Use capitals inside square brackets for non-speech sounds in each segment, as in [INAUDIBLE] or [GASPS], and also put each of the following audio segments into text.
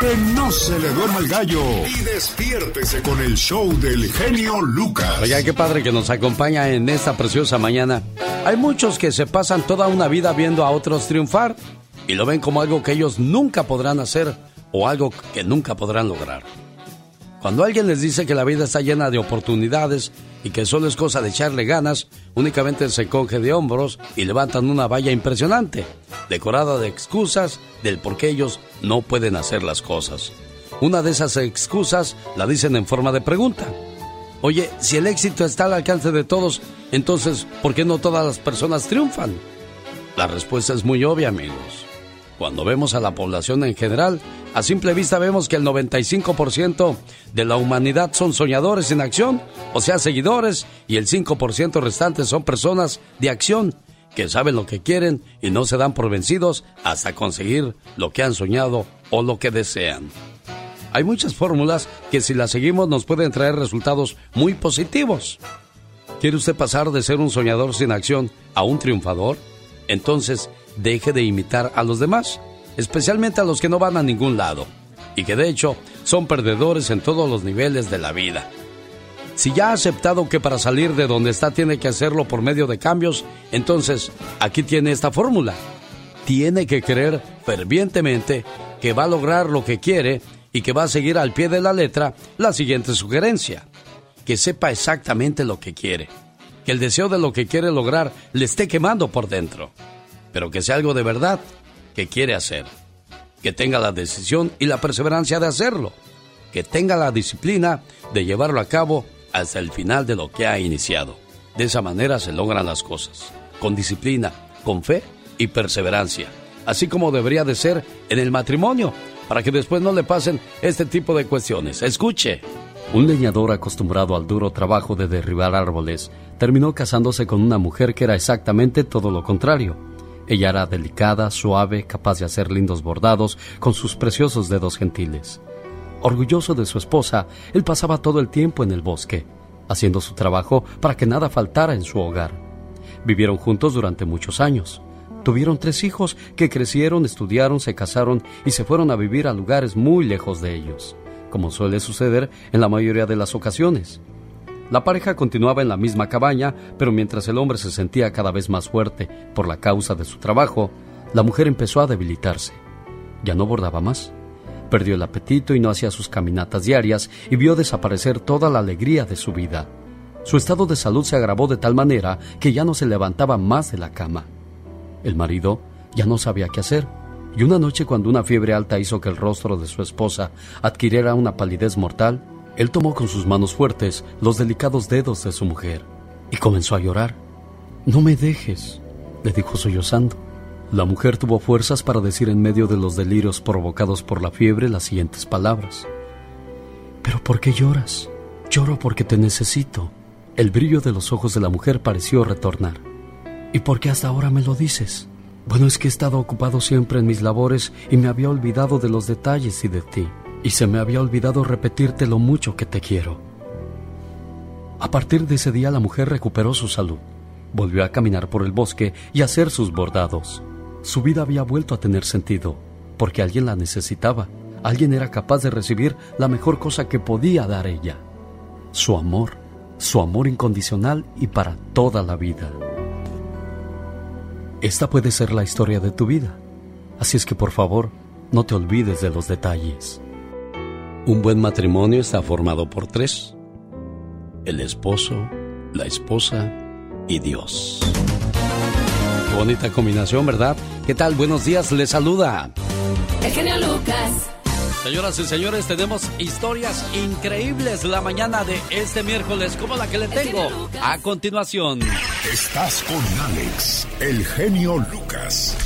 Que no se le duerma el gallo y despiértese con el show del genio Lucas. Oiga, qué padre que nos acompaña en esta preciosa mañana. Hay muchos que se pasan toda una vida viendo a otros triunfar y lo ven como algo que ellos nunca podrán hacer o algo que nunca podrán lograr. Cuando alguien les dice que la vida está llena de oportunidades y que solo es cosa de echarle ganas, únicamente se coge de hombros y levantan una valla impresionante, decorada de excusas del por qué ellos no pueden hacer las cosas. Una de esas excusas la dicen en forma de pregunta. Oye, si el éxito está al alcance de todos, entonces, ¿por qué no todas las personas triunfan? La respuesta es muy obvia, amigos. Cuando vemos a la población en general, a simple vista vemos que el 95% de la humanidad son soñadores en acción, o sea, seguidores, y el 5% restante son personas de acción, que saben lo que quieren y no se dan por vencidos hasta conseguir lo que han soñado o lo que desean. Hay muchas fórmulas que si las seguimos nos pueden traer resultados muy positivos. ¿Quiere usted pasar de ser un soñador sin acción a un triunfador? Entonces, deje de imitar a los demás, especialmente a los que no van a ningún lado y que de hecho son perdedores en todos los niveles de la vida. Si ya ha aceptado que para salir de donde está tiene que hacerlo por medio de cambios, entonces aquí tiene esta fórmula. Tiene que creer fervientemente que va a lograr lo que quiere y que va a seguir al pie de la letra la siguiente sugerencia. Que sepa exactamente lo que quiere. Que el deseo de lo que quiere lograr le esté quemando por dentro pero que sea algo de verdad que quiere hacer, que tenga la decisión y la perseverancia de hacerlo, que tenga la disciplina de llevarlo a cabo hasta el final de lo que ha iniciado. De esa manera se logran las cosas, con disciplina, con fe y perseverancia, así como debería de ser en el matrimonio, para que después no le pasen este tipo de cuestiones. Escuche. Un leñador acostumbrado al duro trabajo de derribar árboles terminó casándose con una mujer que era exactamente todo lo contrario ella era delicada, suave, capaz de hacer lindos bordados con sus preciosos dedos gentiles. Orgulloso de su esposa, él pasaba todo el tiempo en el bosque, haciendo su trabajo para que nada faltara en su hogar. Vivieron juntos durante muchos años. Tuvieron tres hijos que crecieron, estudiaron, se casaron y se fueron a vivir a lugares muy lejos de ellos, como suele suceder en la mayoría de las ocasiones. La pareja continuaba en la misma cabaña, pero mientras el hombre se sentía cada vez más fuerte por la causa de su trabajo, la mujer empezó a debilitarse. Ya no bordaba más. Perdió el apetito y no hacía sus caminatas diarias y vio desaparecer toda la alegría de su vida. Su estado de salud se agravó de tal manera que ya no se levantaba más de la cama. El marido ya no sabía qué hacer, y una noche cuando una fiebre alta hizo que el rostro de su esposa adquiriera una palidez mortal, él tomó con sus manos fuertes los delicados dedos de su mujer y comenzó a llorar. No me dejes, le dijo sollozando. La mujer tuvo fuerzas para decir en medio de los delirios provocados por la fiebre las siguientes palabras. ¿Pero por qué lloras? Lloro porque te necesito. El brillo de los ojos de la mujer pareció retornar. ¿Y por qué hasta ahora me lo dices? Bueno, es que he estado ocupado siempre en mis labores y me había olvidado de los detalles y de ti y se me había olvidado repetirte lo mucho que te quiero. A partir de ese día la mujer recuperó su salud, volvió a caminar por el bosque y a hacer sus bordados. Su vida había vuelto a tener sentido, porque alguien la necesitaba, alguien era capaz de recibir la mejor cosa que podía dar ella, su amor, su amor incondicional y para toda la vida. Esta puede ser la historia de tu vida, así es que por favor, no te olvides de los detalles. Un buen matrimonio está formado por tres. El esposo, la esposa y Dios. bonita combinación, ¿verdad? ¿Qué tal? Buenos días, les saluda. El genio Lucas. Señoras y señores, tenemos historias increíbles la mañana de este miércoles, como la que le tengo a continuación. Estás con Alex, el genio Lucas.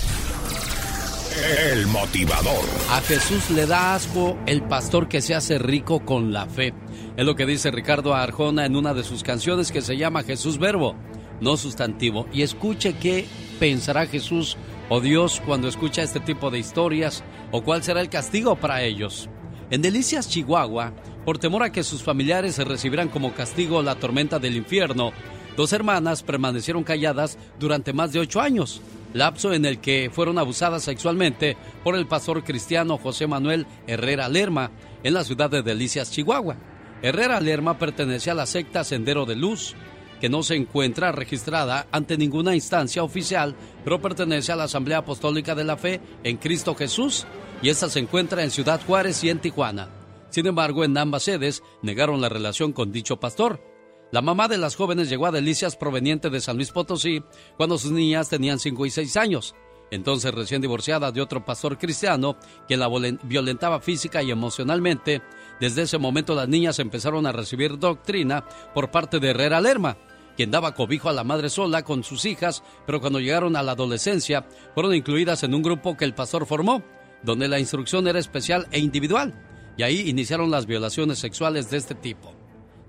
El motivador. A Jesús le da asco el pastor que se hace rico con la fe. Es lo que dice Ricardo Arjona en una de sus canciones que se llama Jesús Verbo, no sustantivo. Y escuche qué pensará Jesús o Dios cuando escucha este tipo de historias o cuál será el castigo para ellos. En Delicias, Chihuahua, por temor a que sus familiares recibieran como castigo la tormenta del infierno, dos hermanas permanecieron calladas durante más de ocho años lapso en el que fueron abusadas sexualmente por el pastor cristiano José Manuel Herrera Lerma en la ciudad de Delicias, Chihuahua. Herrera Lerma pertenece a la secta Sendero de Luz, que no se encuentra registrada ante ninguna instancia oficial, pero pertenece a la Asamblea Apostólica de la Fe en Cristo Jesús, y esta se encuentra en Ciudad Juárez y en Tijuana. Sin embargo, en ambas sedes negaron la relación con dicho pastor. La mamá de las jóvenes llegó a Delicias proveniente de San Luis Potosí cuando sus niñas tenían 5 y 6 años. Entonces recién divorciada de otro pastor cristiano que la violentaba física y emocionalmente, desde ese momento las niñas empezaron a recibir doctrina por parte de Herrera Lerma, quien daba cobijo a la madre sola con sus hijas, pero cuando llegaron a la adolescencia fueron incluidas en un grupo que el pastor formó, donde la instrucción era especial e individual, y ahí iniciaron las violaciones sexuales de este tipo.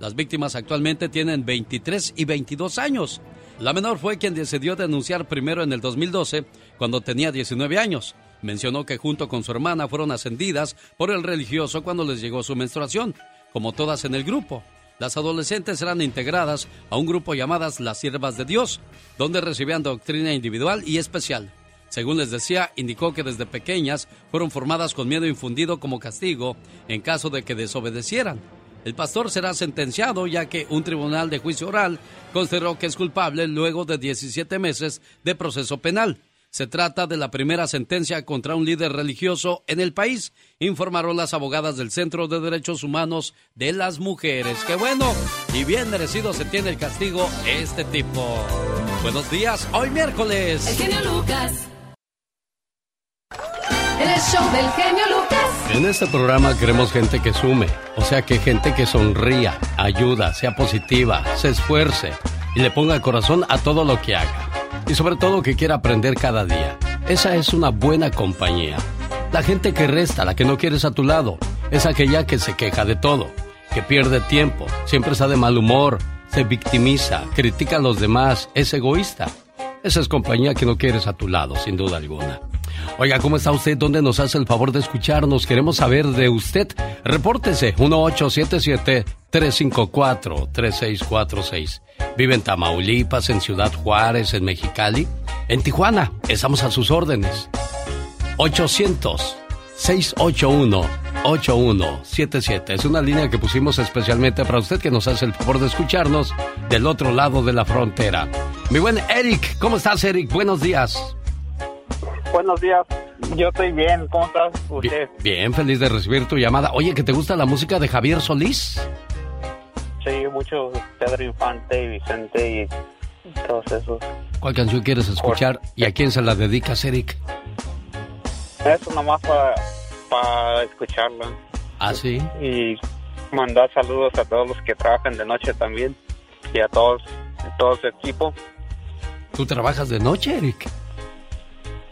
Las víctimas actualmente tienen 23 y 22 años. La menor fue quien decidió denunciar primero en el 2012, cuando tenía 19 años. Mencionó que junto con su hermana fueron ascendidas por el religioso cuando les llegó su menstruación, como todas en el grupo las adolescentes eran integradas a un grupo llamadas las Siervas de Dios, donde recibían doctrina individual y especial. Según les decía, indicó que desde pequeñas fueron formadas con miedo infundido como castigo en caso de que desobedecieran. El pastor será sentenciado ya que un tribunal de juicio oral consideró que es culpable luego de 17 meses de proceso penal. Se trata de la primera sentencia contra un líder religioso en el país, informaron las abogadas del Centro de Derechos Humanos de las Mujeres. ¡Qué bueno! Y bien merecido se tiene el castigo este tipo. Buenos días, hoy miércoles. Lucas. El show del genio Lucas. En este programa queremos gente que sume, o sea que gente que sonría, ayuda, sea positiva, se esfuerce y le ponga corazón a todo lo que haga y sobre todo que quiera aprender cada día. Esa es una buena compañía. La gente que resta, la que no quieres a tu lado, es aquella que se queja de todo, que pierde tiempo, siempre está de mal humor, se victimiza, critica a los demás, es egoísta. Esa es compañía que no quieres a tu lado, sin duda alguna. Oiga, ¿cómo está usted? ¿Dónde nos hace el favor de escucharnos? Queremos saber de usted. Repórtese 1877-354-3646. Vive en Tamaulipas, en Ciudad Juárez, en Mexicali. En Tijuana, estamos a sus órdenes. 800-681-8177. Es una línea que pusimos especialmente para usted que nos hace el favor de escucharnos del otro lado de la frontera. Mi buen Eric, ¿cómo estás Eric? Buenos días. Buenos días, yo estoy bien, ¿cómo estás usted? Bien, feliz de recibir tu llamada. Oye, ¿que te gusta la música de Javier Solís? Sí, mucho Pedro Infante y Vicente y todos esos. ¿Cuál canción quieres escuchar y a quién se la dedicas, Eric? Eso nomás para escucharla. ¿Ah, sí? Y mandar saludos a todos los que trabajan de noche también y a todos, todo ese equipo. ¿Tú trabajas de noche, Eric?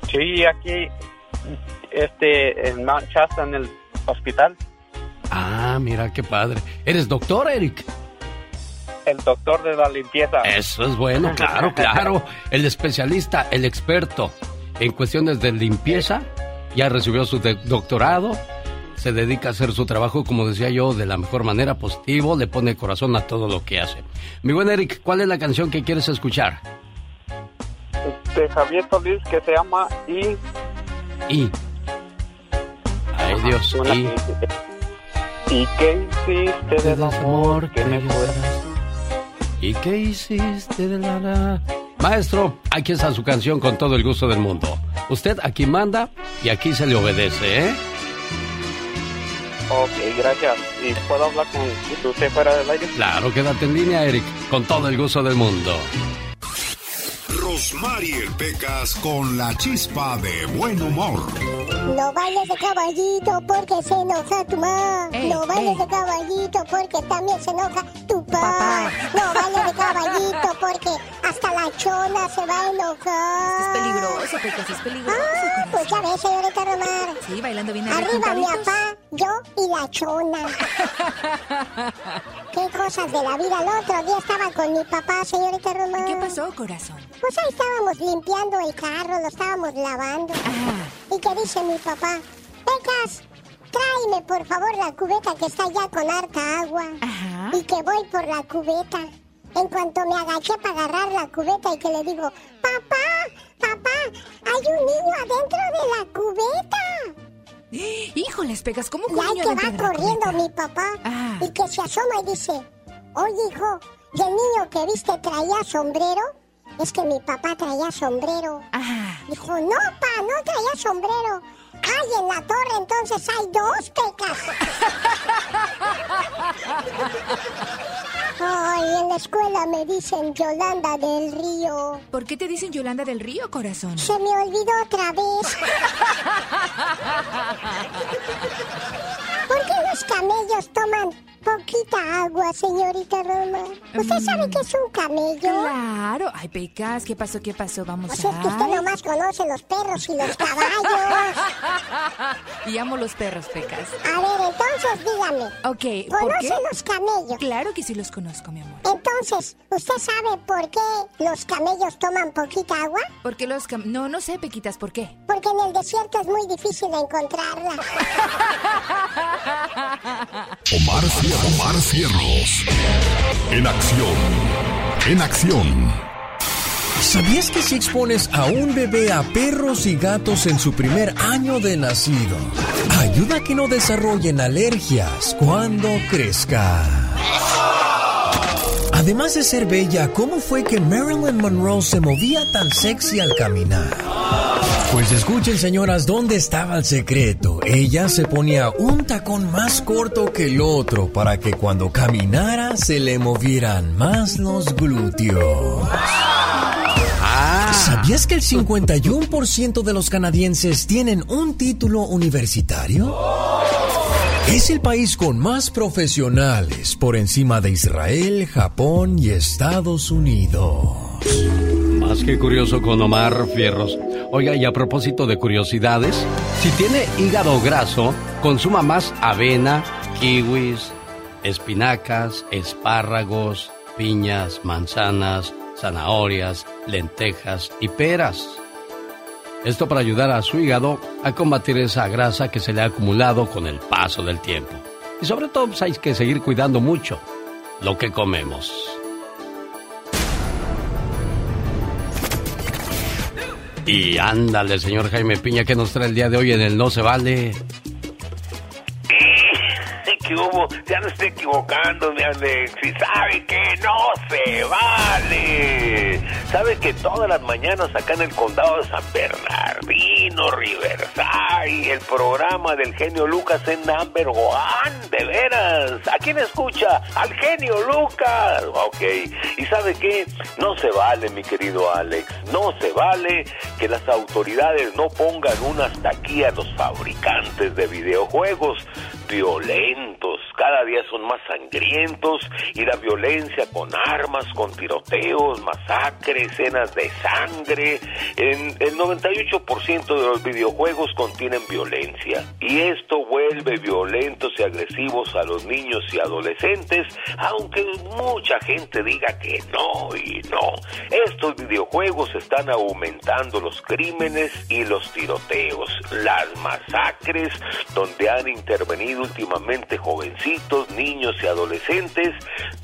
Sí, aquí, este, en Mount Shasta, en el hospital. Ah, mira qué padre. ¿Eres doctor, Eric? El doctor de la limpieza. Eso es bueno, claro, claro. [LAUGHS] El especialista, el experto en cuestiones de limpieza, ya recibió su doctorado, se dedica a hacer su trabajo, como decía yo, de la mejor manera, positivo, le pone corazón a todo lo que hace. Mi buen Eric, ¿cuál es la canción que quieres escuchar? de Javier Solís que se llama Y. Y. Ay Dios, y. ¿Y qué hiciste del amor que me fueras? ¿Y qué hiciste de la... Maestro, aquí está su canción con todo el gusto del mundo. Usted aquí manda y aquí se le obedece, ¿eh? Ok, gracias. ¿Y puedo hablar con usted fuera del aire? Claro, quédate en línea, Eric, con todo el gusto del mundo. Rosmarie Pecas con la chispa de buen humor. No bailes de caballito porque se enoja tu mamá. no bailes de caballito porque también se enoja tu papá. No bailes de caballito porque hasta la chona se va a enojar. Es peligroso, Pecas, es peligroso. Ah, pues ya ves, señorita Romar. Sí, bailando bien Arriba mi papá, yo y la chona. [LAUGHS] Qué cosas de la vida. El otro día estaba con mi papá, señorita Romar. ¿Qué pasó, corazón? Pues ahí estábamos limpiando el carro, lo estábamos lavando. Y que dice mi papá, Pecas, tráeme por favor la cubeta que está ya con harta agua. Y que voy por la cubeta. En cuanto me agaché para agarrar la cubeta y que le digo, papá, papá, hay un niño adentro de la cubeta. [GASPS] Híjoles, Pecas, ¿cómo que Y ahí que va corriendo mi papá Ah. y que se asoma y dice, oye hijo, ¿y el niño que viste traía sombrero? Es que mi papá traía sombrero. Ah, Dijo, no, pa, no traía sombrero. Ay, en la torre entonces hay dos pecas. [LAUGHS] Ay, en la escuela me dicen Yolanda del Río. ¿por qué te dicen Yolanda del Río, corazón? Se me olvidó otra vez. [LAUGHS] ¿Por qué los camellos toman poquita agua, señorita Roma? ¿Usted sabe qué es un camello? Claro. Ay, Pecas, ¿qué pasó? ¿Qué pasó? Vamos O sea, es que usted a... nomás conoce los perros y los caballos. [LAUGHS] Y amo los perros, Pecas. A ver, entonces dígame. Ok, ¿por ¿Conoce qué? los camellos? Claro que sí los conozco, mi amor. Entonces, ¿usted sabe por qué los camellos toman poquita agua? ¿Por qué los cam... No, no sé, Pequitas, ¿por qué? Porque en el desierto es muy difícil encontrarla. Omar. Omar Cierros. En acción. En acción. ¿Sabías que si expones a un bebé a perros y gatos en su primer año de nacido, ayuda a que no desarrollen alergias cuando crezca? Además de ser bella, ¿cómo fue que Marilyn Monroe se movía tan sexy al caminar? Pues escuchen, señoras, dónde estaba el secreto. Ella se ponía un tacón más corto que el otro para que cuando caminara se le movieran más los glúteos. ¿Sabías que el 51% de los canadienses tienen un título universitario? Es el país con más profesionales por encima de Israel, Japón y Estados Unidos. Más que curioso con Omar Fierros. Oiga, y a propósito de curiosidades, si tiene hígado graso, consuma más avena, kiwis, espinacas, espárragos, piñas, manzanas, zanahorias, lentejas y peras. Esto para ayudar a su hígado a combatir esa grasa que se le ha acumulado con el paso del tiempo. Y sobre todo, pues, hay que seguir cuidando mucho lo que comemos. Y ándale, señor Jaime Piña, que nos trae el día de hoy en el No Se Vale. Que hubo, ya no estoy equivocando, mi Alex, y sabe que no se vale. Sabe que todas las mañanas acá en el condado de San Bernardino, Riverside, el programa del genio Lucas en number de veras. ¿A quién escucha? Al genio Lucas. Ok, y sabe qué, no se vale, mi querido Alex, no se vale que las autoridades no pongan una hasta aquí a los fabricantes de videojuegos violentos, cada día son más sangrientos y la violencia con armas, con tiroteos, masacres, escenas de sangre. El 98% de los videojuegos contienen violencia y esto vuelve violentos y agresivos a los niños y adolescentes, aunque mucha gente diga que no y no. Estos videojuegos están aumentando los crímenes y los tiroteos, las masacres donde han intervenido últimamente jovencitos, niños y adolescentes.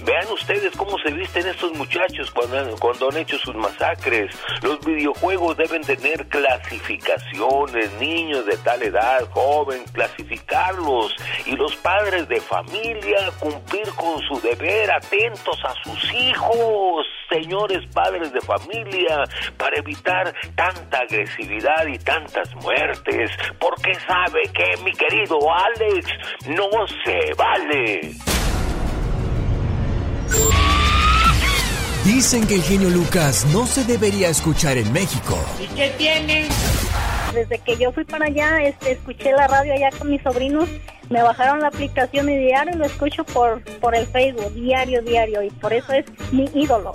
Vean ustedes cómo se visten estos muchachos cuando han, cuando han hecho sus masacres. Los videojuegos deben tener clasificaciones, niños de tal edad, joven, clasificarlos y los padres de familia cumplir con su deber, atentos a sus hijos, señores padres de familia, para evitar tanta agresividad y tantas muertes, porque sabe que mi querido Alex no se vale. Dicen que el genio Lucas no se debería escuchar en México. ¿Y qué tiene? Desde que yo fui para allá, este, escuché la radio allá con mis sobrinos, me bajaron la aplicación y diario lo escucho por, por el Facebook, diario, diario, y por eso es mi ídolo.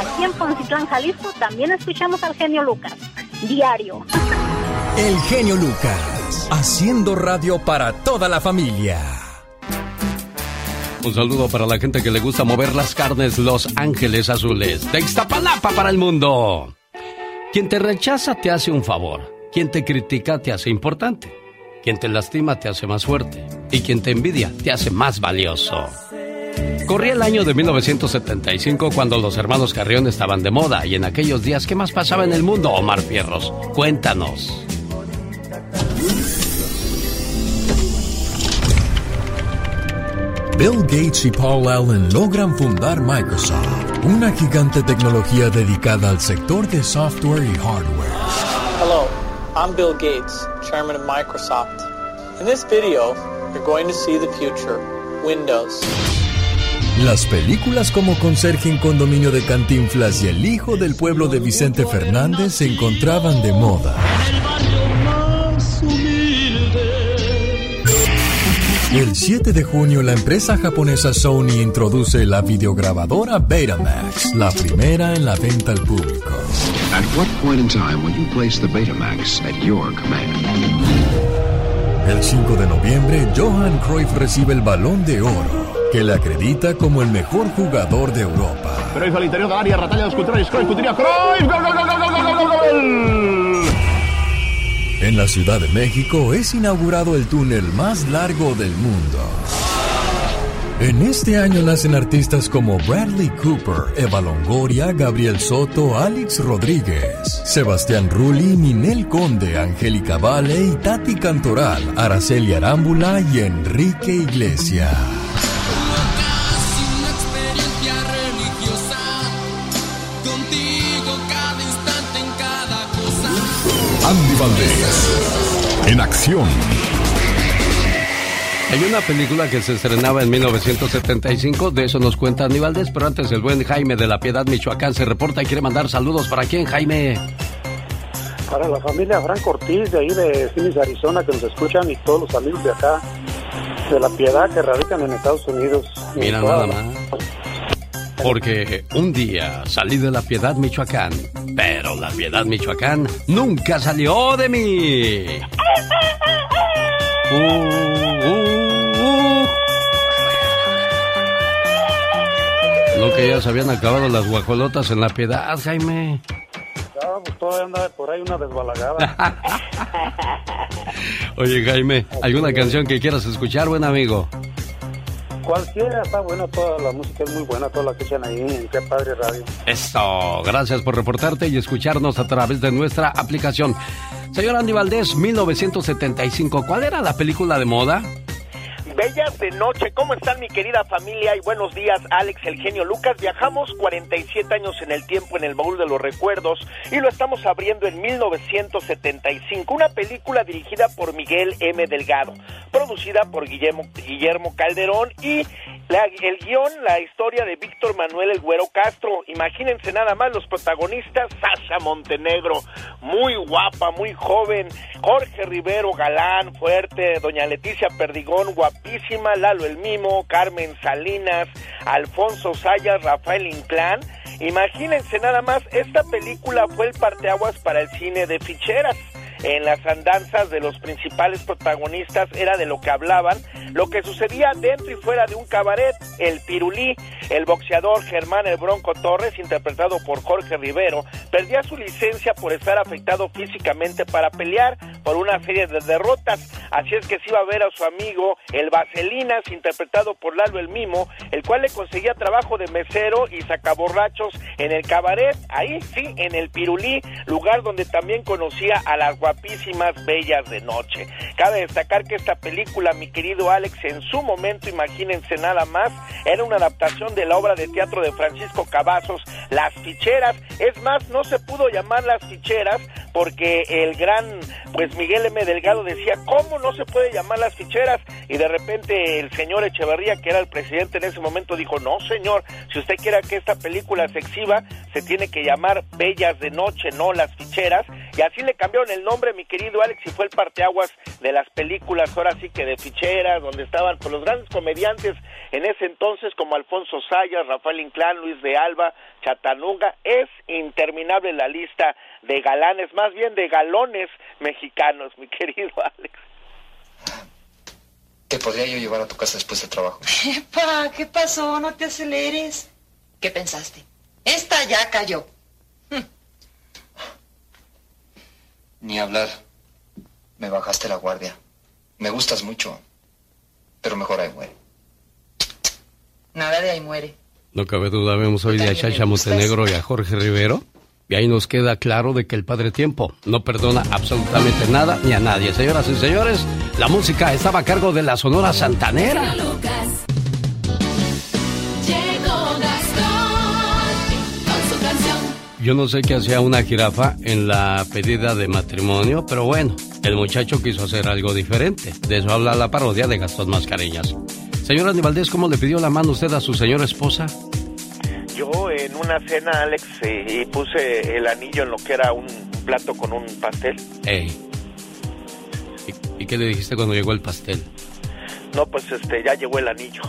Aquí en Poncitlán, Jalisco, también escuchamos al genio Lucas, diario. El genio Lucas, haciendo radio para toda la familia. Un saludo para la gente que le gusta mover las carnes Los Ángeles Azules. De Ixtapalapa para el mundo. Quien te rechaza te hace un favor. Quien te critica te hace importante. Quien te lastima te hace más fuerte. Y quien te envidia te hace más valioso. Corría el año de 1975 cuando los hermanos Carrión estaban de moda y en aquellos días, ¿qué más pasaba en el mundo, Omar Fierros? Cuéntanos. Bill Gates y Paul Allen logran fundar Microsoft, una gigante tecnología dedicada al sector de software y hardware. Hello, I'm Bill Gates, chairman of Microsoft. In this video, you're going to see the future, Windows. Las películas como Conserje en Condominio de Cantinflas y El Hijo del Pueblo de Vicente Fernández se encontraban de moda. El 7 de junio la empresa japonesa Sony introduce la videograbadora Betamax, la primera en la venta al público. At what point in time will you place the Betamax at your command? El 5 de noviembre, Johan Cruyff recibe el Balón de Oro, que le acredita como el mejor jugador de Europa. Cruyff al interior del área, Ratalla Cruyff, Cruyff, Cruyff, gol, gol, gol, gol, gol, gol, gol, gol. En la Ciudad de México es inaugurado el túnel más largo del mundo. En este año nacen artistas como Bradley Cooper, Eva Longoria, Gabriel Soto, Alex Rodríguez, Sebastián Rulli, Ninel Conde, Angélica Vale y Tati Cantoral, Araceli Arámbula y Enrique Iglesias. Valdés, en acción. Hay una película que se estrenaba en 1975, de eso nos cuenta Andy Valdés, pero antes el buen Jaime de La Piedad, Michoacán, se reporta y quiere mandar saludos. ¿Para quién, Jaime? Para la familia Franco Ortiz, de ahí de Phoenix, Arizona, que nos escuchan, y todos los amigos de acá, de La Piedad, que radican en Estados Unidos. Mira nada más. Porque un día salí de La Piedad, Michoacán, pero La Piedad, Michoacán nunca salió de mí. Uh, uh, uh. Lo que ya se habían acabado las guajolotas en La Piedad, Jaime. Ya, pues todavía anda por ahí una desbalagada. [LAUGHS] Oye, Jaime, ¿alguna canción que quieras escuchar, buen amigo? Cualquiera está bueno, toda la música es muy buena, toda la que echan ahí en Qué Padre Radio. Eso, gracias por reportarte y escucharnos a través de nuestra aplicación. Señor Andy Valdés, 1975, ¿cuál era la película de moda? Bellas de noche, ¿cómo están mi querida familia? Y buenos días, Alex, el genio Lucas. Viajamos 47 años en el tiempo en el baúl de los recuerdos y lo estamos abriendo en 1975. Una película dirigida por Miguel M. Delgado, producida por Guillermo, Calderón y el guion, la historia de Víctor Manuel El Güero Castro. Imagínense nada más los protagonistas, Sasha Montenegro, muy guapa, muy joven, Jorge Rivero, galán, fuerte, doña Leticia Perdigón, Lalo El Mimo, Carmen Salinas, Alfonso Sayas, Rafael Inclán. Imagínense nada más, esta película fue el parteaguas para el cine de ficheras en las andanzas de los principales protagonistas era de lo que hablaban, lo que sucedía dentro y fuera de un cabaret, el pirulí, el boxeador Germán El Bronco Torres, interpretado por Jorge Rivero, perdía su licencia por estar afectado físicamente para pelear por una serie de derrotas, así es que se iba a ver a su amigo el Vaselinas, interpretado por Lalo El Mimo, el cual le conseguía trabajo de mesero y sacaborrachos en el cabaret, ahí sí, en el pirulí, lugar donde también conocía a las guapísimas bellas de noche. Cabe destacar que esta película, mi querido Alex, en su momento, imagínense nada más, era una adaptación de la obra de teatro de Francisco Cavazos, Las Ficheras. Es más, no se pudo llamar Las Ficheras porque el gran, pues Miguel M. Delgado decía, ¿cómo no se puede llamar Las Ficheras? Y de repente el señor Echeverría, que era el presidente en ese momento, dijo, no señor, si usted quiere que esta película se exhiba, se tiene que llamar Bellas de Noche, no Las Ficheras. Y así le cambiaron el nombre, mi querido Alex, y fue el parteaguas de las películas, ahora sí que de ficheras, donde estaban pues, los grandes comediantes en ese entonces, como Alfonso Sayas, Rafael Inclán, Luis de Alba, Chatanuga. Es interminable la lista de galanes, más bien de galones mexicanos, mi querido Alex. ¿Te podría yo llevar a tu casa después del trabajo? [LAUGHS] Epa, ¿qué pasó? No te aceleres. ¿Qué pensaste? Esta ya cayó. Ni hablar. Me bajaste la guardia. Me gustas mucho. Pero mejor ahí muere. Nada de ahí muere. No cabe duda, vemos hoy día a Chacha Montenegro y a Jorge Rivero. Y ahí nos queda claro de que el Padre Tiempo no perdona absolutamente nada ni a nadie. Señoras y señores, la música estaba a cargo de la Sonora Santanera. Yo no sé qué hacía una jirafa en la pedida de matrimonio, pero bueno, el muchacho quiso hacer algo diferente. De eso habla la parodia de Gastón Mascareñas. Señora Valdés, ¿cómo le pidió la mano usted a su señora esposa? Yo en una cena, Alex, eh, puse el anillo en lo que era un plato con un pastel. Ey. ¿Y, y qué le dijiste cuando llegó el pastel? No, pues este, ya llegó el anillo.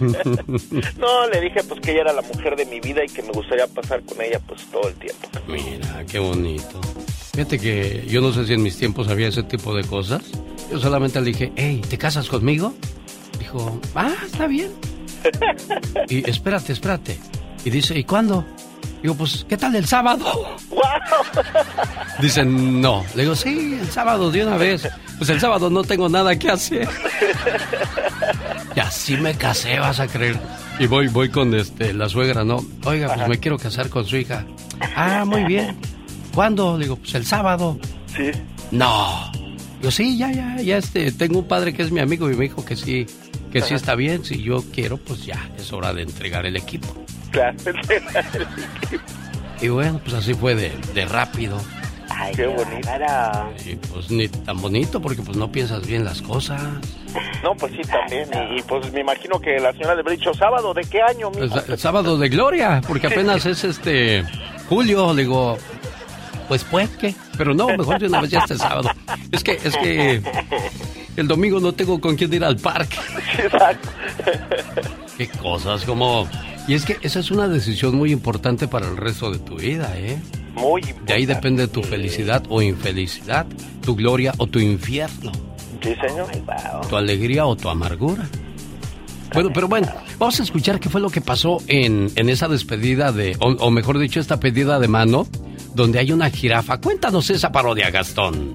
[LAUGHS] no, le dije pues que ella era la mujer de mi vida y que me gustaría pasar con ella pues todo el tiempo. Mira, qué bonito. Fíjate que yo no sé si en mis tiempos había ese tipo de cosas. Yo solamente le dije, hey, ¿te casas conmigo? Dijo, ah, está bien. [LAUGHS] y espérate, espérate. Y dice, ¿y cuándo? Digo, pues, ¿qué tal el sábado? Dicen, no. Le digo, sí, el sábado de una vez. Pues el sábado no tengo nada que hacer. y así me casé, vas a creer. Y voy, voy con este, la suegra, ¿no? Oiga, pues me quiero casar con su hija. Ah, muy bien. ¿Cuándo? Digo, pues el sábado. Sí. No. Digo, sí, ya, ya, ya, este, tengo un padre que es mi amigo y me dijo que sí, que sí está bien. Si yo quiero, pues ya, es hora de entregar el equipo. Claro. Y bueno, pues así fue de, de rápido. Ay, qué bonito. Y pues ni tan bonito porque pues no piensas bien las cosas. No, pues sí, también. Y, y, pues me imagino que la señora le habrá dicho, ¿sábado de qué año, El, el sábado de gloria, porque apenas [LAUGHS] es este julio, digo, pues pues que, pero no, mejor de una vez ya este sábado. Es que, es que el domingo no tengo con quién ir al parque. Exacto. Qué cosas, como... Y es que esa es una decisión muy importante para el resto de tu vida, ¿eh? Muy De ahí depende tu felicidad o infelicidad, tu gloria o tu infierno, Sí, señor. tu alegría o tu amargura. Bueno, pero bueno, vamos a escuchar qué fue lo que pasó en, en esa despedida de, o, o mejor dicho, esta pedida de mano, donde hay una jirafa. Cuéntanos esa parodia, Gastón.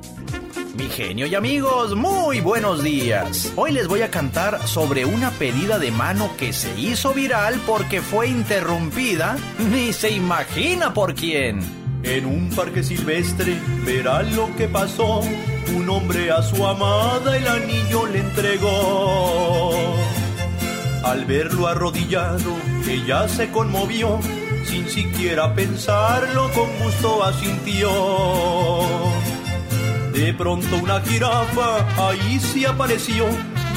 Mi genio y amigos, muy buenos días. Hoy les voy a cantar sobre una pedida de mano que se hizo viral porque fue interrumpida. [LAUGHS] Ni se imagina por quién. En un parque silvestre verán lo que pasó. Un hombre a su amada el anillo le entregó. Al verlo arrodillado, ella se conmovió. Sin siquiera pensarlo, con gusto asintió. De pronto una jirafa ahí se apareció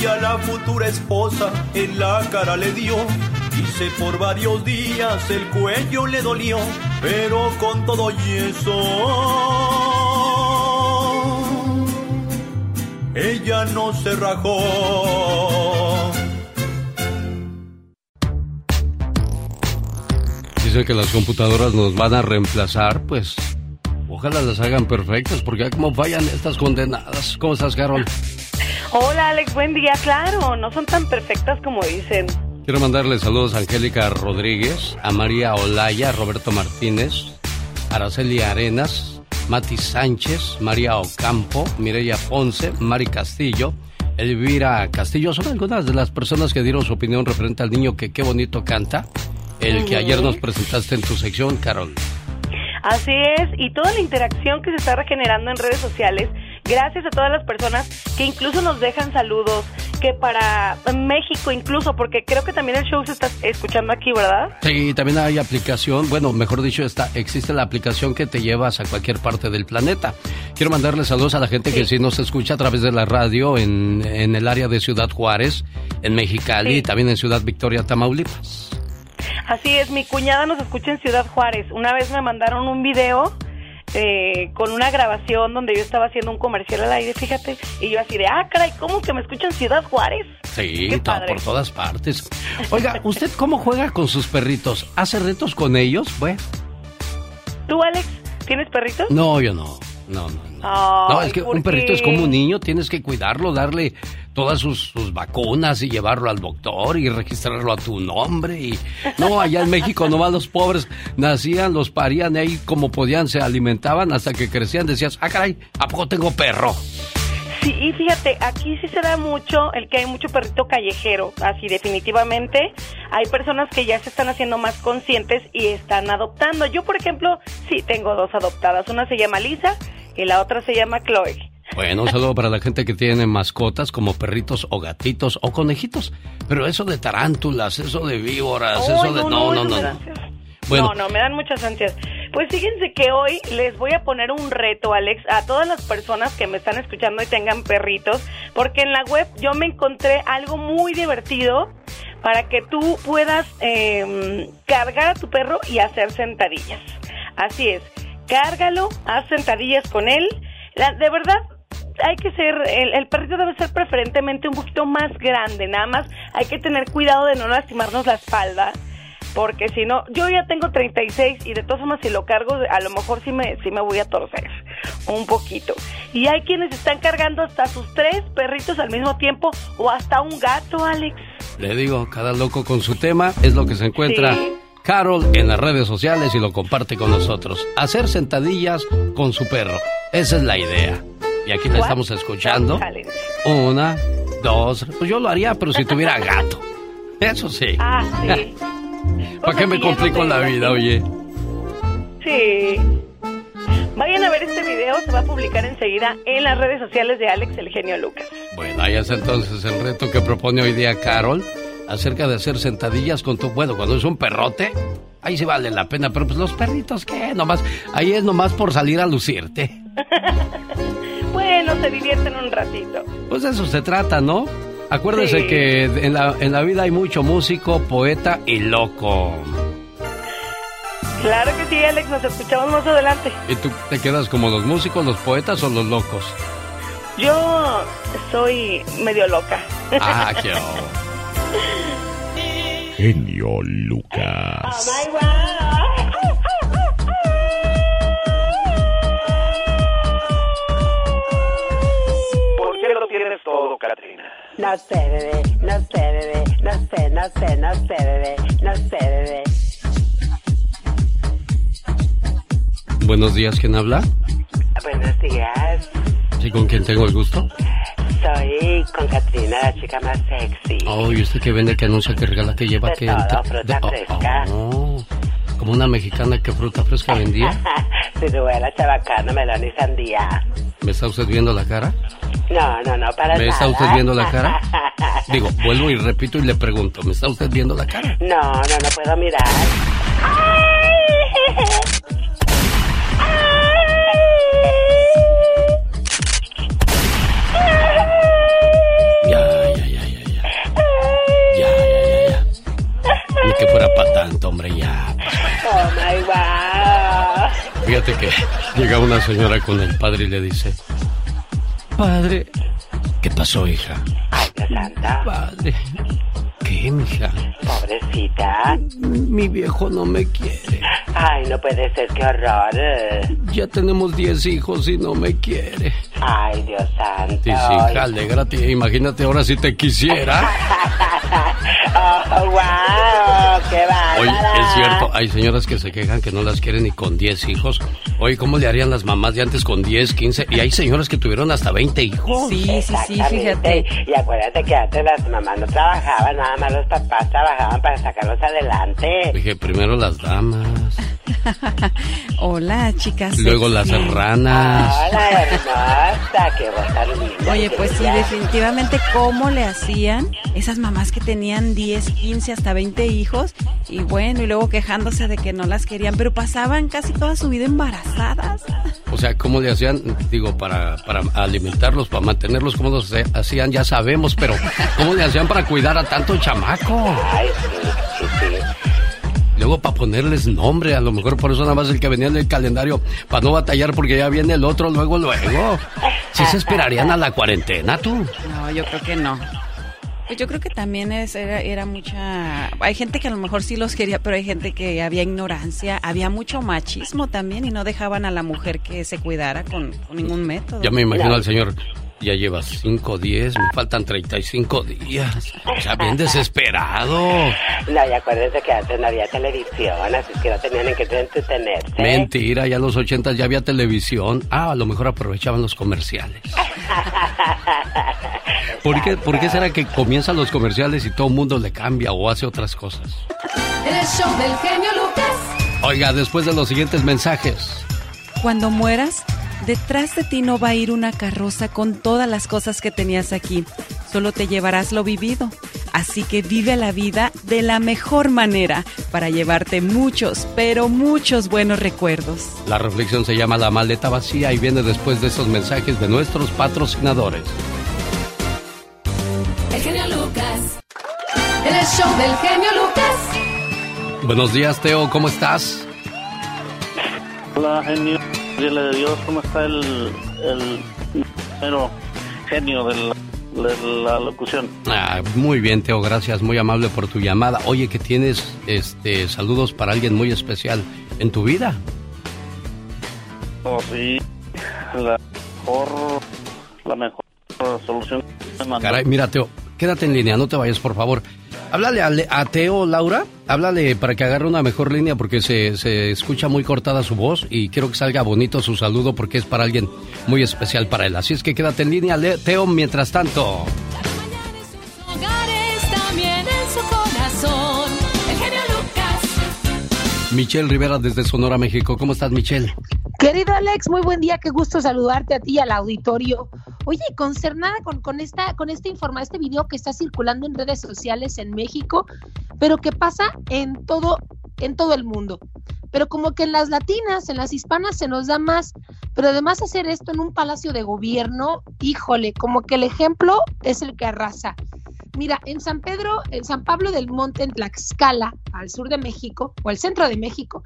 y a la futura esposa en la cara le dio. Dice por varios días el cuello le dolió, pero con todo y eso ella no se rajó. Dicen que las computadoras nos van a reemplazar, pues ojalá las hagan perfectas, porque ya como fallan estas condenadas. ¿Cómo estás, Carol? Hola Alex, buen día. Claro, no son tan perfectas como dicen. Quiero mandarle saludos a Angélica Rodríguez, a María Olaya, a Roberto Martínez, Araceli Arenas, Mati Sánchez, María Ocampo, Mireya Ponce, Mari Castillo, Elvira Castillo. Son algunas de las personas que dieron su opinión referente al niño que qué bonito canta. El que ayer nos presentaste en tu sección, Carol. Así es, y toda la interacción que se está regenerando en redes sociales, gracias a todas las personas que incluso nos dejan saludos, que para México incluso, porque creo que también el show se está escuchando aquí, ¿verdad? Sí, también hay aplicación, bueno, mejor dicho, está, existe la aplicación que te llevas a cualquier parte del planeta. Quiero mandarle saludos a la gente que sí nos escucha a través de la radio en, en el área de Ciudad Juárez, en Mexicali y también en Ciudad Victoria, Tamaulipas. Así es, mi cuñada nos escucha en Ciudad Juárez. Una vez me mandaron un video eh, con una grabación donde yo estaba haciendo un comercial al aire, fíjate, y yo así de, ah, caray, ¿cómo que me escuchan en Ciudad Juárez? Sí, por todas partes. Oiga, ¿usted cómo juega con sus perritos? ¿Hace retos con ellos? ¿Tú, Alex, tienes perritos? no, yo no. No, no. No, es que ¿por un perrito qué? es como un niño, tienes que cuidarlo, darle todas sus, sus vacunas y llevarlo al doctor y registrarlo a tu nombre. Y no, allá en México nomás los pobres nacían, los parían ahí como podían se alimentaban hasta que crecían. Decías, ah, caray, ¿a poco tengo perro? Sí, y fíjate, aquí sí se da mucho el que hay mucho perrito callejero, así definitivamente. hay personas que ya se están haciendo más conscientes y están adoptando. Yo, por ejemplo, sí tengo dos adoptadas. Una se llama Lisa y la otra se llama Chloe. Bueno, un saludo para la gente que tiene mascotas como perritos o gatitos o conejitos. Pero eso de tarántulas, eso de víboras, eso de... no, No, no, no, no. Bueno, No, no, me dan muchas ansias. Pues fíjense que hoy les voy a poner un reto, Alex, a todas las personas que me están escuchando y tengan perritos, porque en la web yo me encontré algo muy divertido para que tú puedas eh, cargar a tu perro y hacer sentadillas. Así es, cárgalo, haz sentadillas con él. La- de verdad, hay que ser, el, el perrito debe ser preferentemente un poquito más grande, nada más hay que tener cuidado de no lastimarnos la espalda, porque si no, yo ya tengo 36 y de todas formas si lo cargo, a lo mejor sí me, sí me voy a torcer un poquito. Y hay quienes están cargando hasta sus tres perritos al mismo tiempo o hasta un gato, Alex. le digo, cada loco con su tema es lo que se encuentra Sí. Carol en las redes sociales y lo comparte con nosotros. Hacer sentadillas con su perro. Esa es la idea. Y aquí la estamos escuchando. Una, dos. Pues yo lo haría, pero si tuviera [LAUGHS] gato. Eso sí. Ah, sí. [LAUGHS] ¿Para qué me Pues complico la vida, oye? Sí. Vayan a ver este video, se va a publicar enseguida en las redes sociales de Alex el genio Lucas. Bueno, ahí está entonces el reto que propone hoy día Carol acerca de hacer sentadillas con tu... Bueno, cuando es un perrote, ahí sí vale la pena, pero pues los perritos, ¿qué? Nomás, ahí es nomás por salir a lucirte. [LAUGHS] Bueno, se divierten un ratito. Pues de eso se trata, ¿no? Acuérdese Sí. que en la, en la vida hay mucho músico, poeta y loco. Claro que sí, Alex, nos escuchamos más adelante. ¿Y tú te quedas como los músicos, los poetas o los locos? Yo soy medio loca. Ah, qué oh. Genio Lucas. ¿Por qué lo tienes todo, Katrina? No sé, bebé, no sé, bebé, no sé, no sé, no sé, bebé, no sé, bebé. Buenos días, ¿quién habla? Buenos días, ¿Sí, con quién tengo el gusto? Soy con Katrina, la chica más sexy. Oh, ¿y usted que vende, que anuncia, que regala, que lleva, que... todo, fruta oh, fresca. oh, como una mexicana que fruta fresca vendía. [LAUGHS] Ciruela, chabacano, melón y sandía. ¿Me está usted viendo la cara? No, no, no, para ¿Me nada. está usted viendo la cara? [LAUGHS] Digo, vuelvo y repito y le pregunto, ¿me está usted viendo la cara? No, no, no puedo mirar. Ya, [LAUGHS] que fuera para tanto, hombre, ya. Oh my wow. Fíjate que llega una señora con el padre y le dice, Padre, ¿qué pasó, hija? Dios santa. Padre, ¿qué, mija? Pobrecita. Mi viejo no me quiere. Ay, no puede ser, qué horror. Ya tenemos 10 hijos y no me quiere. Ay, Dios santo. Sí, sí, hija, alégrate. Imagínate ahora si te quisiera. [LAUGHS] Oh, wow, qué bárbara. Oye, es cierto, hay señoras que se quejan que no las quieren ni con 10 hijos. Oye, ¿cómo le harían las mamás de antes con 10, 15? Y hay señoras que tuvieron hasta 20 hijos. Exactamente. Y acuérdate que antes las mamás no trabajaban, nada más los papás trabajaban para sacarlos adelante. Dije, primero las damas, [LAUGHS] Hola, chicas. luego las sexy. ranas. Hola, hermosa, linda. Oye, pues sí, definitivamente cómo le hacían esas mamás que tenían 10, 15, hasta 20 hijos y bueno, y luego quejándose de que no las querían, pero pasaban casi toda su vida embarazadas. O sea, ¿cómo le hacían? Digo, para, para alimentarlos, para mantenerlos, ¿cómo los hacían? Ya sabemos, pero ¿cómo le hacían para cuidar a tanto chamaco? Ay, sí, sí, sí. Luego para ponerles nombre, a lo mejor por eso nada más el que venía en el calendario, para no batallar porque ya viene el otro luego, luego. ¿Sí se esperarían a la cuarentena tú? No, yo creo que no. Pues yo creo que también es, era, era mucha... Hay gente que a lo mejor sí los quería, pero hay gente que había ignorancia, había mucho machismo también y no dejaban a la mujer que se cuidara con, con ningún método. Ya me imagino al señor. Ya llevas 5, 10, me faltan 35 días. O sea, bien desesperado. No, y acuérdense que antes no había televisión, así que no tenían en qué entretenerse. Mentira, ya en los 80 ya había televisión. Ah, a lo mejor aprovechaban los comerciales. [LAUGHS] ¿Por qué, ¿Por qué será que comienzan los comerciales y todo el mundo le cambia o hace otras cosas? El show del genio Lucas. Oiga, después de los siguientes mensajes. Cuando mueras, detrás de ti no va a ir una carroza con todas las cosas que tenías aquí. Solo te llevarás lo vivido. Así que vive la vida de la mejor manera para llevarte muchos, pero muchos buenos recuerdos. La reflexión se llama La maleta vacía y viene después de esos mensajes de nuestros patrocinadores. El genio Lucas. El show del genio Lucas. Buenos días, Teo, ¿cómo estás? Hola, genio. Dile de Dios, ¿cómo está el, el, genio de la, de la locución? Ah, muy bien, Teo, gracias, muy amable por tu llamada. Oye, que tienes este saludos para alguien muy especial en tu vida. Oh, sí, la mejor, la mejor solución. Caray, mira, Teo, quédate en línea, no te vayas, por favor. Háblale a, a Teo, Laura, háblale para que agarre una mejor línea porque se, se escucha muy cortada su voz y quiero que salga bonito su saludo porque es para alguien muy especial para él. Así es que quédate en línea, Teo, mientras tanto. Michelle Rivera desde Sonora, México. ¿Cómo estás, Michelle? Querido Alex, muy buen día, qué gusto saludarte a ti y al auditorio. Oye, concernada con, con esta, con informa, este video que está circulando en redes sociales en México, pero que pasa en todo, en todo el mundo. Pero como que en las latinas, en las hispanas se nos da más, pero además hacer esto en un palacio de gobierno, híjole, como que el ejemplo es el que arrasa. Mira, en San Pedro, en San Pablo del Monte, en Tlaxcala, al sur de México, o al centro de México,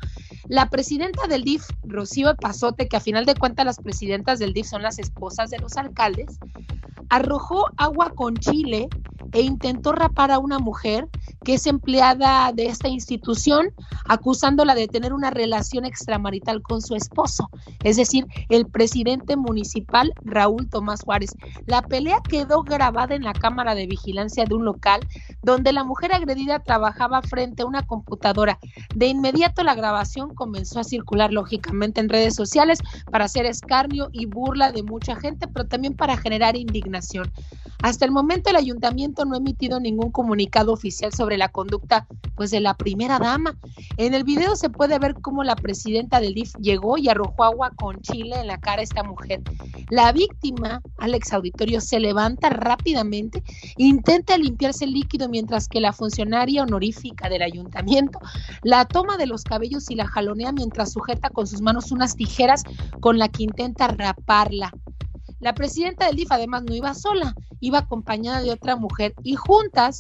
la presidenta del DIF, Rocío Pazote, que a final de cuentas las presidentas del DIF son las esposas de los alcaldes, arrojó agua con chile e intentó rapar a una mujer que es empleada de esta institución, acusándola de tener una relación extramarital con su esposo, es decir, el presidente municipal Raúl Tomás Juárez. La pelea quedó grabada en la cámara de vigilancia de un local donde la mujer agredida trabajaba frente a una computadora. De inmediato la grabación comenzó a circular lógicamente en redes sociales para hacer escarnio y burla de mucha gente, pero también para generar indignación. Hasta el momento el ayuntamiento no ha emitido ningún comunicado oficial sobre la conducta pues de la primera dama. En el video se puede ver cómo la presidenta del DIF llegó y arrojó agua con chile en la cara a esta mujer. La víctima, Alex Auditorio, se levanta rápidamente, intenta limpiarse el líquido mientras que la funcionaria honorífica del ayuntamiento la toma de los cabellos y la jalonea mientras sujeta con sus manos unas tijeras con la que intenta raparla. La presidenta del DIF además no iba sola, iba acompañada de otra mujer y juntas,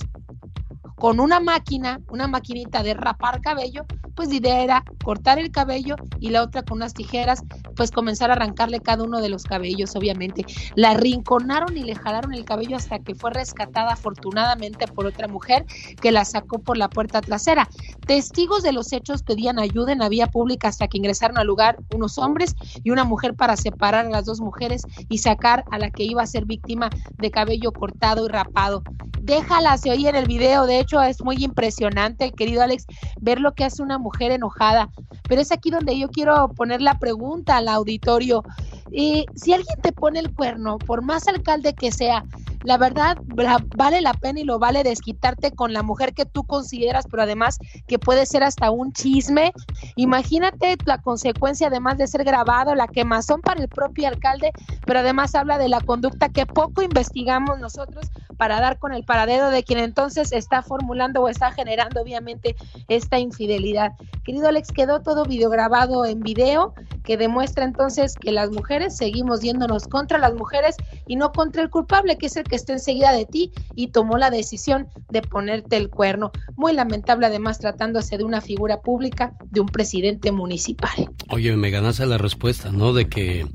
con una máquina, una maquinita de rapar cabello, pues la idea era cortar el cabello y la otra con unas tijeras, pues comenzar a arrancarle cada uno de los cabellos, obviamente. La rinconaron y le jalaron el cabello hasta que fue rescatada afortunadamente por otra mujer que la sacó por la puerta trasera. Testigos de los hechos pedían ayuda en la vía pública hasta que ingresaron al lugar unos hombres y una mujer para separar a las dos mujeres y sacar a la que iba a ser víctima de cabello cortado y rapado. Déjala, se oye en el video, de hecho es muy impresionante, querido Alex, ver lo que hace una mujer enojada. Pero es aquí donde yo quiero poner la pregunta al auditorio. Eh, si alguien te pone el cuerno, por más alcalde que sea, la verdad la- vale la pena y lo vale desquitarte con la mujer que tú consideras, pero además que puede ser hasta un chisme. Imagínate la consecuencia, además de ser grabado, la quemazón para el propio alcalde, pero además habla de la conducta que poco investigamos nosotros para dar con el paradero de quien entonces está formulando o está generando obviamente esta infidelidad. Querido Alex, quedó todo videograbado en video que demuestra entonces que las mujeres seguimos yéndonos contra las mujeres y no contra el culpable, que es el que está enseguida de ti y tomó la decisión de ponerte el cuerno. Muy lamentable además tratándose de una figura pública, de un presidente municipal. Oye, me ganaste la respuesta, ¿no? De que.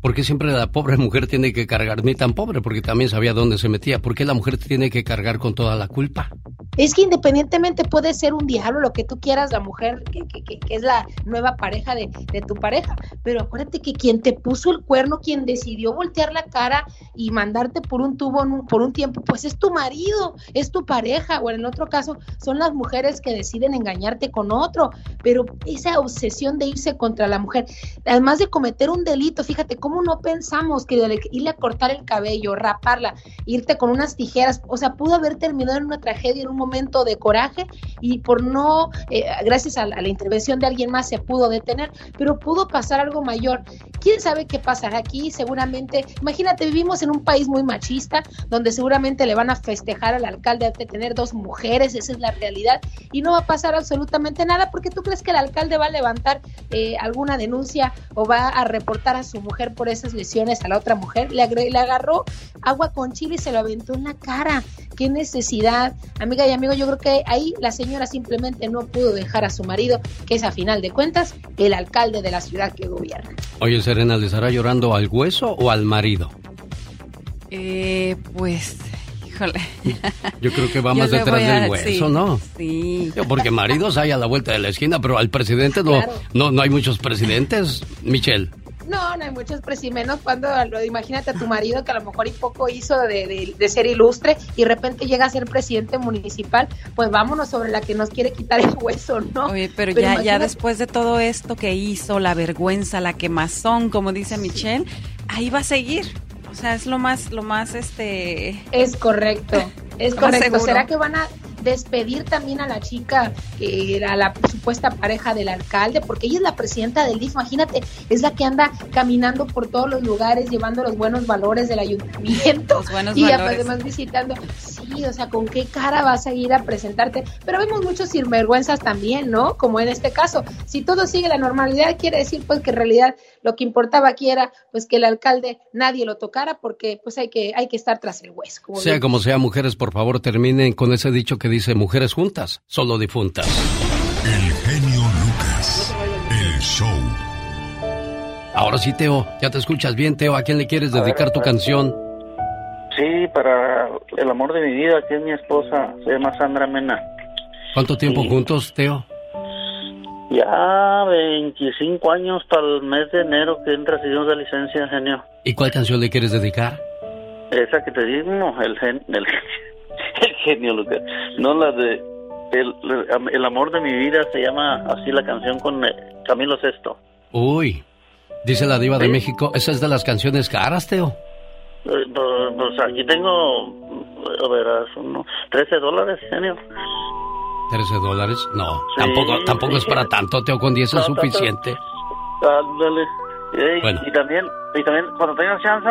¿Por qué siempre la pobre mujer tiene que cargar? Ni tan pobre, porque también sabía dónde se metía. ¿Por qué la mujer tiene que cargar con toda la culpa? Es que independientemente puede ser un diablo, lo que tú quieras, la mujer que, que, que, es la nueva pareja de, de, tu pareja, pero acuérdate que quien te puso el cuerno, quien decidió voltear la cara y mandarte por un tubo por un tiempo, pues es tu marido, es tu pareja, o en otro caso son las mujeres que deciden engañarte con otro, pero esa obsesión de irse contra la mujer, además de cometer un delito, fíjate cómo no pensamos que irle a cortar el cabello, raparla, irte con unas tijeras, o sea, pudo haber terminado en una tragedia en un momento de coraje y por no, eh, gracias a la, intervención de alguien más se pudo detener, pero pudo pasar algo mayor. ¿Quién sabe qué pasará aquí? Seguramente, imagínate, vivimos en un país muy machista, donde seguramente le van a festejar al alcalde de tener dos mujeres, esa es la realidad, y no va a pasar absolutamente nada porque tú crees que el alcalde va a levantar eh, alguna denuncia o va a reportar a su mujer por esas lesiones a la otra mujer, le, le agarró agua con chile y se lo aventó en la cara. ¿Qué necesidad? Amiga y amigo, yo creo que ahí la señora simplemente no pudo dejar a su marido, que es a final de cuentas el alcalde de la ciudad que gobierna. Oye, Serena, ¿le estará llorando al hueso o al marido? Eh, pues, híjole. [LAUGHS] Yo creo que va más detrás a, del hueso, sí, ¿no? Sí. Porque maridos hay a la vuelta de la esquina, pero al presidente no, claro. no, no hay muchos presidentes, Michelle. No, no hay muchos precios, menos cuando, lo, imagínate a tu marido que a lo mejor y poco hizo de, de, de, ser ilustre y de repente llega a ser presidente municipal, pues vámonos sobre la que nos quiere quitar el hueso, ¿no? Oye, pero, pero ya, imagínate... ya después de todo esto que hizo, la vergüenza, la quemazón, como dice Michelle, ahí va a seguir. O sea, es lo más, lo más, este... Es correcto, es [LAUGHS] correcto. ¿Será que van a despedir también a la chica que era la supuesta pareja del alcalde, porque ella es la presidenta del DIF, imagínate, es la que anda caminando por todos los lugares, llevando los buenos valores del ayuntamiento los buenos y valores. además visitando. Sí, o sea, ¿con qué cara vas a ir a presentarte? Pero vemos muchos sinvergüenzas también, ¿no? Como en este caso, si todo sigue la normalidad, quiere decir pues que en realidad lo que importaba aquí era pues que el alcalde nadie lo tocara porque pues hay que, hay que estar tras el hueso. Como sea bien. como sea, mujeres, por favor, terminen con ese dicho que dice mujeres juntas, solo difuntas. El genio Lucas, el show. Ahora sí, Teo, ya te escuchas bien, Teo. ¿A quién le quieres dedicar tu canción? Sí, para el amor de mi vida, que es mi esposa, se llama Sandra Mena. ¿Cuánto tiempo Sí. juntos, Teo? Ya 25 años para el mes de enero que entra si Dios da licencia, genio. ¿Y cuál canción le quieres dedicar? Esa que te digo, el, gen, el, [LAUGHS] el genio, Lucas. No la de... El, el amor de mi vida se llama así la canción con eh, Camilo Sesto. Uy, dice la diva de. México, esa es de las canciones caras, Teo. Eh, Pues, pues aquí tengo, a ver, son unos 13 dólares, genio. 13 dólares, no, Sí, tampoco, tampoco es para tanto, Teo, con 10 es No, suficiente. Ándale. Ey, Bueno. Y también, y también cuando tengas chance,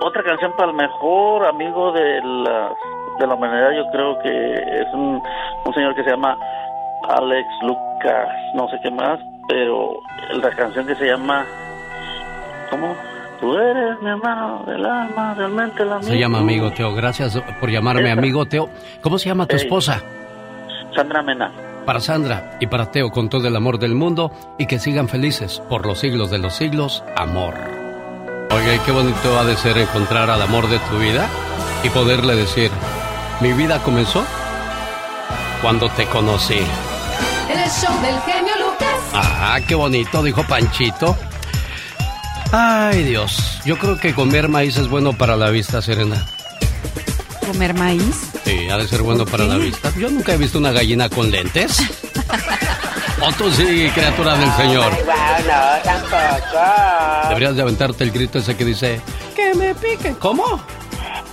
otra canción para el mejor amigo de la, de la humanidad, yo creo que es un, un señor que se llama Alex Lucas, no sé qué más, pero la canción que se llama, ¿cómo? Tú eres mi hermano del alma, realmente el amigo. Se llama amigo, Teo, gracias por llamarme Esa. amigo, Teo. ¿Cómo se llama tu Ey. esposa? Sandra Mena. Para Sandra y para Teo con todo el amor del mundo y que sigan felices por los siglos de los siglos, amor. Oye, qué bonito ha de ser encontrar al amor de tu vida y poderle decir, mi vida comenzó cuando te conocí. El show del genio Lucas. Ah, qué bonito, dijo Panchito. Ay, Dios, yo creo que comer maíz es bueno para la vista, Serena. ¿Comer maíz? Sí, ha de ser bueno para la vista. Yo nunca he visto una gallina con lentes. [LAUGHS] O tú sí, criatura del Señor. Ay, guau, no, tampoco. Deberías de aventarte el grito ese que dice, que me pique. ¿Cómo?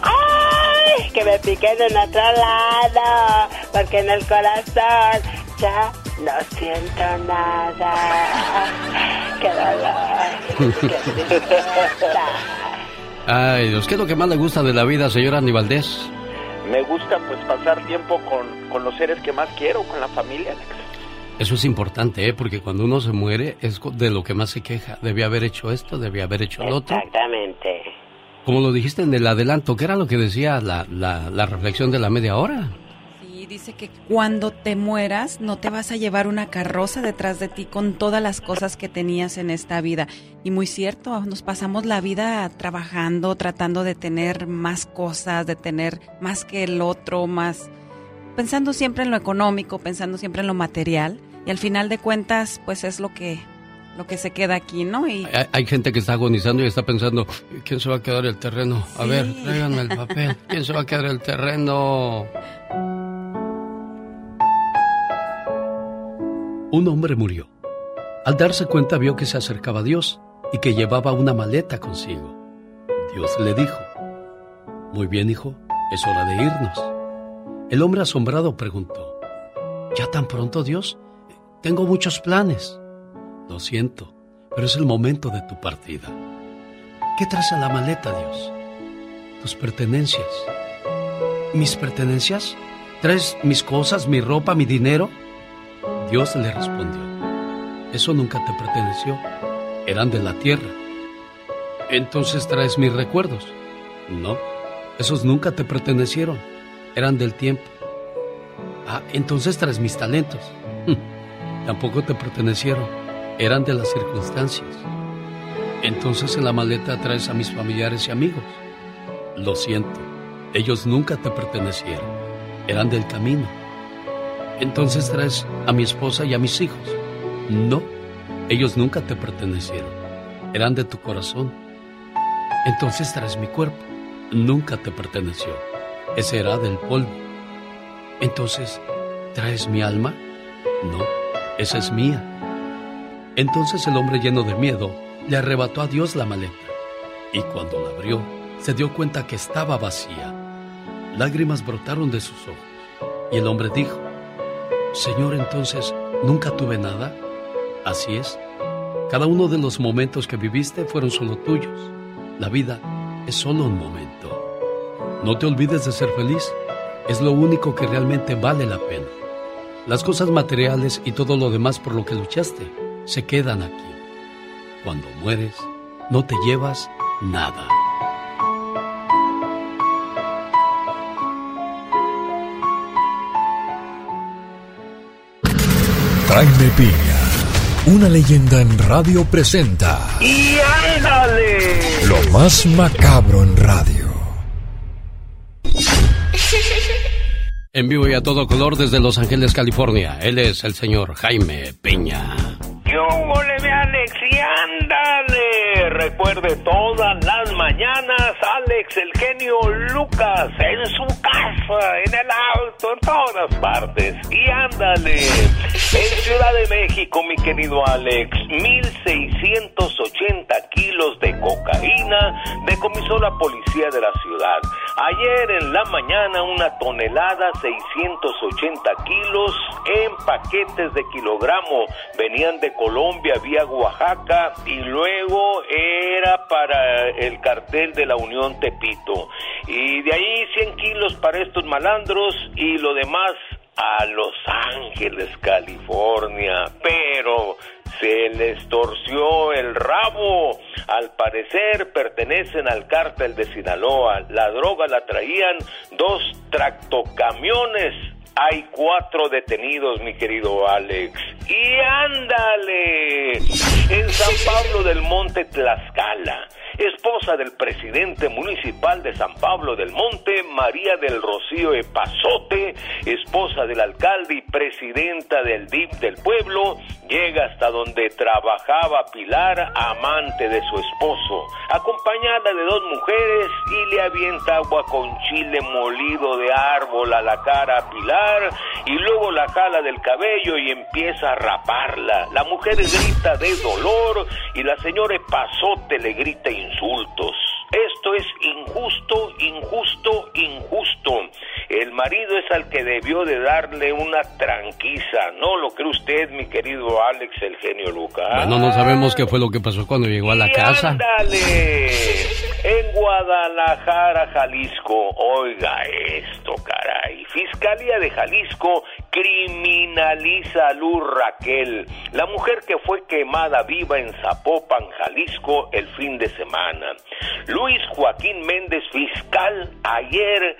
Ay, que me piquen en otro lado, porque en el corazón ya no siento nada. Qué dolor. Qué. Ay, Dios, ¿qué es lo que más le gusta de la vida, señora Aníbaldez? Me gusta pues pasar tiempo con, con los seres que más quiero, con la familia, Alex. Eso es importante, ¿eh? Porque cuando uno se muere es de lo que más se queja. Debía haber hecho esto, debía haber hecho lo otro. Exactamente. Como lo dijiste en el adelanto, ¿qué era lo que decía la, la, la reflexión de la media hora? Y dice que cuando te mueras no te vas a llevar una carroza detrás de ti con todas las cosas que tenías en esta vida. Y muy cierto, nos pasamos la vida trabajando, tratando de tener más cosas, de tener más que el otro, más... pensando siempre en lo económico, pensando siempre en lo material y al final de cuentas pues es lo que lo que se queda aquí, ¿no? Y Hay, hay gente que está agonizando y está pensando, ¿quién se va a quedar el terreno? A ver, tráiganme el papel. ¿Quién se va a quedar el terreno? Un hombre murió. Al darse cuenta vio que se acercaba a Dios y que llevaba una maleta consigo. Dios le dijo, Muy bien, hijo, es hora de irnos. El hombre asombrado preguntó, ¿Ya tan pronto, Dios? Tengo muchos planes. Lo siento, pero es el momento de tu partida. ¿Qué traes en la maleta, Dios? Tus pertenencias. ¿Mis pertenencias? ¿Traes mis cosas, mi ropa, mi dinero? Dios le respondió, eso nunca te perteneció, eran de la tierra. Entonces traes mis recuerdos. No, esos nunca te pertenecieron, eran del tiempo. Ah, entonces traes mis talentos. Hm, Tampoco te pertenecieron, eran de las circunstancias. Entonces en la maleta traes a mis familiares y amigos. Lo siento, ellos nunca te pertenecieron, eran del camino. Entonces traes a mi esposa y a mis hijos. No, ellos nunca te pertenecieron, eran de tu corazón. Entonces traes mi cuerpo, nunca te perteneció, ese era del polvo. Entonces, ¿traes mi alma? No, esa es mía. Entonces el hombre lleno de miedo le arrebató a Dios la maleta y cuando la abrió se dio cuenta que estaba vacía. Lágrimas brotaron de sus ojos y el hombre dijo, Señor, entonces, ¿nunca tuve nada? Así es. Cada uno de los momentos que viviste fueron solo tuyos. La vida es solo un momento. No te olvides de ser feliz. Es lo único que realmente vale la pena. Las cosas materiales y todo lo demás por lo que luchaste se quedan aquí. Cuando mueres, no te llevas nada. Jaime Piña, una leyenda en radio presenta ¡Y ándale! lo más macabro en radio. [LAUGHS] En vivo y a todo color desde Los Ángeles, California. Él es el señor Jaime Peña. ¡Qué hubo, mi Alex! ¡Y ándale! Recuerde todas las mañanas, Alex, el genio Lucas, en su casa, en el auto, en todas partes. ¡Y ándale! En Ciudad de México, mi querido Alex, 1.680 kilos de cocaína decomisó la policía de la ciudad. Ayer en la mañana, una tonelada, 680 kilos en paquetes de kilogramo. Venían de Colombia vía Oaxaca y luego era para el cartel de la Unión Tepito. Y de ahí 100 kilos para estos malandros y lo demás a Los Ángeles, California. Pero se les torció el rabo. Al parecer pertenecen al cártel de Sinaloa. La droga la traían dos tractocamiones. Hay cuatro detenidos, mi querido Alex. Y ándale. En San Pablo del Monte, Tlaxcala. Esposa del presidente municipal de San Pablo del Monte, María del Rocío Epazote, esposa del alcalde y presidenta del DIP del pueblo, llega hasta donde trabajaba Pilar, amante de su esposo, acompañada de dos mujeres y le avienta agua con chile molido de árbol a la cara a Pilar y luego la jala del cabello y empieza a raparla. La mujer grita de dolor y la señora Epazote le grita insultos. Esto es injusto, injusto, injusto. El marido es al que debió de darle una tranquiza. ¿No lo cree usted, mi querido Alex, el genio Lucas? Bueno, no sabemos qué fue lo que pasó cuando llegó a la Y casa. ándale. En Guadalajara, Jalisco. Oiga esto, caray. Fiscalía de Jalisco criminaliza a Luz Raquel, la mujer que fue quemada viva en Zapopan, Jalisco, el fin de semana. Luis Joaquín Méndez, fiscal, ayer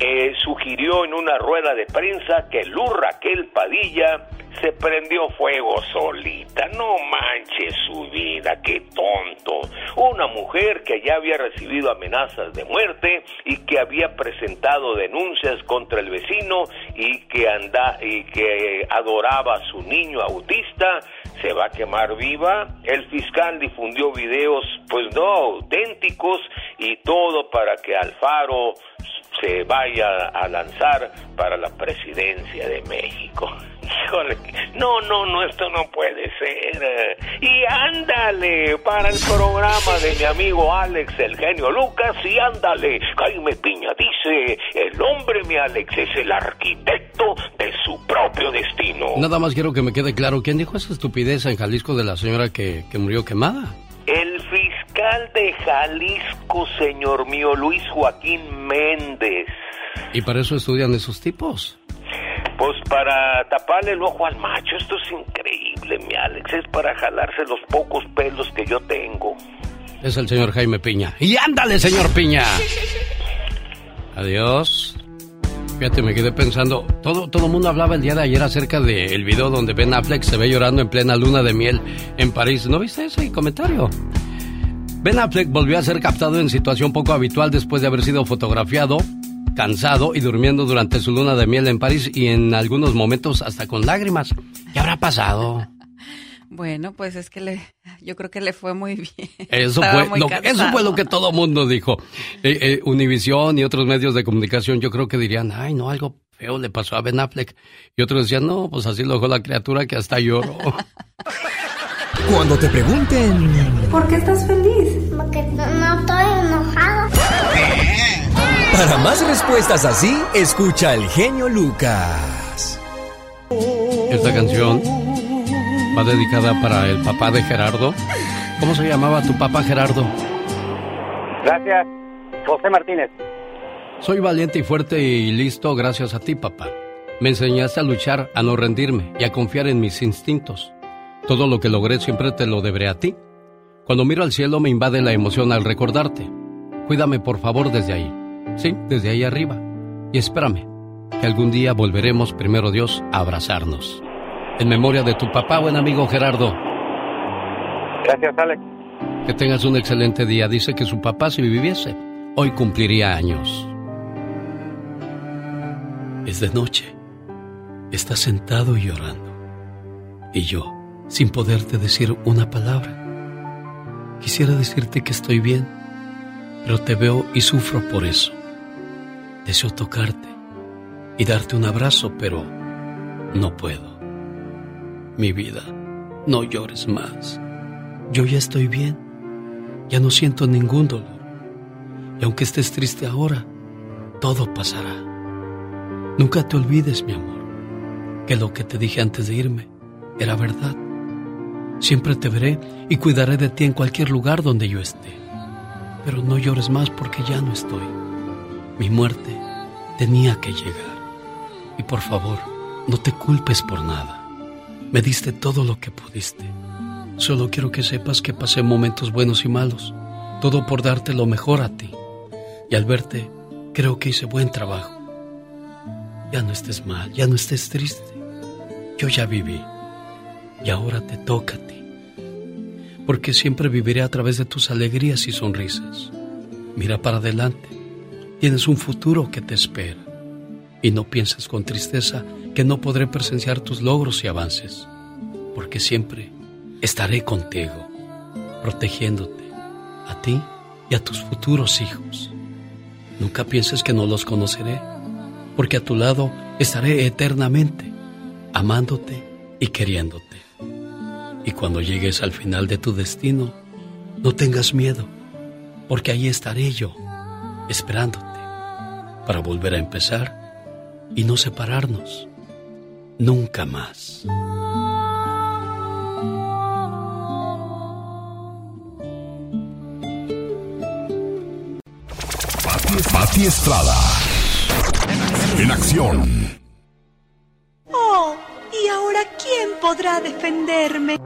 eh, sugirió en una rueda de prensa que Luz Raquel Padilla se prendió fuego solita. No manches su vida, qué tonto. Una mujer que ya había recibido amenazas de muerte y que había presentado denuncias contra el vecino y que anda y que adoraba a su niño autista se va a quemar viva. El fiscal difundió videos pues no auténticos y todo para que Alfaro se vaya a lanzar para la presidencia de México. Híjole, no, no, no, esto no puede ser. Y ándale para el programa de mi amigo Alex, el genio Lucas, y ándale, Jaime Piña dice, el hombre, mi Alex, es el arquitecto de su propio destino. Nada más quiero que me quede claro, ¿quién dijo esa estupidez en Jalisco de la señora que, que murió quemada? El fiscal de Jalisco, señor mío, Luis Joaquín Méndez. ¿Y para eso estudian esos tipos? Pues para taparle el ojo al macho, esto es increíble, mi Alex, es para jalarse los pocos pelos que yo tengo. Es el señor Jaime Piña. ¡Y ándale, señor Piña! Adiós. Fíjate, me quedé pensando, todo todo mundo hablaba el día de ayer acerca del video donde Ben Affleck se ve llorando en plena luna de miel en París. ¿No viste ese comentario? Ben Affleck volvió a ser captado en situación poco habitual después de haber sido fotografiado cansado y durmiendo durante su luna de miel en París y en algunos momentos hasta con lágrimas. ¿Qué habrá pasado? [LAUGHS] Bueno, pues es que le, yo creo que le fue muy bien. Eso, fue, lo, eso fue lo que todo mundo dijo. Eh, eh, Univisión y otros medios de comunicación yo creo que dirían, ay, no, algo feo le pasó a Ben Affleck. Y otros decían, no, pues así lo dejó la criatura que hasta lloró. Cuando te pregunten... ¿Por qué estás feliz? Porque no estoy enojado. Para más respuestas así, escucha al genio Lucas. Esta canción va dedicada para el papá de Gerardo. ¿Cómo se llamaba tu papá Gerardo? Gracias, José Martínez. Soy valiente y fuerte y listo gracias a ti, papá. Me enseñaste a luchar, a no rendirme y a confiar en mis instintos. Todo lo que logré siempre te lo deberé a ti. Cuando miro al cielo me invade la emoción al recordarte. Cuídame por favor desde ahí. Sí, desde ahí arriba. Y espérame, que algún día volveremos, primero Dios, a abrazarnos. En memoria de tu papá, buen amigo Gerardo. Gracias, Alex. Que tengas un excelente día. Dice que su papá, si viviese, hoy cumpliría años. Es de noche. Estás sentado y llorando. Y yo, sin poderte decir una palabra. Quisiera decirte que estoy bien, pero te veo y sufro por eso. Deseo tocarte y darte un abrazo, pero no puedo. Mi vida, no llores más. Yo ya estoy bien. Ya no siento ningún dolor. Y aunque estés triste ahora, todo pasará. Nunca te olvides, mi amor, que lo que te dije antes de irme era verdad. Siempre te veré y cuidaré de ti en cualquier lugar donde yo esté. Pero no llores más porque ya no estoy. Mi muerte tenía que llegar. Y por favor, no te culpes por nada. Me diste todo lo que pudiste. Solo quiero que sepas que pasé momentos buenos y malos. Todo por darte lo mejor a ti. Y al verte, creo que hice buen trabajo. Ya no estés mal, ya no estés triste. Yo ya viví. Y ahora te toca a ti. Porque siempre viviré a través de tus alegrías y sonrisas. Mira para adelante. Tienes un futuro que te espera. Y no pienses con tristeza que no podré presenciar tus logros y avances. Porque siempre estaré contigo, protegiéndote, a ti y a tus futuros hijos. Nunca pienses que no los conoceré, porque a tu lado estaré eternamente, amándote y queriéndote. Y cuando llegues al final de tu destino, no tengas miedo, porque ahí estaré yo, esperándote, para volver a empezar y no separarnos nunca más. Pati Estrada. En acción. Oh, ¿y ahora quién podrá defenderme?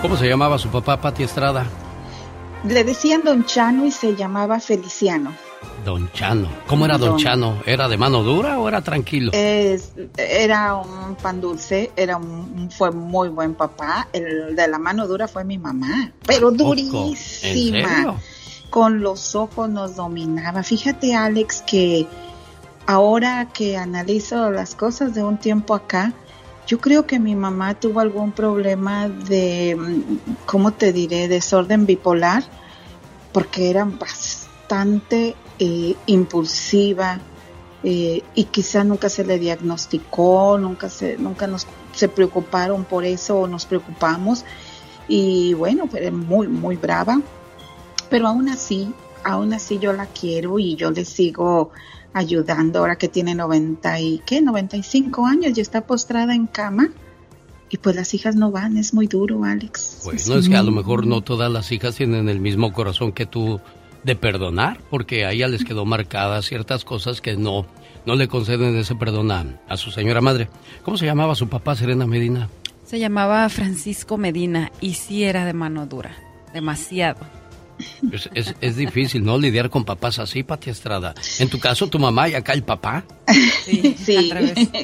¿Cómo se llamaba su papá, Pati Estrada? Le decían Don Chano y se llamaba Feliciano. Don Chano. ¿Cómo era Don, Don- Chano? ¿Era de mano dura o era tranquilo? Es, era un pan dulce, era un, fue muy buen papá. El de la mano dura fue mi mamá, pero ¿En serio? durísima. Con los ojos nos dominaba. Fíjate, Alex, que ahora que analizo las cosas de un tiempo acá, yo creo que mi mamá tuvo algún problema de, mm, ¿cómo te diré?, desorden bipolar, porque era bastante eh, impulsiva eh, y quizá nunca se le diagnosticó, nunca se, nunca nos se preocuparon por eso o nos preocupamos y bueno, fue muy, muy brava, pero aún así, aún así yo la quiero y yo le sigo ayudando ahora que tiene 90 y qué 95 años y está postrada en cama y pues las hijas no van es muy duro Alex Bueno, es que a lo mejor no todas las hijas tienen el mismo corazón que tú de perdonar, porque a ella les quedó marcadas ciertas cosas que no, no le conceden ese perdón a, a su señora madre. ¿Cómo se llamaba su papá, Serena Medina? Se llamaba Francisco Medina y sí era de mano dura, demasiado. Es, es, es difícil, ¿no? Lidiar con papás así, Pati Estrada. En tu caso, tu mamá y acá el papá. Sí,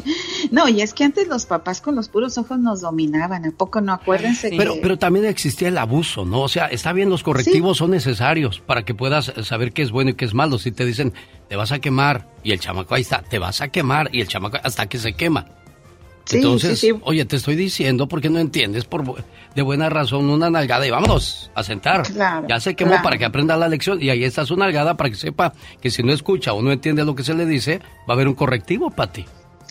[LAUGHS] no, y es que antes los papás con los puros ojos nos dominaban, ¿a poco no? Acuérdense Pero, que... pero también existía el abuso, ¿no? O sea, está bien, los correctivos son necesarios para que puedas saber qué es bueno y qué es malo. Si te dicen, te vas a quemar, y el chamaco ahí está, te vas a quemar, y el chamaco hasta que se quema. Sí, Entonces, sí, sí. oye, te estoy diciendo porque no entiendes por de buena razón una nalgada y vámonos a sentar. Claro, ya se quemó claro. para que aprenda la lección y ahí está su nalgada para que sepa que si no escucha o no entiende lo que se le dice, va a haber un correctivo para ti.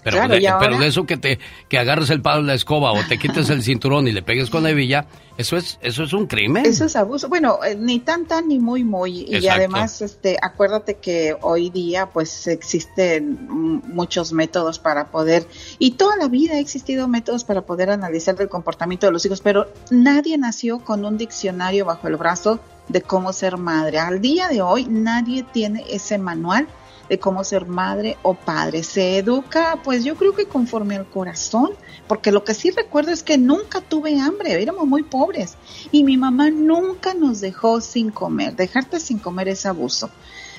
Pero, Claro, de, pero de eso que te que agarres el palo de la escoba o te quites el cinturón y le pegues con la hebilla, eso es eso es un crimen. Eso es abuso. Bueno, eh, ni tan tan ni muy muy. Y además, este, acuérdate que hoy día pues existen muchos métodos para poder, y toda la vida ha existido métodos para poder analizar el comportamiento de los hijos, pero nadie nació con un diccionario bajo el brazo de cómo ser madre. Al día de hoy nadie tiene ese manual de cómo ser madre o padre. Se educa, pues yo creo que conforme al corazón, porque lo que sí recuerdo es que nunca tuve hambre, éramos muy pobres y mi mamá nunca nos dejó sin comer. Dejarte sin comer es abuso.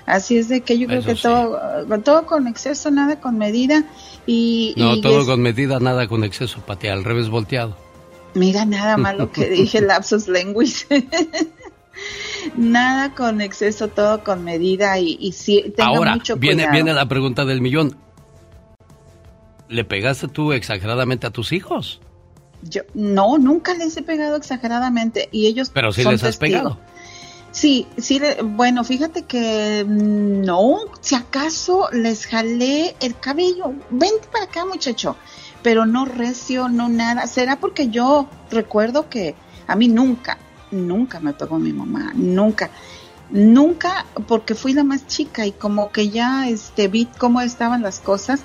Así es de que yo creo Eso que sí. todo, todo con exceso, nada con medida y, no, y todo es- con medida, nada con exceso, Pati, al revés volteado. Mira, nada más lo que [LAUGHS] dije, lapsus lenguis. [LAUGHS] nada con exceso, todo con medida y, y sí, tenga Ahora, mucho viene, cuidado. viene la pregunta del millón. ¿Le pegaste tú exageradamente a tus hijos? Yo, no, nunca les he pegado exageradamente y ellos Pero sí son les has testigos. pegado. Sí, sí, le- bueno, fíjate que mm, no, si acaso les jalé el cabello, vente para acá muchacho, pero no recio, no nada, será porque yo recuerdo que a mí nunca, nunca me pegó mi mamá, nunca, nunca, porque fui la más chica y como que ya este, vi cómo estaban las cosas.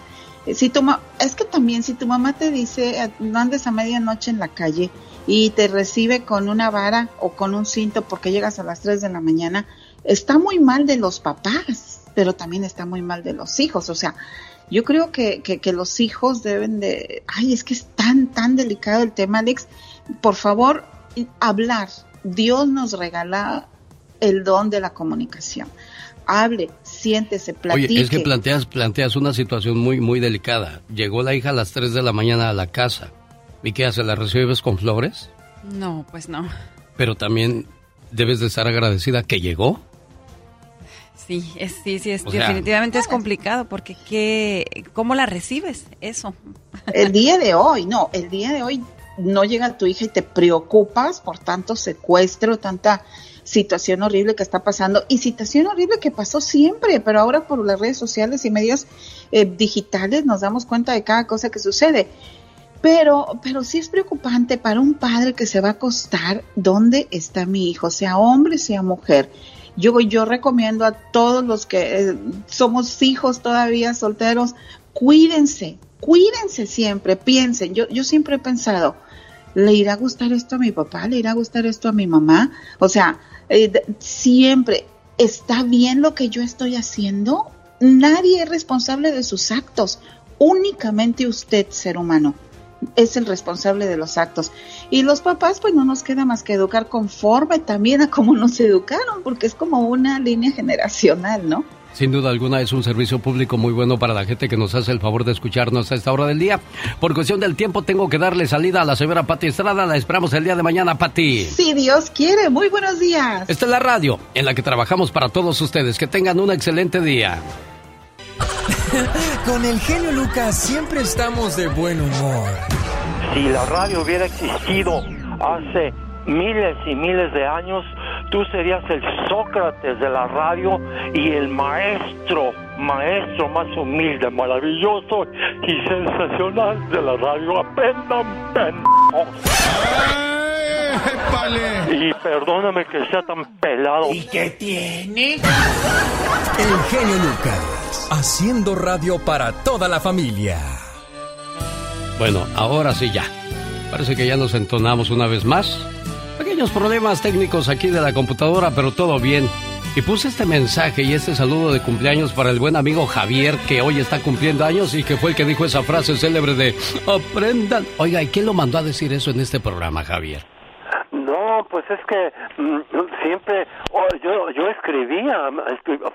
Eh, Si tu ma- es que también si tu mamá te dice eh, no andes a medianoche en la calle y te recibe con una vara o con un cinto porque llegas a las 3 de la mañana, está muy mal de los papás, pero también está muy mal de los hijos. O sea, yo creo que, que, que los hijos deben de... Ay, es que es tan, tan delicado el tema, Alex. Por favor, hablar. Dios nos regala el don de la comunicación. Hable, siéntese, platique. Oye, es que planteas, planteas una situación muy, muy delicada. Llegó la hija a las 3 de la mañana a la casa. ¿Y qué hace? ¿La recibes con flores? No, pues no. Pero también debes de estar agradecida que llegó. Sí, es, sí, sí, es, O sea- definitivamente es complicado porque ¿qué, ¿cómo la recibes? Eso. El día de hoy, no, el día de hoy no llega tu hija y te preocupas por tanto secuestro, tanta situación horrible que está pasando y situación horrible que pasó siempre, pero ahora por las redes sociales y medios eh, digitales nos damos cuenta de cada cosa que sucede. Pero, pero sí es preocupante para un padre que se va a acostar dónde está mi hijo, sea hombre, sea mujer. Yo, yo recomiendo a todos los que eh, somos hijos todavía solteros, cuídense, cuídense siempre, piensen. Yo, yo siempre he pensado, ¿le irá a gustar esto a mi papá? ¿Le irá a gustar esto a mi mamá? O sea, eh, siempre, ¿está bien lo que yo estoy haciendo? Nadie es responsable de sus actos, únicamente usted, ser humano es el responsable de los actos. Y los papás, pues no nos queda más que educar conforme también a cómo nos educaron, porque es como una línea generacional, ¿no? Sin duda alguna es un servicio público muy bueno para la gente que nos hace el favor de escucharnos a esta hora del día. Por cuestión del tiempo tengo que darle salida a la señora Pati Estrada. La esperamos el día de mañana, Pati. Si Dios quiere, muy buenos días. Esta es la radio en la que trabajamos para todos ustedes. Que tengan un excelente día. [LAUGHS] Con el genio Lucas siempre estamos de buen humor. Si la radio hubiera existido hace miles y miles de años, tú serías el Sócrates de la radio y el maestro, maestro más humilde, maravilloso y sensacional de la radio. Aprendan, Y perdóname que sea tan pelado. ¿Y qué tiene? El genio Lucas, haciendo radio para toda la familia. Bueno, ahora sí ya. Parece que ya nos entonamos una vez más. Pequeños problemas técnicos aquí de la computadora, pero todo bien. Y puse este mensaje y este saludo de cumpleaños para el buen amigo Javier, que hoy está cumpliendo años y que fue el que dijo esa frase célebre de aprendan. Oiga, ¿y quién lo mandó a decir eso en este programa, Javier? Pues es que mm, siempre, yo, yo escribía,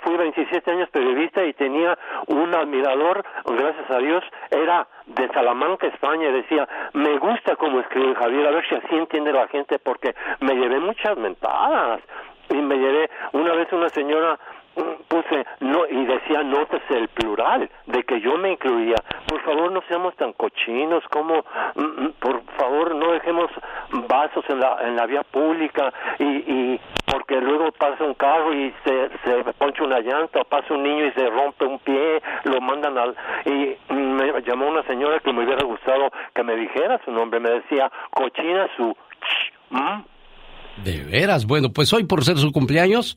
fui 27 años periodista y tenía un admirador, gracias a Dios, era de Salamanca, España, y decía, me gusta cómo escribe Javier, a ver si así entiende la gente, porque me llevé muchas mentadas. Y me llevé, una vez una señora puse no y decía notas el plural de que yo me incluía. Por favor no seamos tan cochinos como mm, mm, por favor no dejemos vasos en la en la vía pública y, y porque luego pasa un carro y se, se poncha una llanta pasa un niño y se rompe un pie lo mandan al y me llamó una señora que me hubiera gustado que me dijera su nombre me decía cochina su de veras. Bueno pues hoy por ser su cumpleaños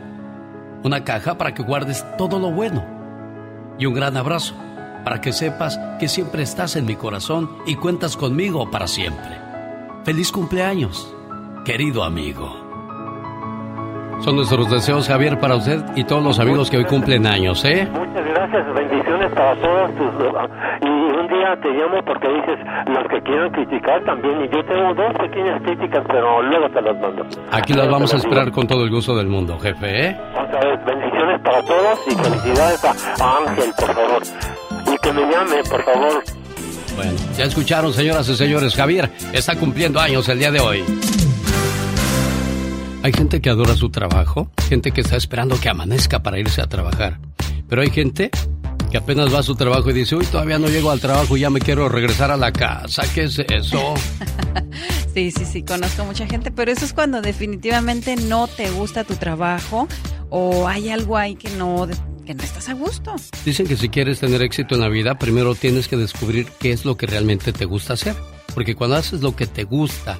una caja para que guardes todo lo bueno y un gran abrazo para que sepas que siempre estás en mi corazón y cuentas conmigo para siempre. Feliz cumpleaños, querido amigo. Son nuestros deseos, Javier, para usted y todos los amigos que hoy cumplen años, ¿eh? Muchas gracias, bendiciones para todos tus... Y un día te llamo porque dices, los que quieran criticar también, y yo tengo dos pequeñas críticas, pero luego te las mando. Aquí las vamos a esperar con todo el gusto del mundo, jefe, ¿eh? Otra vez, bendiciones para todos y felicidades a Ángel, por favor. Y que me llame, por favor. Bueno, ya escucharon, señoras y señores, Javier está cumpliendo años el día de hoy. Hay gente que adora su trabajo, gente que está esperando que amanezca para irse a trabajar. Pero hay gente que apenas va a su trabajo y dice, uy, todavía no llego al trabajo y ya me quiero regresar a la casa. ¿Qué es eso? [LAUGHS] sí, sí, sí, conozco mucha gente, pero eso es cuando definitivamente no te gusta tu trabajo o hay algo ahí que no, que no estás a gusto. Dicen que si quieres tener éxito en la vida, primero tienes que descubrir qué es lo que realmente te gusta hacer. Porque cuando haces lo que te gusta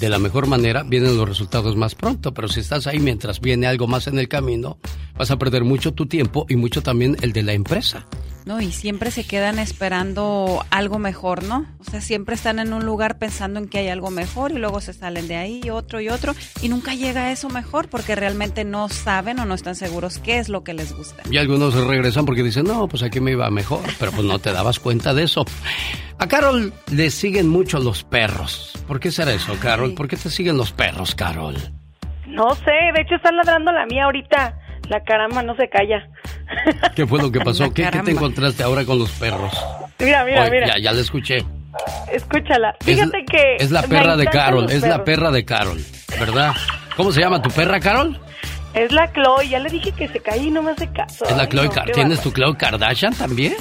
de la mejor manera, vienen los resultados más pronto. Pero si estás ahí mientras viene algo más en el camino, vas a perder mucho tu tiempo y mucho también el de la empresa. No, y siempre se quedan esperando algo mejor, ¿no? O sea, siempre están en un lugar pensando en que hay algo mejor y luego se salen de ahí y otro y otro y nunca llega eso mejor porque realmente no saben o no están seguros qué es lo que les gusta. Y algunos regresan porque dicen, no, pues aquí me iba mejor, pero pues no te dabas cuenta de eso. A Carol le siguen mucho los perros. ¿Por qué será eso, Carol? ¿Por qué te siguen los perros, Carol? No sé, de hecho están ladrando la mía ahorita. La caramba no se calla. ¿Qué fue lo que pasó? ¿Qué, te encontraste ahora con los perros? Mira, mira, mira. Ya, ya la escuché. Escúchala. Fíjate que. Es la perra de Carol, es la perra de Carol, ¿verdad? ¿Cómo se llama tu perra, Carol? Es la Chloe, ya le dije que se cae y no me hace caso. Es la Chloe, ¿tienes tu Chloe Kardashian también?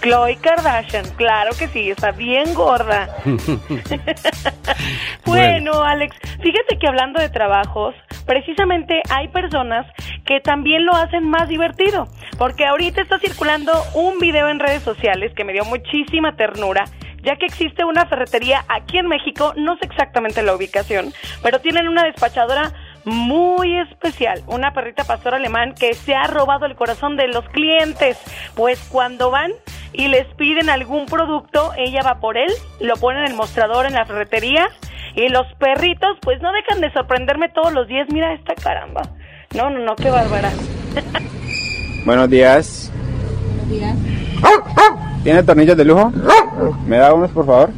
Chloe Kardashian, claro que sí, está bien gorda. [LAUGHS] bueno, Alex, fíjate que hablando de trabajos, precisamente hay personas que también lo hacen más divertido, porque ahorita está circulando un video en redes sociales que me dio muchísima ternura ya que existe una ferretería aquí en México, no sé exactamente la ubicación, pero tienen una despachadora muy especial, una perrita pastor alemán que se ha robado el corazón de los clientes, pues cuando van y les piden algún producto, ella va por él, lo pone en el mostrador en la ferretería y los perritos pues no dejan de sorprenderme todos los días, mira esta caramba. No, no, no, qué bárbara. [LAUGHS] Buenos días. ¿Tiene tornillos de lujo? ¿Me da unos, por favor?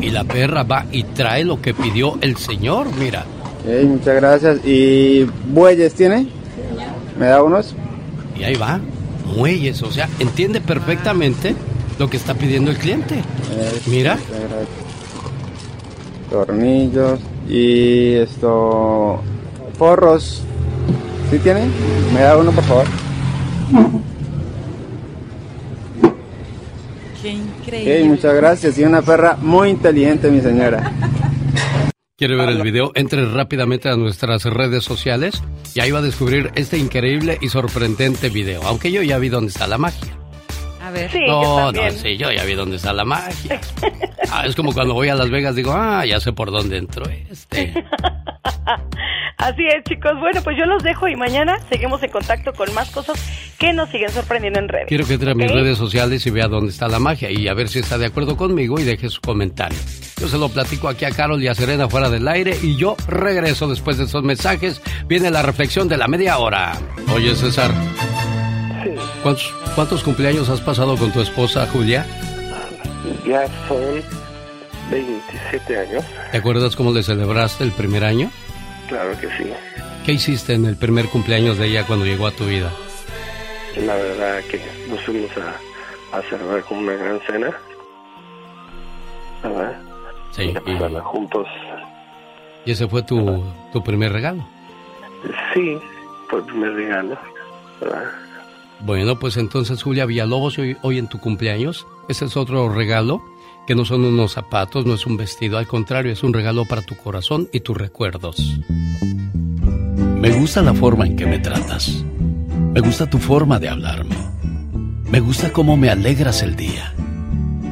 Y la perra va y trae lo que pidió el señor, mira. Muchas gracias. ¿Y bueyes tiene? ¿Me da unos? Y ahí va, muelles, o sea, entiende perfectamente lo que está pidiendo el cliente. Mira. Tornillos y esto... Porros. ¿Sí tiene? ¿Me da uno, por favor? Qué increíble. muchas gracias. Y una perra muy inteligente, mi señora. [LAUGHS] ¿Quiere ver el video? Entre rápidamente a nuestras redes sociales y ahí va a descubrir este increíble y sorprendente video. Aunque yo ya vi dónde está la magia. Ver. no, no, sí, yo ya vi dónde está la magia. [LAUGHS] Ah, es como cuando voy a Las Vegas, digo, ah, ya sé por dónde entró este. [LAUGHS] Así es, chicos. Bueno, pues yo los dejo y mañana seguimos en contacto con más cosas que nos siguen sorprendiendo en redes. Quiero que entre a mis redes sociales y vea dónde está la magia y a ver si está de acuerdo conmigo y deje su comentario. Yo se lo platico aquí a Carol y a Serena fuera del aire y yo regreso después de esos mensajes. Viene la reflexión de la media hora. Oye, César. ¿Cuántos, cuántos cumpleaños has pasado con tu esposa, Julia? Ya son 27 años. ¿Te acuerdas cómo le celebraste el primer año? Claro que sí. ¿Qué hiciste en el primer cumpleaños de ella cuando llegó a tu vida? La verdad que nos fuimos a, a celebrar con una gran cena. ¿Verdad? Sí. Y a juntos. ¿Y ese fue tu, tu primer regalo? Sí, fue el primer regalo. ¿Verdad? Bueno, pues entonces Julia Villalobos, hoy, en tu cumpleaños, ese es otro regalo, que no son unos zapatos, no es un vestido, al contrario, es un regalo para tu corazón y tus recuerdos. Me gusta la forma en que me tratas. Me gusta tu forma de hablarme. Me gusta cómo me alegras el día.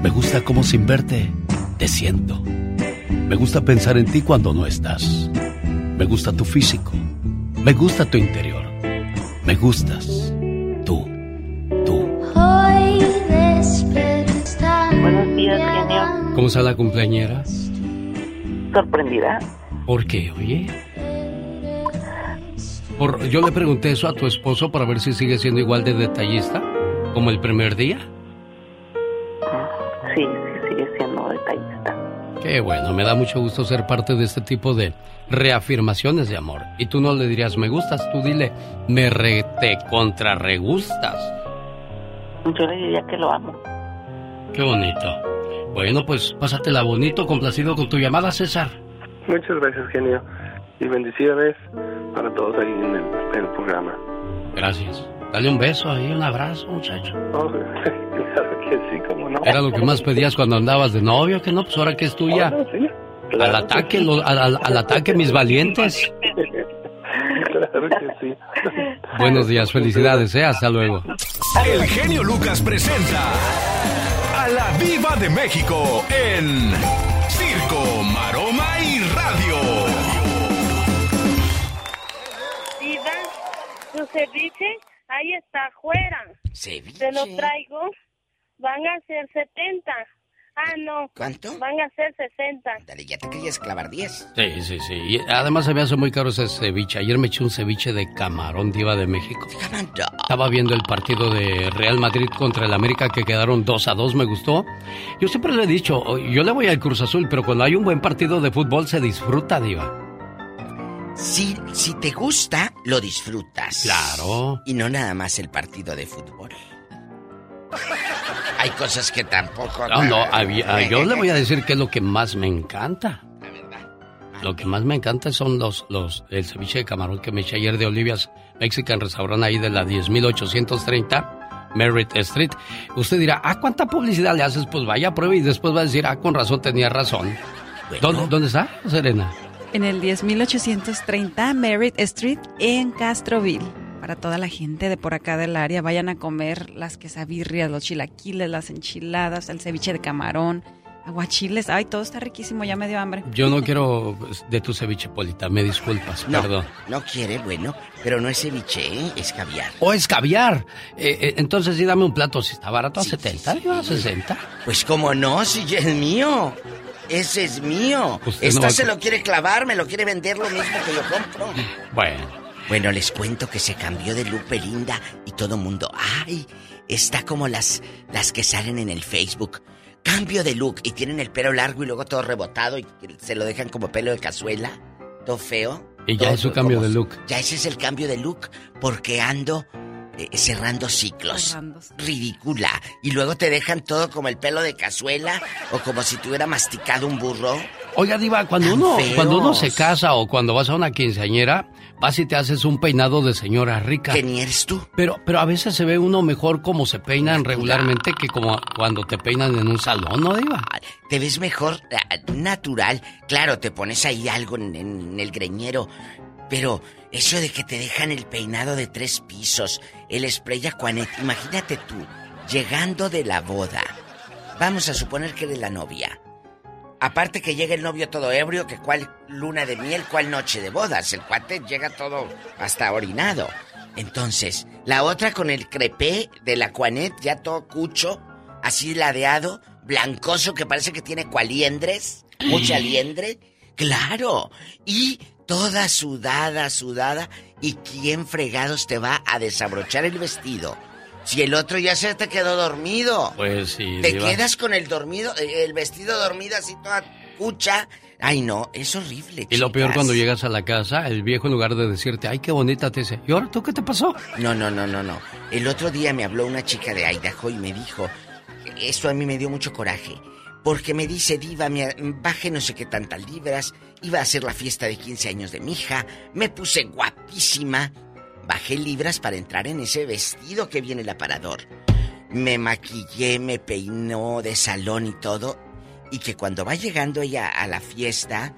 Me gusta cómo sin verte te siento. Me gusta pensar en ti cuando no estás. Me gusta tu físico. Me gusta tu interior. Me gustas. ¿Cómo está la cumpleañera? Sorprendida. ¿Por qué, oye? Por, yo le pregunté eso a tu esposo para ver si sigue siendo igual de detallista como el primer día. Sí, sí, sigue siendo detallista. Qué bueno, me da mucho gusto ser parte de este tipo de reafirmaciones de amor. Y tú no le dirías me gustas, tú dile me re, te contra re gustas. Yo le diría que lo amo. Qué bonito. Bueno, pues pásatela bonito, complacido con tu llamada, César. Muchas gracias, genio. Y bendiciones para todos ahí en el, en el programa. Gracias. Dale un beso ahí, un abrazo, muchacho. [LAUGHS] Oh, claro que sí, como no. Era lo que más pedías cuando andabas de novio, que no, pues ahora que es tuya. Ahora sí, Al ataque, sí. lo- al, al- al ataque, mis valientes. Claro que sí. Buenos días, felicidades, ¿eh? Hasta luego. El genio Lucas presenta a la Viva de México en Circo, Maroma y Radio. Diva, su ceviche, ahí está afuera. ¿Ceviche? Se lo traigo. Van a ser 70. Ah, no. ¿Cuánto? Van a ser 60. Dale, ya te querías clavar 10. Sí, sí, sí. Y además se me hace muy caro ese ceviche. Ayer me eché un ceviche de camarón diva de México. Estaba viendo el partido de Real Madrid contra el América que quedaron 2 a 2, me gustó. Yo siempre le he dicho, yo le voy al Cruz Azul, pero cuando hay un buen partido de fútbol se disfruta, diva. Si, si te gusta, lo disfrutas. Claro. Y no nada más el partido de fútbol. Hay cosas que tampoco... No, no, había- yo le voy a decir que es lo que más me encanta. Lo que más me encanta son los, los, el ceviche de camarón que me eché ayer de Olivia's Mexican Restaurant ahí de la 10.830 Merritt Street. Usted dirá, ah, ¿cuánta publicidad le haces? Pues vaya, prueba y después va a decir, ah, con razón, tenía razón. ¿Dónde, ¿Dónde está, Serena? En el 10830 Merritt Street en Castroville. Para toda la gente de por acá del área, vayan a comer las quesabirrias, los chilaquiles, las enchiladas, el ceviche de camarón. Aguachiles, ay, todo está riquísimo, ya me dio hambre. Yo no quiero pues, de tu ceviche, Polita, me disculpas, No, perdón. no quiere, bueno, pero no es ceviche, ¿eh? es caviar. O es caviar. Eh, eh, entonces sí, dame un plato, si está barato, a 70, digo, a 60. Pues cómo no, si ya es mío. Ese es mío. Usted Esta no va a se lo quiere clavar, me lo quiere vender lo mismo que yo compro. Bueno. Bueno, les cuento que se cambió de look Belinda y todo mundo, ay, está como las, las que salen en el Facebook. Cambio de look y tienen el pelo largo y luego todo rebotado y se lo dejan como pelo de cazuela. Todo feo. Y ya Todo es su cambio como- de look. Ya ese es el cambio de look porque ando eh, cerrando ciclos. Cerrando Ridícula. Y luego te dejan todo como el pelo de cazuela o como si tuviera masticado un burro. Oiga, Diva, cuando Tan uno, feos. cuando uno se casa o cuando vas a una quinceañera, vas y te haces un peinado de señora rica. Ni eres tú. Pero, pero a veces se ve uno mejor como se peinan regularmente que como cuando te peinan en un salón, ¿no, Diva? Te ves mejor ah, natural. Claro, te pones ahí algo en, en el greñero. Pero eso de que te dejan el peinado de tres pisos, el spray Aquanet, imagínate tú, llegando de la boda. Vamos a suponer que eres la novia. Aparte que llega el novio todo ebrio, que cuál luna de miel, cuál noche de bodas. El cuate llega todo hasta orinado. Entonces, la otra con el crepé de la Aquanet, ya todo cucho, así ladeado, blancoso, que parece que tiene cualiendres, mucha liendre. Claro. Y toda sudada, sudada. ¿Y quién fregados te va a desabrochar el vestido? Si el otro ya se te quedó dormido. Pues sí, Te Diva. quedas con el dormido, eh, el vestido dormido así toda cucha. Ay, no, es horrible. Y lo peor cuando llegas a la casa, el viejo en lugar de decirte, ay, qué bonita, te dice, ¿y ahora tú qué te pasó? No, no, no, no, no. El otro día me habló una chica de Idaho y me dijo, eso a mí me dio mucho coraje, porque me dice, diva, me baje no sé qué tantas libras, iba a hacer la fiesta de 15 años de mi hija, me puse guapísima, bajé libras para entrar en ese vestido que viene el aparador. Me maquillé, me peinó de salón y todo, y que cuando va llegando ella a la fiesta,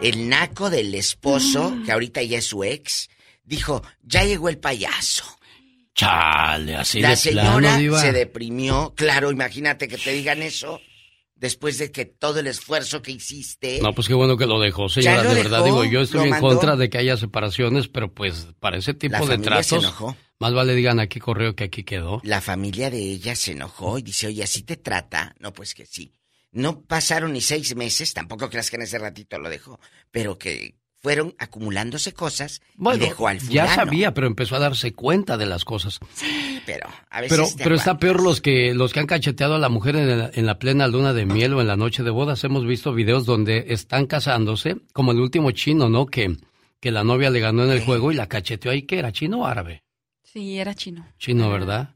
el naco del esposo, que ahorita ya es su ex, dijo, ya llegó el payaso. Chale, así la de señora plano, Diva. se deprimió. Claro, imagínate que te digan eso después de que todo el esfuerzo que hiciste. No, pues qué bueno que lo dejó, señora. Lo de verdad, dejó, digo, yo estoy en contra de que haya separaciones, pero pues para ese tipo La de tratos, enojó. más vale digan aquí correo que aquí quedó. La familia de ella se enojó y dice, oye, así te trata. No, pues que sí. No pasaron ni seis meses, tampoco creas que en ese ratito lo dejó, pero que fueron acumulándose cosas y dejó al fulano. ya sabía, pero empezó a darse cuenta de las cosas. Pero a veces Pero, te pero está peor los que los que han cacheteado a la mujer en la, en la plena luna de miel o en la noche de bodas. Hemos visto videos donde están casándose, como el último chino, ¿no? Que, que la novia le ganó en el juego y la cacheteó ahí, que era chino o árabe. Sí, era chino. Chino, ¿verdad?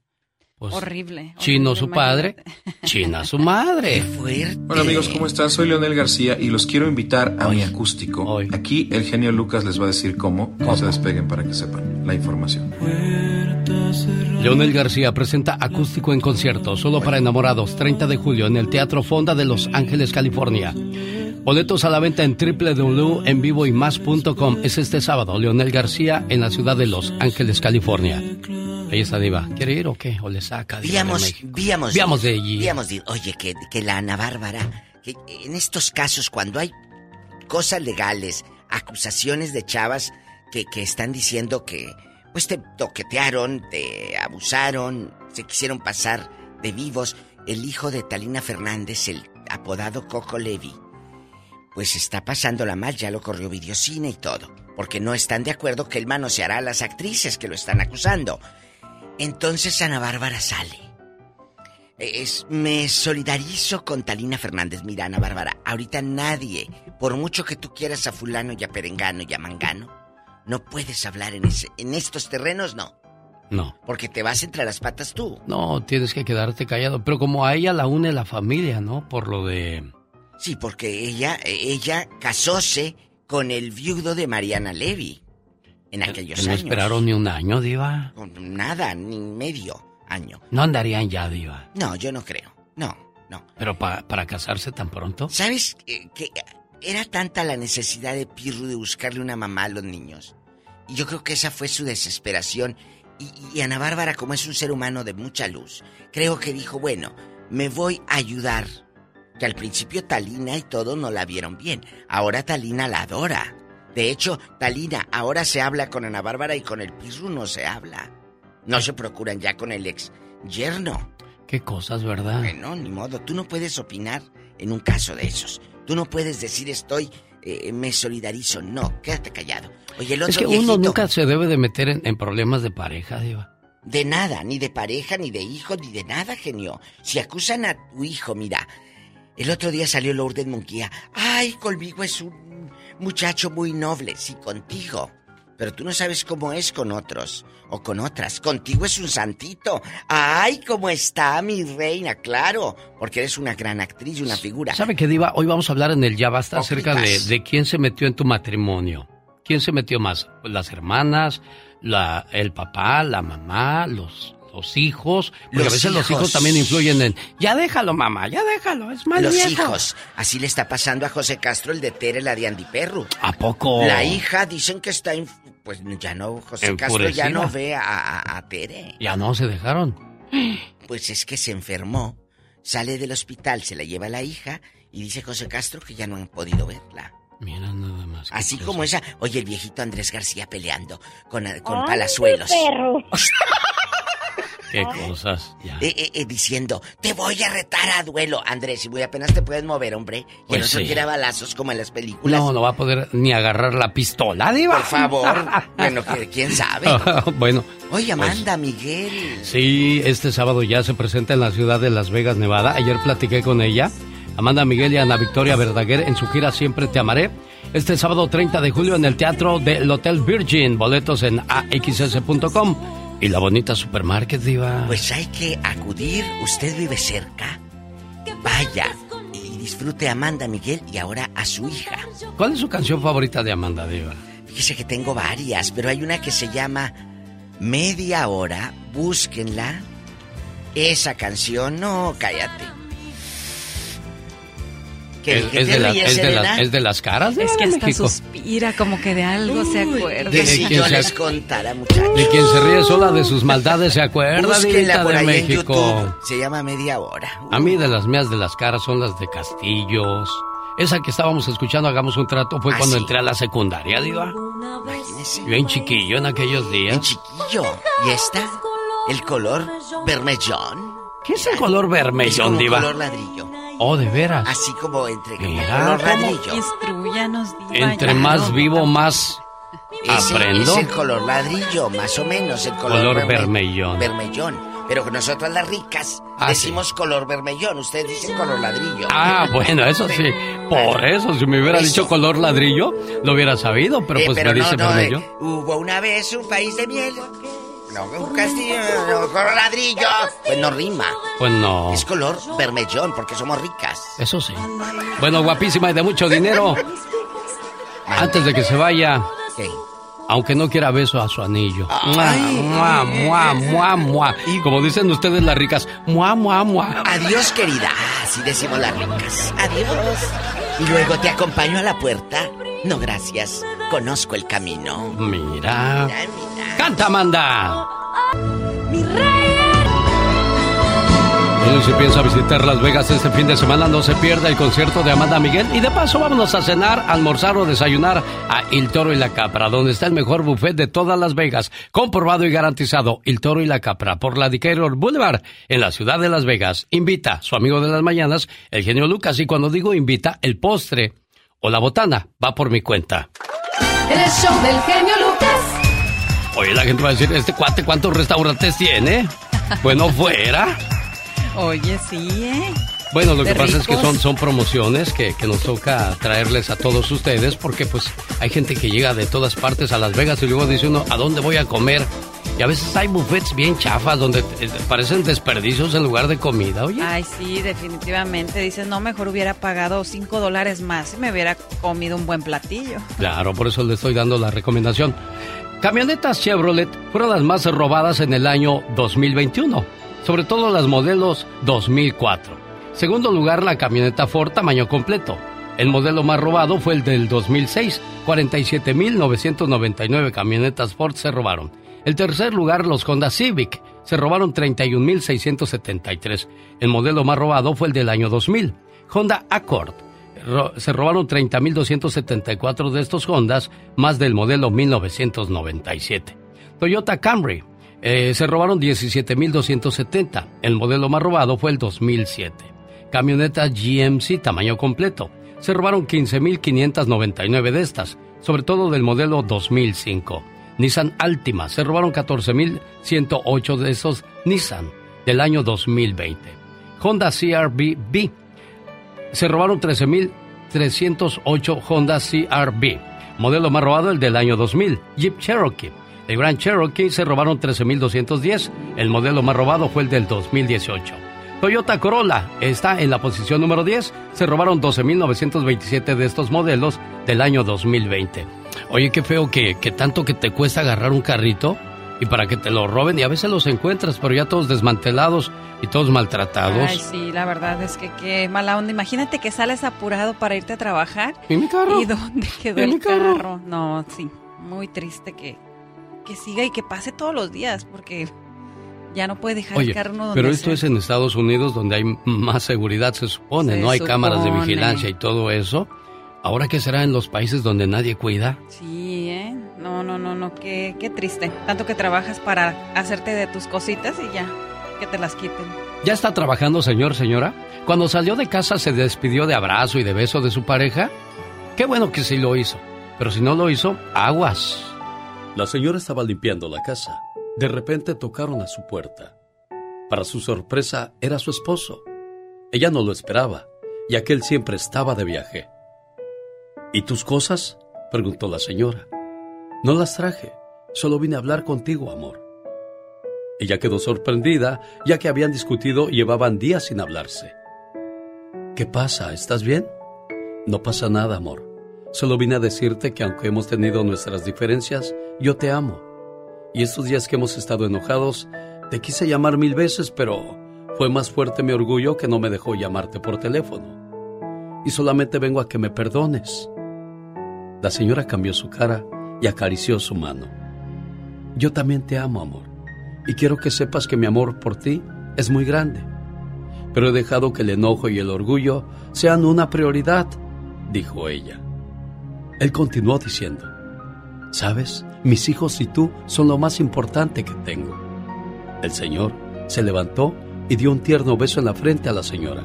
Pues, horrible. Chino horrible, su padre, china su madre. [LAUGHS] Hola amigos, ¿cómo están? Soy Leonel García y los quiero invitar a mi acústico. Aquí el genio Lucas les va a decir cómo. No se despeguen para que sepan la información. Leonel García presenta Acústico en concierto, solo para enamorados, 30 de julio en el Teatro Fonda de Los Ángeles, California. Boletos a la venta en www.envivoymás.com. Es este sábado, Leonel García en la ciudad de Los Ángeles, California. Ahí está Diva. ¿Quiere ir o qué? ¿O le saca? Víamos, víamos. Víamos de allí. Víamos de- Oye, que, que la Ana Bárbara, que en estos casos, cuando hay cosas legales, acusaciones de chavas que, que están diciendo que, pues te toquetearon, te abusaron, se quisieron pasar de vivos, el hijo de Talina Fernández, el apodado Coco Levi, pues está pasándola mal, ya lo corrió videocine y todo, porque no están de acuerdo que él manoseará a las actrices que lo están acusando. Entonces Ana Bárbara sale. Es, me solidarizo con Talina Fernández. Mira, Ana Bárbara, ahorita nadie, por mucho que tú quieras a fulano y a perengano y a mangano, no puedes hablar en, ese, en estos terrenos, no. No. Porque te vas entre las patas tú. No, tienes que quedarte callado. Pero como a ella la une la familia, ¿no? Por lo de... Sí, porque ella, ella casóse con el viudo de Mariana Levy en aquellos que no años. esperaron ni un año, Diva. Nada, ni medio año. No andarían ya, Diva. No, yo no creo. No, no. Pero pa- para casarse tan pronto. ¿Sabes eh, que era tanta la necesidad de Pirru de buscarle una mamá a los niños? Y yo creo que esa fue su desesperación. Y, y Ana Bárbara, como es un ser humano de mucha luz, creo que dijo, bueno, me voy a ayudar que al principio Talina y todo no la vieron bien. Ahora Talina la adora. De hecho, Talina ahora se habla con Ana Bárbara y con el Pirru no se habla. No se procuran ya con el ex yerno. Qué cosas, ¿verdad? Bueno, ni modo. Tú no puedes opinar en un caso de esos. Tú no puedes decir estoy, eh, me solidarizo. No, quédate callado. Oye, el otro Es que viejito, uno nunca se debe de meter en, en problemas de pareja, Diva. De nada, ni de pareja, ni de hijo, ni de nada, genio. Si acusan a tu hijo, mira. El otro día salió Lourdes Munguía. Ay, conmigo es un muchacho muy noble. Sí, contigo. Pero tú no sabes cómo es con otros o con otras. Contigo es un santito. Ay, cómo está mi reina, claro. Porque eres una gran actriz y una figura. ¿Sabe qué, Diva? Hoy vamos a hablar en el Ya Basta acerca de, de quién se metió en tu matrimonio. ¿Quién se metió más? ¿Las hermanas? La, ¿El papá? ¿La mamá? ¿Los, los hijos? Porque Los a veces los hijos hijos. también influyen en... Ya déjalo, mamá, ya déjalo, es mal Los viejo". hijos. Así le está pasando a José Castro, el de Tere, la de Andy Perro. ¿A poco? La hija dicen que está... inf- Pues ya no, José Castro ya no ve a, a- a Tere. Ya no, se dejaron. Pues es que se enfermó, sale del hospital, se la lleva la hija y dice José Castro que ya no han podido verla. Mira nada más. Así como esa, oye, el viejito Andrés García peleando con, con Ay, palazuelos. perro. [LAUGHS] Qué cosas. Ya. Eh, eh, eh, diciendo, te voy a retar a duelo, Andrés, y muy apenas te puedes mover, hombre. Y el Pues otro sí. quiere a balazos como en las películas. No, no va a poder ni agarrar la pistola, Diva. Por favor. [LAUGHS] bueno, que- quién sabe. [LAUGHS] bueno. Oye, pues, Amanda, Miguel. Sí, este sábado ya se presenta en la ciudad de Las Vegas, Nevada. Ayer platiqué con ella, Amanda Miguel y Ana Victoria Verdaguer en su gira Siempre Te Amaré. Este sábado 30 de julio en el Teatro del Hotel Virgin. Boletos en axs.com y la bonita supermarket, Diva. Pues hay que acudir. Usted vive cerca. Vaya y disfrute a Amanda Miguel y ahora a su hija. ¿Cuál es su canción favorita de Amanda, Diva? Fíjese que tengo varias, pero hay una que se llama Media Hora. Búsquenla. Esa canción, no, cállate. ¿Qué, ¿Es, es de la- es de las- es de las caras de Es que hasta México? suspira, como que de algo se acuerda. Que si quién yo se les contara, muchachos. De quien se ríe sola de sus maldades se acuerda, Búsquenla por de ahí en México. YouTube. Se llama Media Hora. A mí de las mías de las caras son las de Castillos. Esa que estábamos escuchando, hagamos un trato, fue Ah, cuando sí. entré a la secundaria, Diva. Imagínese. Bien chiquillo en aquellos días. chiquillo. ¿Y esta? El color vermellón. ¿Qué es el color Es vermellón, como Diva? color ladrillo. Oh, de veras. Así como entre Mira, color ¿cómo? ladrillo. Instruyanos, Diva, Entre más vivo, más Ese aprendo. Es el color ladrillo, más o menos. El color, Color verme- vermellón. Vermellón. Pero nosotras las ricas Ah, decimos color vermellón. Ustedes dicen color ladrillo. Ah, bueno, eso sí. Por eso, si me hubiera Eso. dicho color ladrillo, lo hubiera sabido, pero Eh, pues pero me no, dice no, eh, hubo una vez un país de miel. No, un castillo, color ladrillo. Pues no rima. Pues no. Es color vermellón porque somos ricas. Eso sí. Bueno, guapísima y de mucho dinero. Antes de que se vaya, ¿Qué? aunque no quiera beso a su anillo. Mua, mua, mua, mua. Y como dicen ustedes las ricas, mua, mua, mua. Adiós, querida. Así decimos las ricas. Adiós. Y luego te acompaño a la puerta. No, gracias. Conozco el camino. Mira. ¡Canta, Amanda! Bueno, y si piensa visitar Las Vegas este fin de semana, no se pierda el concierto de Amanda Miguel. Y de paso, vámonos a cenar, almorzar o desayunar a Il Toro y la Capra, donde está el mejor buffet de todas Las Vegas. Comprobado y garantizado, Il Toro y la Capra, por la Decatur Boulevard, en la ciudad de Las Vegas. Invita a su amigo de las mañanas, el genio Lucas. Y cuando digo invita, el postre o la botana va por mi cuenta. El show del genio Lucas. Oye, la gente va a decir, ¿este cuate cuántos restaurantes tiene? Bueno, fuera. Oye, sí, ¿eh? Bueno, lo que pasa es que ricos. son, son promociones que, que nos toca traerles a todos ustedes porque pues hay gente que llega de todas partes a Las Vegas y luego dice uno, ¿a dónde voy a comer? Y a veces hay buffets bien chafas donde eh, parecen desperdicios en lugar de comida, oye. Ay, sí, definitivamente. Dices, no, mejor hubiera pagado cinco dólares más y me hubiera comido un buen platillo. Claro, por eso le estoy dando la recomendación. Camionetas Chevrolet fueron las más robadas en el año 2021, sobre todo las modelos 2004. Segundo lugar, la camioneta Ford tamaño completo. El modelo más robado fue el del 2006. 47.999 camionetas Ford se robaron. El tercer lugar, los Honda Civic. Se robaron 31.673. El modelo más robado fue el del año 2000. Honda Accord. Se robaron 30.274 de estos Hondas, más del modelo 1997. Toyota Camry. eh, se robaron 17.270. El modelo más robado fue el 2007. Camioneta GMC tamaño completo. Se robaron 15.599 de estas, sobre todo del modelo 2005. Nissan Altima. Se robaron 14.108 de esos Nissan del año 2020. Honda CRV B. Se robaron 13.308 Honda CRV. Modelo más robado el del año 2000. Jeep Cherokee. El Grand Cherokee se robaron 13.210. El modelo más robado fue el del 2018. Toyota Corolla está en la posición número 10. Se robaron 12.927 de estos modelos del año 2020. Oye, qué feo que, que tanto que te cuesta agarrar un carrito y para que te lo roben y a veces los encuentras, pero ya todos desmantelados y todos maltratados. Ay, sí, la verdad es que qué mala onda. Imagínate que sales apurado para irte a trabajar. ¿Y mi carro? ¿Y dónde quedó ¿Y el mi carro? carro? No, sí, muy triste que, que siga y que pase todos los días, porque ya no puede dejar Oye, el carro uno donde pero esto sea. es en Estados Unidos donde hay más seguridad, se supone, Se no hay cámaras de vigilancia y todo eso. Ahora qué será en los países donde nadie cuida? Sí, ¿eh? No, no, no, no, qué, qué triste. Tanto que trabajas para hacerte de tus cositas y ya, que te las quiten. ¿Ya está trabajando, señor, señora? Cuando salió de casa se despidió de abrazo y de beso de su pareja. Qué bueno que sí lo hizo. Pero si no lo hizo, aguas. La señora estaba limpiando la casa. De repente tocaron a su puerta. Para su sorpresa, era su esposo. Ella no lo esperaba, ya que él siempre estaba de viaje. ¿Y tus cosas? preguntó la señora. No las traje, solo vine a hablar contigo, amor. Ella quedó sorprendida, ya que habían discutido y llevaban días sin hablarse. ¿Qué pasa? ¿Estás bien? No pasa nada, amor. Solo vine a decirte que aunque hemos tenido nuestras diferencias, yo te amo. Y estos días que hemos estado enojados, te quise llamar mil veces, pero fue más fuerte mi orgullo que no me dejó llamarte por teléfono. Y solamente vengo a que me perdones. La señora cambió su cara y acarició su mano. Yo también te amo, amor, y quiero que sepas que mi amor por ti es muy grande. Pero he dejado que el enojo y el orgullo sean una prioridad, dijo ella. Él continuó diciendo, Sabes, mis hijos y tú son lo más importante que tengo. El señor se levantó y dio un tierno beso en la frente a la señora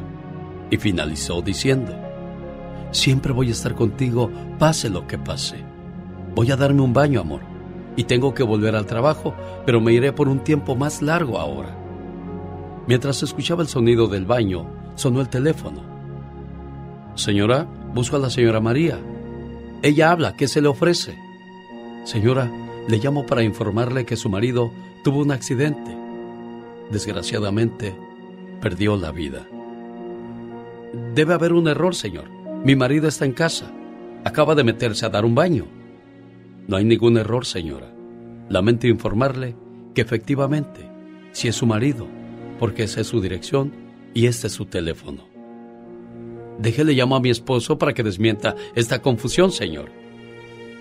y finalizó diciendo, Siempre voy a estar contigo, pase lo que pase. Voy a darme un baño, amor, y tengo que volver al trabajo, pero me iré por un tiempo más largo ahora. Mientras escuchaba el sonido del baño, sonó el teléfono. Señora, busco a la señora María. Ella habla, ¿qué se le ofrece? Señora, le llamo para informarle que su marido tuvo un accidente. Desgraciadamente, perdió la vida. Debe haber un error, señor. Mi marido está en casa. Acaba de meterse a dar un baño. No hay ningún error, señora. Lamento informarle que efectivamente, si es su marido, porque esa es su dirección y este es su teléfono. Déjele llamo a mi esposo para que desmienta esta confusión, señor.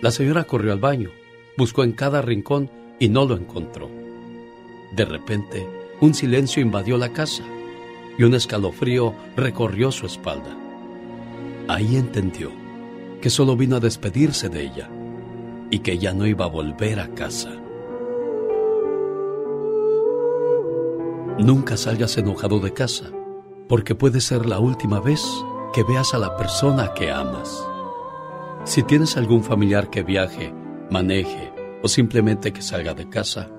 La señora corrió al baño, buscó en cada rincón y no lo encontró. De repente, un silencio invadió la casa y un escalofrío recorrió su espalda. Ahí entendió que solo vino a despedirse de ella y que ya no iba a volver a casa. Nunca salgas enojado de casa, porque puede ser la última vez que veas a la persona que amas. Si tienes algún familiar que viaje, maneje o simplemente que salga de casa,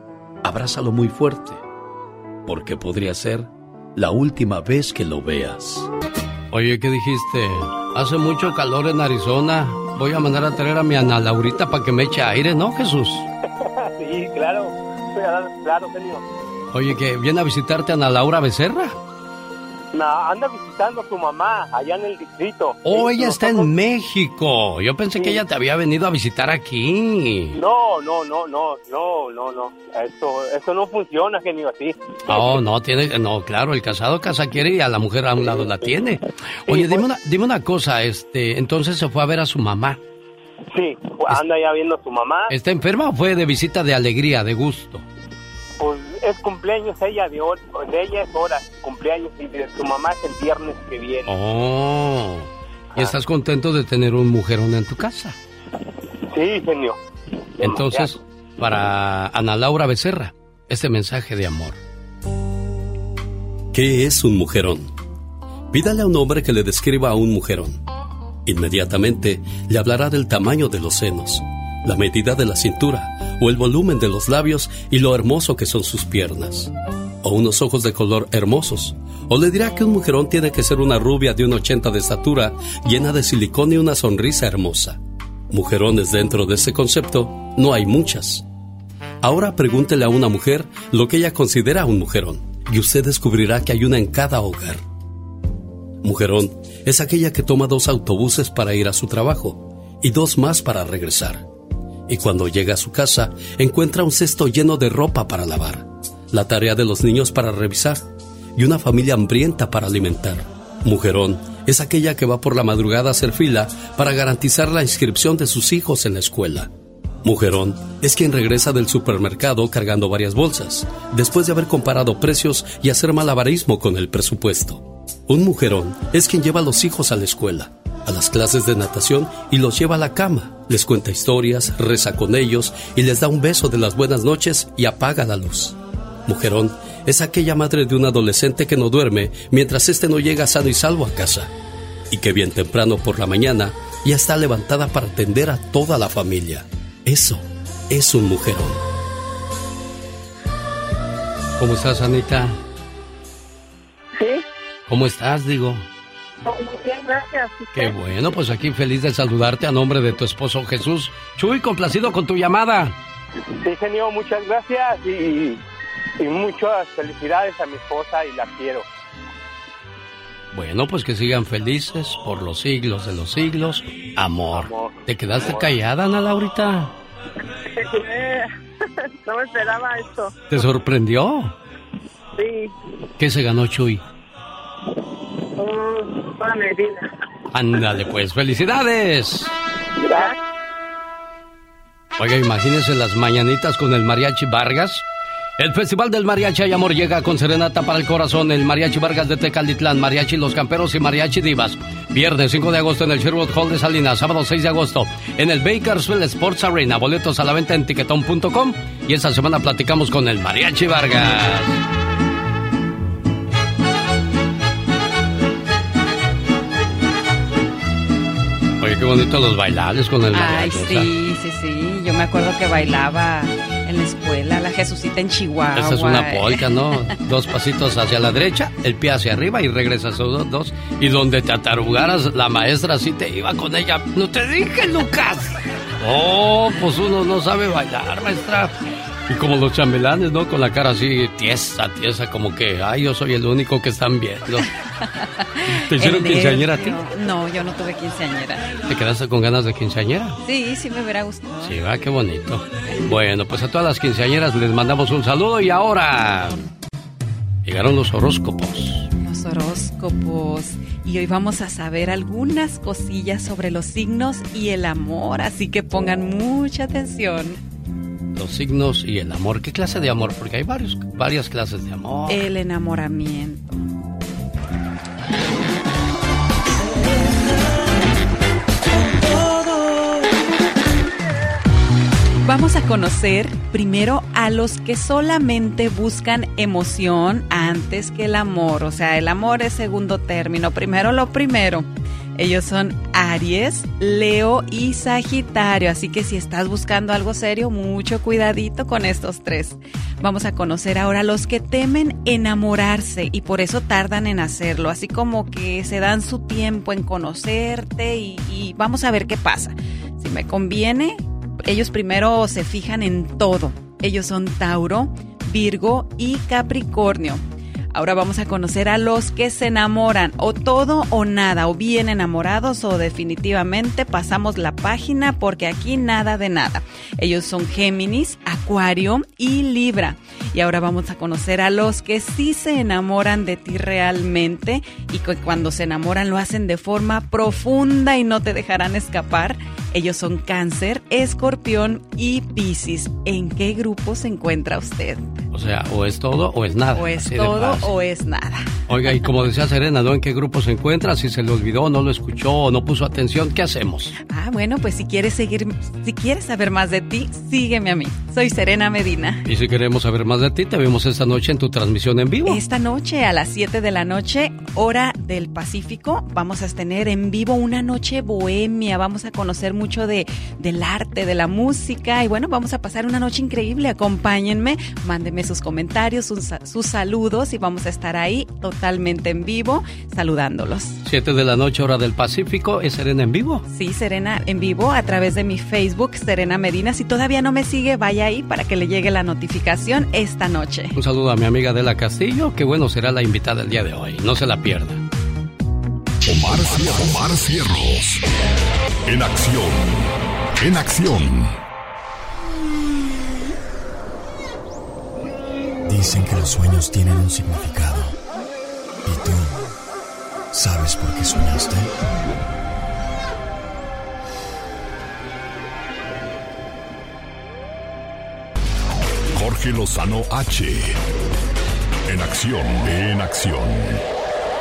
abrázalo muy fuerte, porque podría ser la última vez que lo veas. Oye, ¿qué dijiste? Hace mucho calor en Arizona. Voy a mandar a traer a mi Ana Laurita para que me eche aire, ¿no, Jesús? [LAUGHS] sí, claro. Claro, genio. Oye, que viene a visitarte Ana Laura Becerra. No, anda visitando a su mamá allá en el distrito. Oh, ella está en México. Yo pensé que ella te había venido a visitar aquí. No, no, no, no, no, no, no. Eso, eso no funciona, genio, así. Oh, no, tiene, no, claro, el casado casa quiere y a la mujer a un lado la tiene. Oye, dime una, dime una cosa, este, entonces se fue a ver a su mamá. Sí, anda ya viendo a su mamá. ¿Está enferma o fue de visita de alegría, de gusto? Pues es cumpleaños ella de hoy, de ella es hora, cumpleaños y de su mamá es el viernes que viene. Oh. ¿Y estás contento de tener un mujerón en tu casa? Sí, genio. Entonces, para Ana Laura Becerra, este mensaje de amor. ¿Qué es un mujerón? Pídale a un hombre que le describa a un mujerón. Inmediatamente le hablará del tamaño de los senos, la medida de la cintura o el volumen de los labios y lo hermoso que son sus piernas. O unos ojos de color hermosos. O le dirá que un mujerón tiene que ser una rubia de un 80 de estatura, llena de silicón y una sonrisa hermosa. Mujerones dentro de ese concepto no hay muchas. Ahora pregúntele a una mujer lo que ella considera un mujerón y usted descubrirá que hay una en cada hogar. Mujerón es aquella que toma dos autobuses para ir a su trabajo y dos más para regresar. Y cuando llega a su casa encuentra un cesto lleno de ropa para lavar, la tarea de los niños para revisar y una familia hambrienta para alimentar. Mujerón es aquella que va por la madrugada a hacer fila para garantizar la inscripción de sus hijos en la escuela. Mujerón es quien regresa del supermercado cargando varias bolsas, después de haber comparado precios y hacer malabarismo con el presupuesto. Un mujerón es quien lleva a los hijos a la escuela, a las clases de natación y los lleva a la cama, les cuenta historias, reza con ellos y les da un beso de las buenas noches y apaga la luz. Mujerón es aquella madre de un adolescente que no duerme mientras éste no llega sano y salvo a casa y que bien temprano por la mañana ya está levantada para atender a toda la familia. Eso es un mujerón. ¿Cómo estás, Anita? Sí. ¿Cómo estás, digo? Muy bien, gracias. Qué bueno, pues aquí feliz de saludarte a nombre de tu esposo Jesús. Chuy, complacido con tu llamada. Sí, genio, muchas gracias y, y muchas felicidades a mi esposa y la quiero. Bueno, pues que sigan felices por los siglos de los siglos. Amor. Amor. ¿Te quedaste Amor. callada, Ana Laurita? [LAUGHS] no me esperaba esto. ¿Te sorprendió? Sí. ¿Qué se ganó Chuy? Mm, para. Ándale, pues, felicidades. Oiga, imagínense las mañanitas con el mariachi Vargas. El Festival del Mariachi Hay Amor llega con Serenata para el Corazón, el Mariachi Vargas de Tecalitlán, Mariachi Los Camperos y Mariachi Divas. Viernes 5 de agosto en el Sherwood Hall de Salinas, sábado 6 de agosto en el Bakersfield Sports Arena. Boletos a la venta en tiquetón.com y esta semana platicamos con el Mariachi Vargas. Qué bonito los bailables con el Ay, mariachi. sí, sí, sí. Yo me acuerdo que bailaba en la escuela, la Jesucita en Chihuahua. Esta es una [LAUGHS] polka, ¿no? Dos pasitos hacia la derecha, el pie hacia arriba y regresas dos, dos. Y donde te atarugaras, la maestra sí te iba con ella. No te dije, Lucas. Oh, pues uno no sabe bailar, maestra. Y como los chambelanes, ¿no? Con la cara así tiesa, tiesa, como que, ay, yo soy el único que están viendo. ¿Te hicieron El quinceañera a ti? No, yo no tuve quinceañera. ¿Te quedaste con ganas de quinceañera? Sí, sí me hubiera gustado. Sí, va, qué bonito. Bueno, pues a todas las quinceañeras les mandamos un saludo y ahora llegaron los horóscopos. Los horóscopos. Y hoy vamos a saber algunas cosillas sobre los signos y el amor, así que pongan mucha atención. Los signos y el amor. ¿Qué clase de amor? Porque hay varios, varias clases de amor. El enamoramiento. Vamos a conocer primero a los que solamente buscan emoción antes que el amor. O sea, el amor es segundo término. Primero lo primero. Ellos son Aries, Leo y Sagitario. Así que si estás buscando algo serio, mucho cuidadito con estos tres. Vamos a conocer ahora los que temen enamorarse y por eso tardan en hacerlo. Así como que se dan su tiempo en conocerte y vamos a ver qué pasa. Si me conviene, ellos primero se fijan en todo. Ellos son Tauro, Virgo y Capricornio. Ahora vamos a conocer a los que se enamoran, o todo o nada, o bien enamorados o definitivamente pasamos la página porque aquí nada de nada. Ellos son Géminis, Acuario y Libra. Y ahora vamos a conocer a los que sí se enamoran de ti realmente y que cuando se enamoran lo hacen de forma profunda y no te dejarán escapar. Ellos son Cáncer, Escorpión y Piscis. ¿En qué grupo se encuentra usted? O sea, o es todo o es nada. O es todo o es nada. Oiga, y como decía Serena, ¿no? ¿En qué grupo se encuentra? Si se le olvidó, no lo escuchó o no puso atención, ¿qué hacemos? Ah, bueno, pues si quieres seguir, si quieres saber más de ti, sígueme a mí. Soy Serena Medina. Y si queremos saber más de ti, te vemos esta noche en tu transmisión en vivo. Esta noche a las 7 de la noche, hora del Pacífico, vamos a tener en vivo una noche bohemia. Vamos a conocer mucho de, del arte, de la música y bueno, vamos a pasar una noche increíble. Acompáñenme, mándenme sus comentarios, sus, sus saludos y vamos a estar ahí totalmente en vivo saludándolos. 7 de la noche, hora del Pacífico, ¿es Serena en vivo? Sí, Serena en vivo a través de mi Facebook, Serena Medina. Si todavía no me sigue, vaya ahí para que le llegue la notificación esta noche. Un saludo a mi amiga Adela Castillo, que bueno, será la invitada el día de hoy. No se la pierda. Omar, Cier- Omar Cierros. En acción. En acción. Dicen que los sueños tienen un significado. ¿Y tú sabes por qué soñaste? Jorge Lozano H. En acción. En acción.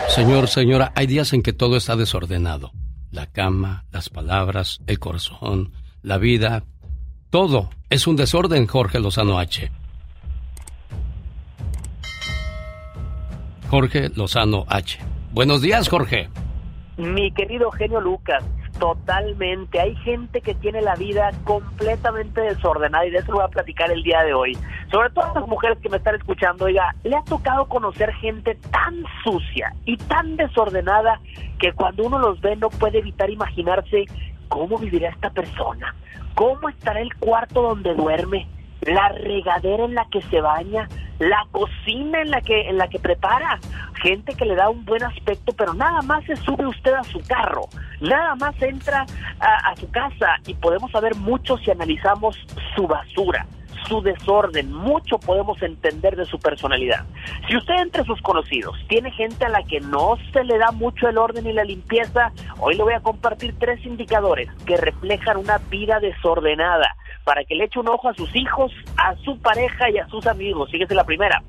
Señor, señora, hay días en que todo está desordenado. La cama, las palabras, el corazón, la vida. Todo es un desorden, Jorge Lozano H. Jorge Lozano H. Buenos días, Jorge. Mi querido genio Lucas, totalmente. Hay gente que tiene la vida completamente desordenada y de eso voy a platicar el día de hoy. Sobre todo a las mujeres que me están escuchando, oiga, le ha tocado conocer gente tan sucia y tan desordenada que cuando uno los ve no puede evitar imaginarse cómo vivirá esta persona, cómo estará el cuarto donde duerme, la regadera en la que se baña, la cocina en la que en la que prepara, gente que le da un buen aspecto, pero nada más se sube usted a su carro, nada más entra a, a su casa y podemos saber mucho si analizamos su basura, su desorden, mucho podemos entender de su personalidad. Si usted entre sus conocidos tiene gente a la que no se le da mucho el orden y la limpieza, hoy le voy a compartir tres indicadores que reflejan una vida desordenada para que le eche un ojo a sus hijos, a su pareja y a sus amigos. Fíjese la primera.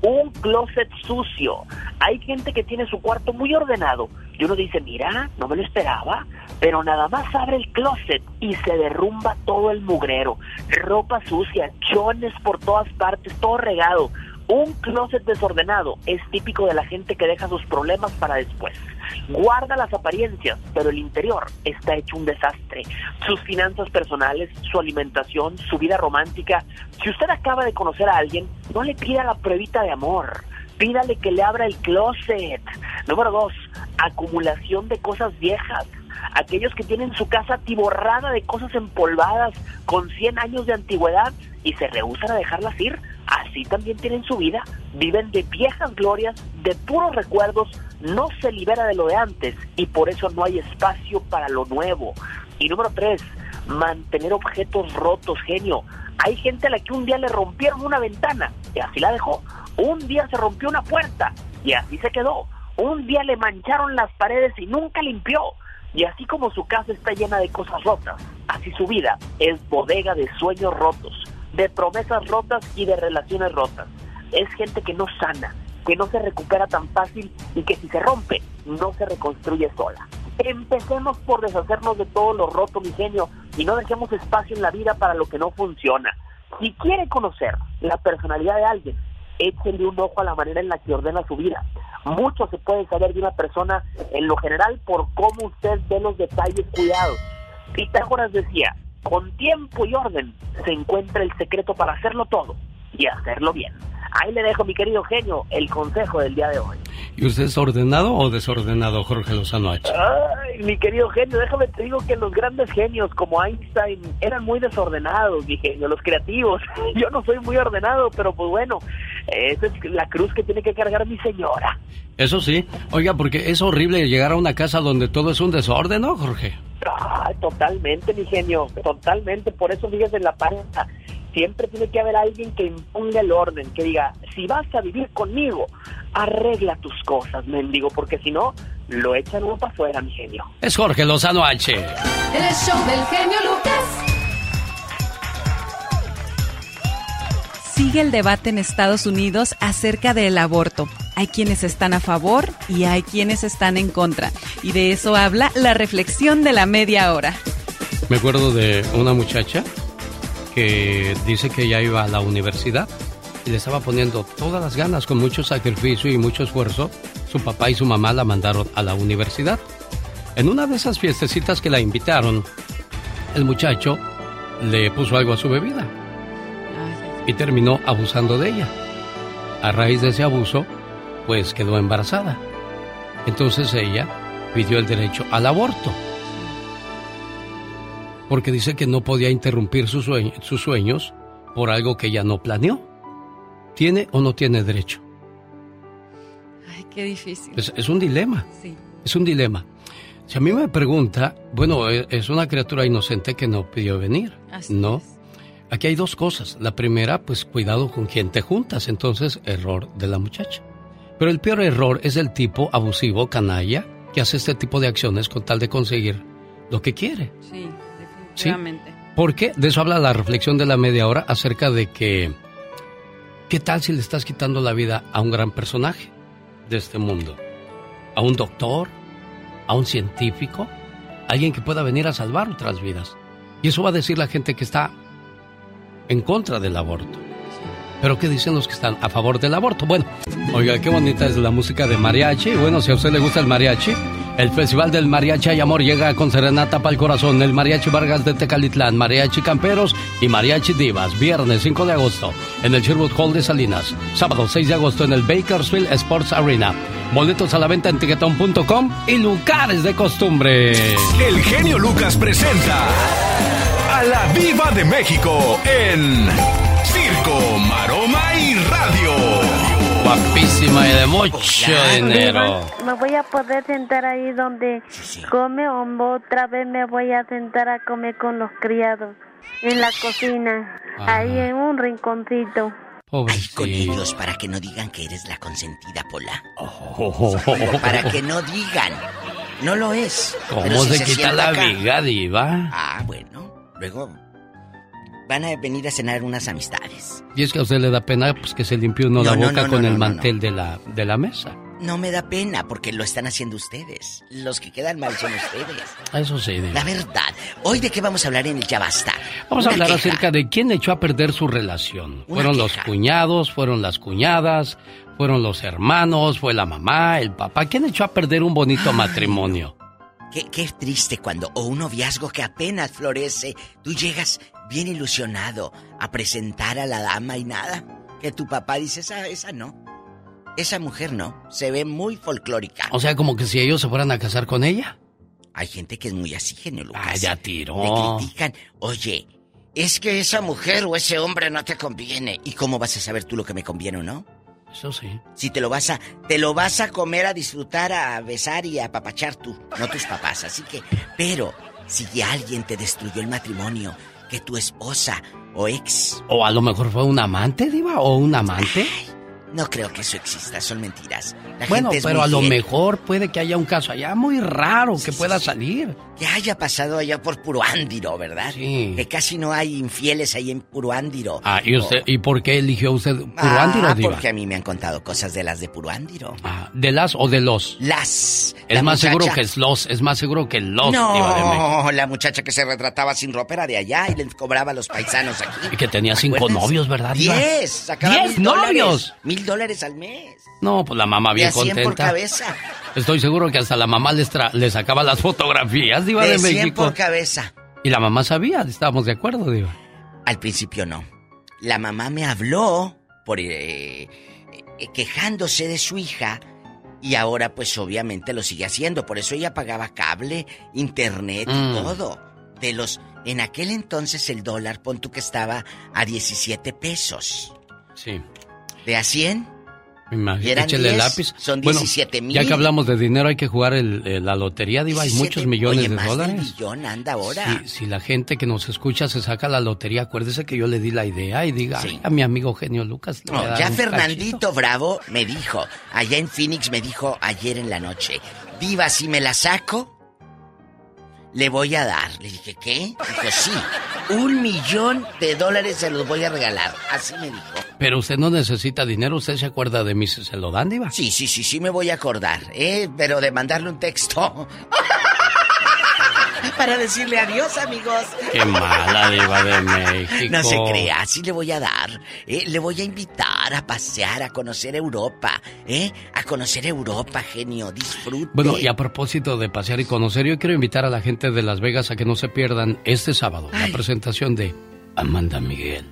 Un closet sucio. Hay gente que tiene su cuarto muy ordenado y uno dice, mira, no me lo esperaba, pero nada más abre el closet y se derrumba todo el mugrero. Ropa sucia, chones por todas partes, todo regado. Un closet desordenado es típico de la gente que deja sus problemas para después. Guarda las apariencias, pero el interior está hecho un desastre. Sus finanzas personales, su alimentación, su vida romántica. Si usted acaba de conocer a alguien, no le pida la pruebita de amor. Pídale que le abra el closet. Número dos, acumulación de cosas viejas. Aquellos que tienen su casa atiborrada de cosas empolvadas con 100 años de antigüedad y se rehusan a dejarlas ir, así también tienen su vida. Viven de viejas glorias, de puros recuerdos, no se libera de lo de antes y por eso no hay espacio para lo nuevo. Y número tres, mantener objetos rotos, genio. Hay gente a la que un día le rompieron una ventana y así la dejó. Un día se rompió una puerta y así se quedó. Un día le mancharon las paredes y nunca limpió. Y así como su casa está llena de cosas rotas, así su vida es bodega de sueños rotos, de promesas rotas y de relaciones rotas. Es gente que no sana, que no se recupera tan fácil y que si se rompe, no se reconstruye sola. Empecemos por deshacernos de todo lo roto, mi genio, y no dejemos espacio en la vida para lo que no funciona. Si quiere conocer la personalidad de alguien, échenle un ojo a la manera en la que ordena su vida. Mucho se puede saber de una persona en lo general por cómo usted ve los detalles cuidados. Pitágoras decía, con tiempo y orden se encuentra el secreto para hacerlo todo y hacerlo bien. Ahí le dejo, mi querido genio, el consejo del día de hoy. ¿Y usted es ordenado o desordenado, Jorge Lozano H? Ay, mi querido genio, déjame te digo que los grandes genios como Einstein eran muy desordenados, mi genio, los creativos. [LAUGHS] Yo no soy muy ordenado, pero pues bueno, esa es la cruz que tiene que cargar mi señora. Eso sí. Oiga, porque es horrible llegar a una casa donde todo es un desorden, ¿no, Jorge? Ay, totalmente, mi genio, totalmente. Por eso fíjese en la pareja. Siempre tiene que haber alguien que imponga el orden, que diga, si vas a vivir conmigo, arregla tus cosas, mendigo, porque si no, lo echan uno para afuera, mi genio. Es Jorge Lozano H. El show del genio Lucas. Si sigue el debate en Estados Unidos acerca del aborto. Hay quienes están a favor y hay quienes están en contra. Y de eso habla la reflexión de la media hora. Me acuerdo de una muchacha que dice que ya iba a la universidad y le estaba poniendo todas las ganas, con mucho sacrificio y mucho esfuerzo. Su papá y su mamá la mandaron a la universidad. En una de esas fiestecitas que la invitaron, el muchacho le puso algo a su bebida y terminó abusando de ella. A raíz de ese abuso, pues quedó embarazada. Entonces ella pidió el derecho al aborto. Porque dice que no podía interrumpir sus, sus sueños por algo que ella no planeó. ¿Tiene o no tiene derecho? Ay, qué difícil. Es, un dilema. Sí. Es un dilema. Si a mí me pregunta, bueno, e, es una criatura inocente que no pidió venir. ¿No? Aquí hay dos cosas. La primera, pues cuidado con quien te juntas. Entonces, error de la muchacha. Pero el peor error es el tipo abusivo, canalla, que hace este tipo de acciones con tal de conseguir lo que quiere. Sí, ¿Sí? Porque de eso habla la reflexión de la media hora acerca de que, ¿qué tal si le estás quitando la vida a un gran personaje de este mundo? ¿A un doctor? ¿A un científico? ¿Alguien que pueda venir a salvar otras vidas? Y eso va a decir la gente que está en contra del aborto. Pero ¿qué dicen los que están a favor del aborto? Bueno, oiga, qué bonita es la música de mariachi. Bueno, si a usted le gusta el mariachi, el Festival del Mariachi y Amor llega con serenata para el corazón. El Mariachi Vargas de Tecalitlán, Mariachi Camperos y Mariachi Divas. Viernes 5 de agosto en el Sherwood Hall de Salinas. Sábado 6 de agosto en el Bakersfield Sports Arena. Boletos a la venta en tiquetón.com y lugares de costumbre. El genio Lucas presenta a la Viva de México en Circo, Maroma y Radio. Guapísima y de mucho dinero. ¿Me voy a poder sentar ahí donde come o otra vez me voy a sentar a comer con los criados? En la cocina, ahí en un rinconcito. Ay, con ellos para que no digan que eres la consentida, Pola. Para que no digan. No lo es. ¿Cómo se, quita la viga, diva? Ah, bueno. Luego van a venir a cenar unas amistades. Y es que a usted le da pena pues que se limpie uno la boca con el mantel de la de la mesa. No me da pena porque lo están haciendo ustedes. Los que quedan mal son ustedes. Eso sí. La verdad. Hoy de qué vamos a hablar en el Ya Basta. Vamos a hablar acerca de quién echó a perder su relación. Una fueron queja. los cuñados, fueron las cuñadas, fueron los hermanos, fue la mamá, el papá. ¿Quién echó a perder un bonito matrimonio? Qué, qué triste cuando, o un noviazgo que apenas florece, tú llegas bien ilusionado a presentar a la dama y nada. Que tu papá dice, esa, esa no. Esa mujer no. Se ve muy folclórica. O sea, como que si ellos se fueran a casar con ella. Hay gente que es muy así, genio Lucas. Ah, ya tiró. Te critican. Oye, es que esa mujer o ese hombre no te conviene. ¿Y cómo vas a saber tú lo que me conviene o no? Eso sí. Si te lo vas a, te lo vas a comer, a disfrutar, a besar y a apapachar tú, no tus papás. Así que, pero si alguien te destruyó el matrimonio, que tu esposa o ex, O a lo mejor fue un amante, Diva, o un amante. no creo que eso exista, son mentiras. La bueno, gente es pero muy a lo mejor puede que haya un caso allá muy raro que pueda salir. Que haya pasado allá por Puruándiro, ¿verdad? Sí. Que casi no hay infieles ahí en Puruándiro. Ah, ¿y usted, y por qué eligió usted Puruándiro, Ah, Diva? porque a mí me han contado cosas de las de Puruándiro. Ah, ¿De las o de los? Las. Es La más seguro que es los, es más seguro que los, Diva de. No, la muchacha que se retrataba sin ropa era de allá y les cobraba a los paisanos aquí. Y que tenía cinco novios, ¿verdad, Diva? Diez, sacaba ¡Diez mil dólares. novios! Mil dólares al mes. No, pues la mamá De bien a cien contenta. por cabeza. Estoy seguro que hasta la mamá les, tra- les sacaba las fotografías, Diva de, De cien México. por cabeza. Y la mamá sabía, estábamos de acuerdo, Diva. Al principio no. La mamá me habló por eh, eh, quejándose de su hija y ahora pues obviamente lo sigue haciendo. Por eso ella pagaba cable, internet y Mm. todo. De los en aquel entonces el dólar, pon tú que estaba a 17 pesos. Sí. De a 100 Y eran Échele 10, lápiz. son Bueno, 17 mil. Ya que hablamos de dinero, hay que jugar el- el- la lotería, Diva. Hay 17, muchos millones oye, de más dólares. billón anda ahora. Si, si la gente que nos escucha se saca la lotería, acuérdese que yo le di la idea y diga, "Ay, a mi amigo genio Lucas. le voy a No, dar ya un Fernandito Bravo me dijo, allá en Phoenix me dijo ayer en la noche, Diva, si me la saco, le voy a dar. Le dije, ¿qué? Dijo, sí, un millón de dólares se los voy a regalar. Así me dijo. Pero usted no necesita dinero, ¿usted se acuerda de mí si se lo dan, Diva? Sí, sí, sí, sí me voy a acordar, ¿eh? Pero de mandarle un texto. [LAUGHS] [LAUGHS] Para decirle adiós, amigos. Qué mala diva de México. No se crea, sí le voy a dar. ¿eh? Le voy a invitar a pasear, a conocer Europa. ¿eh? A conocer Europa, genio. Disfrute. Bueno, y a propósito de pasear y conocer, yo quiero invitar a la gente de Las Vegas a que no se pierdan este sábado la presentación de Amanda Miguel.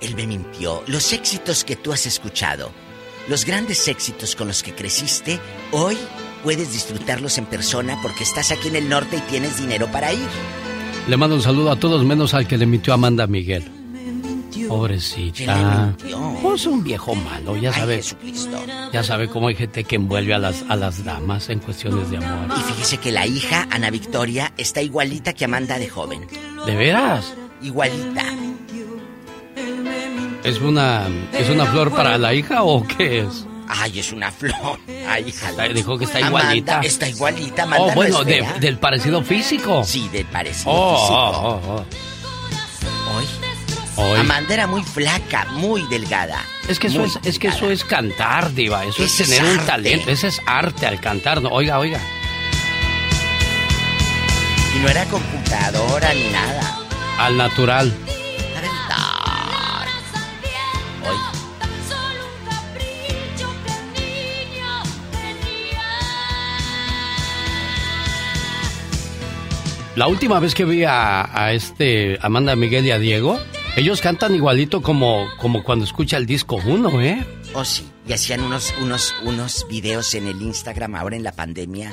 Él me mintió. Los éxitos que tú has escuchado, los grandes éxitos con los que creciste, hoy puedes disfrutarlos en persona porque estás aquí en el norte y tienes dinero para ir. Le mando un saludo a todos menos al que le mintió Amanda Miguel. Pobrecita. Pues un viejo malo, ya sabe. Ya sabe cómo hay gente que envuelve a las, a las damas en cuestiones de amor. Y fíjese que la hija, Ana Victoria, está igualita que Amanda de joven. ¿De veras? Igualita. ¿Es una, ¿Es una flor para la hija o qué es? Ay, es una flor. Ay, hija. Dijo que está igualita. Amanda está igualita, Amanda Oh, bueno, no de- del parecido físico. Sí, del parecido Oh, físico. oh, oh, Hoy. Hoy. Amanda era muy flaca, muy delgada. Es que eso es, es que eso es cantar, diva. Eso es tener un talento. Ese es arte al cantar. No, oiga, oiga. Y no era computadora ni nada. Al natural. La última vez que vi a, a este Amanda Miguel y a Diego, ellos cantan igualito como, como cuando escucha el disco uno, ¿eh? Oh, sí. Y hacían unos, unos, unos videos en el Instagram ahora en la pandemia.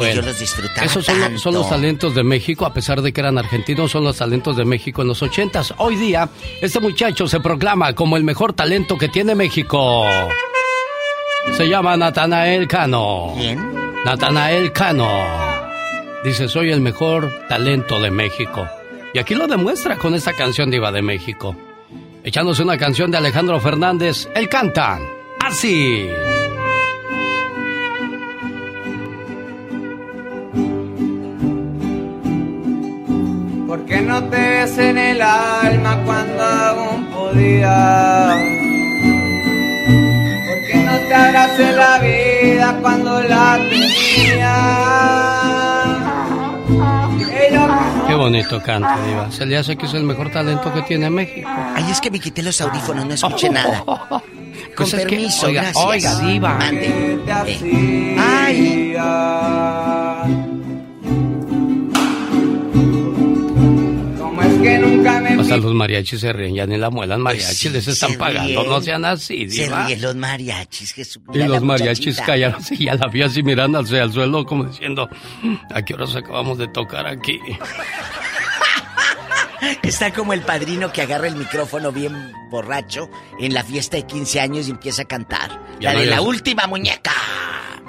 y yo los disfrutaba Esos son, tanto. son los talentos de México, a pesar de que eran argentinos, son los talentos de México en los ochentas. Hoy día, este muchacho se proclama como el mejor talento que tiene México. Se llama Natanael Cano. ¿Quién? Natanael Cano. Dice, soy el mejor talento de México. Y aquí lo demuestra con esta canción diva de México. Echándose una canción de Alejandro Fernández, él canta así. ¿Por qué no te ves en el alma cuando aún podía? ¿Por qué no te abrace la vida cuando la tenía? Qué bonito canta, diva. Se le hace que es el mejor talento que tiene México. Ay, es que me quité los audífonos, no escuché [LAUGHS] nada. Con Pues es que, permiso, oiga, gracias. oiga, diva. Mande. Eh. Ay. ¿Cómo es que nunca me Hasta los mariachis se ríen, ya ni la muelan mariachis, les están se pagando, ríen. no sean así, Se diva. ríen los mariachis, Jesús. Y los mariachis callaron y ya la vi así mirando el suelo como diciendo, ¿a qué horas acabamos de tocar aquí? [LAUGHS] Está como el padrino que agarra el micrófono bien borracho en la fiesta de 15 años y empieza a cantar. Ya la no de la última muñeca.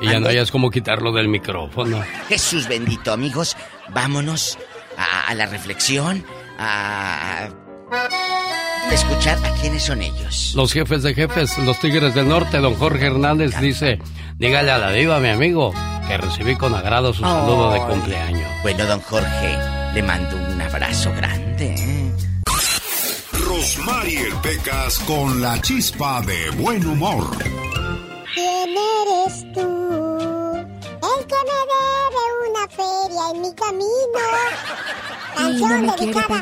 Y ya no hayas como quitarlo del micrófono. Jesús bendito, amigos. Vámonos a, a la reflexión, a, a escuchar a quiénes son ellos. Los jefes de jefes, los tigres del norte, don Jorge Hernández dice, dígale a la diva, mi amigo, que recibí con agrado su saludo de cumpleaños. Bueno, don Jorge, le mando un abrazo grande. ¿eh? Rosmarie Pecas con la chispa de buen humor. ¿Quién eres tú? Feria en mi camino. [LAUGHS] Canción no dedicada.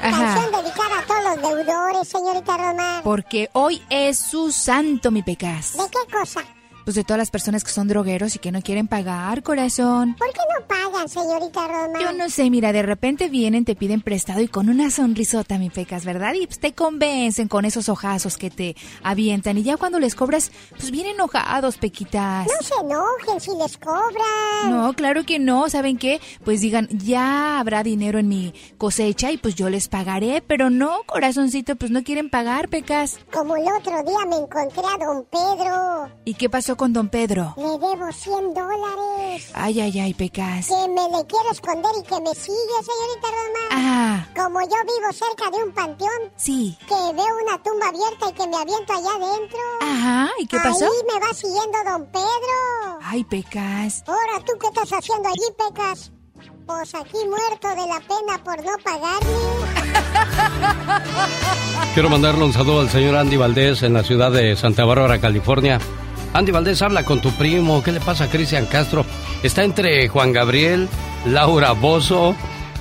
Canción dedicada a todos los deudores, señorita Román. Porque hoy es su santo, mi pecas. ¿De qué cosa? Pues de todas las personas que son drogueros y que no quieren pagar, corazón. ¿Por qué no pagan, señorita Román? Yo no sé, mira, de repente vienen, te piden prestado y con una sonrisota, mi pecas, ¿verdad? Y pues te convencen con esos ojazos que te avientan. Y ya cuando les cobras, pues vienen enojados, pequitas. No se enojen si les cobran. No, claro que no. ¿Saben qué? Pues digan, ya habrá dinero en mi cosecha y pues yo les pagaré. Pero no, corazoncito, pues no quieren pagar, pecas. Como el otro día me encontré a don Pedro. ¿Y qué pasó con don Pedro? Le debo 100 dólares. Ay, ay, ay, pecas. Que me le quiero esconder y que me sigue, señorita Román. Ah, Como yo vivo cerca de un panteón, sí. que veo una tumba abierta y que me aviento allá adentro. Ajá, ¿y qué pasó? Ahí me va siguiendo don Pedro. Ay, Pecas. Ahora, ¿tú qué estás haciendo allí, Pecas? Pues aquí muerto de la pena por no pagarme. [LAUGHS] Quiero mandarle un saludo al señor Andy Valdés en la ciudad de Santa Bárbara, California. Andy Valdés habla con tu primo. ¿Qué le pasa a Cristian Castro? Está entre Juan Gabriel, Laura Bozo.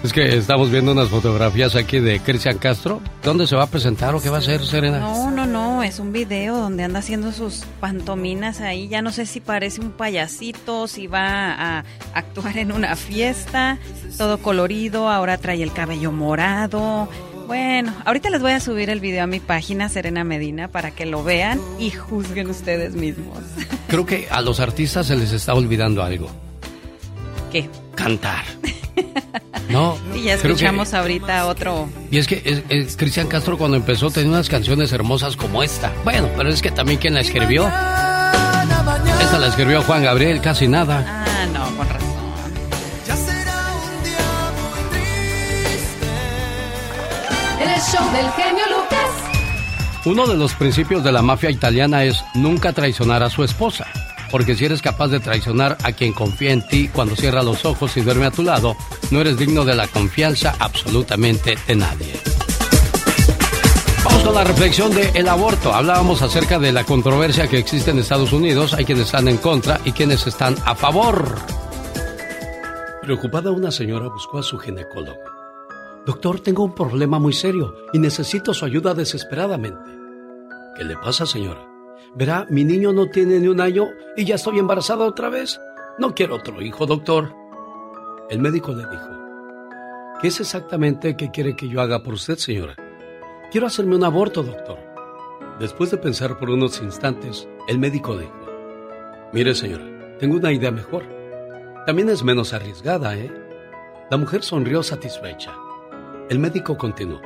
Es que estamos viendo unas fotografías aquí de Cristian Castro. ¿Dónde se va a presentar o qué va a hacer, Serena? No, no, no, es un video donde anda haciendo sus pantominas ahí. Ya no sé si parece un payasito, si va a actuar en una fiesta, todo colorido, ahora trae el cabello morado. Bueno, ahorita les voy a subir el video a mi página Serena Medina para que lo vean y juzguen ustedes mismos. [LAUGHS] Creo que a los artistas se les está olvidando algo. ¿Qué? Cantar. [LAUGHS] No. Y ya escuchamos ahorita otro. Y es que es, Cristian Castro cuando empezó tenía unas canciones hermosas como esta. Bueno, pero es que también quien la escribió. Esta la escribió Juan Gabriel, casi nada. Ah, no, con razón. Del genio Lucas. Uno de los principios de la mafia italiana es nunca traicionar a su esposa. Porque si eres capaz de traicionar a quien confía en ti cuando cierra los ojos y duerme a tu lado, no eres digno de la confianza absolutamente de nadie. Vamos con la reflexión del el aborto. Hablábamos acerca de la controversia que existe en Estados Unidos. Hay quienes están en contra y quienes están a favor. Preocupada una señora buscó a su ginecólogo. Doctor, tengo un problema muy serio y necesito su ayuda desesperadamente. ¿Qué le pasa, señora? Verá, mi niño no tiene ni un año y ya estoy embarazada otra vez. No quiero otro hijo, doctor. El médico le dijo, ¿qué es exactamente que quiere que yo haga por usted, señora? Quiero hacerme un aborto, doctor. Después de pensar por unos instantes, el médico dijo, mire, señora, tengo una idea mejor. También es menos arriesgada, ¿eh? La mujer sonrió satisfecha. El médico continuó,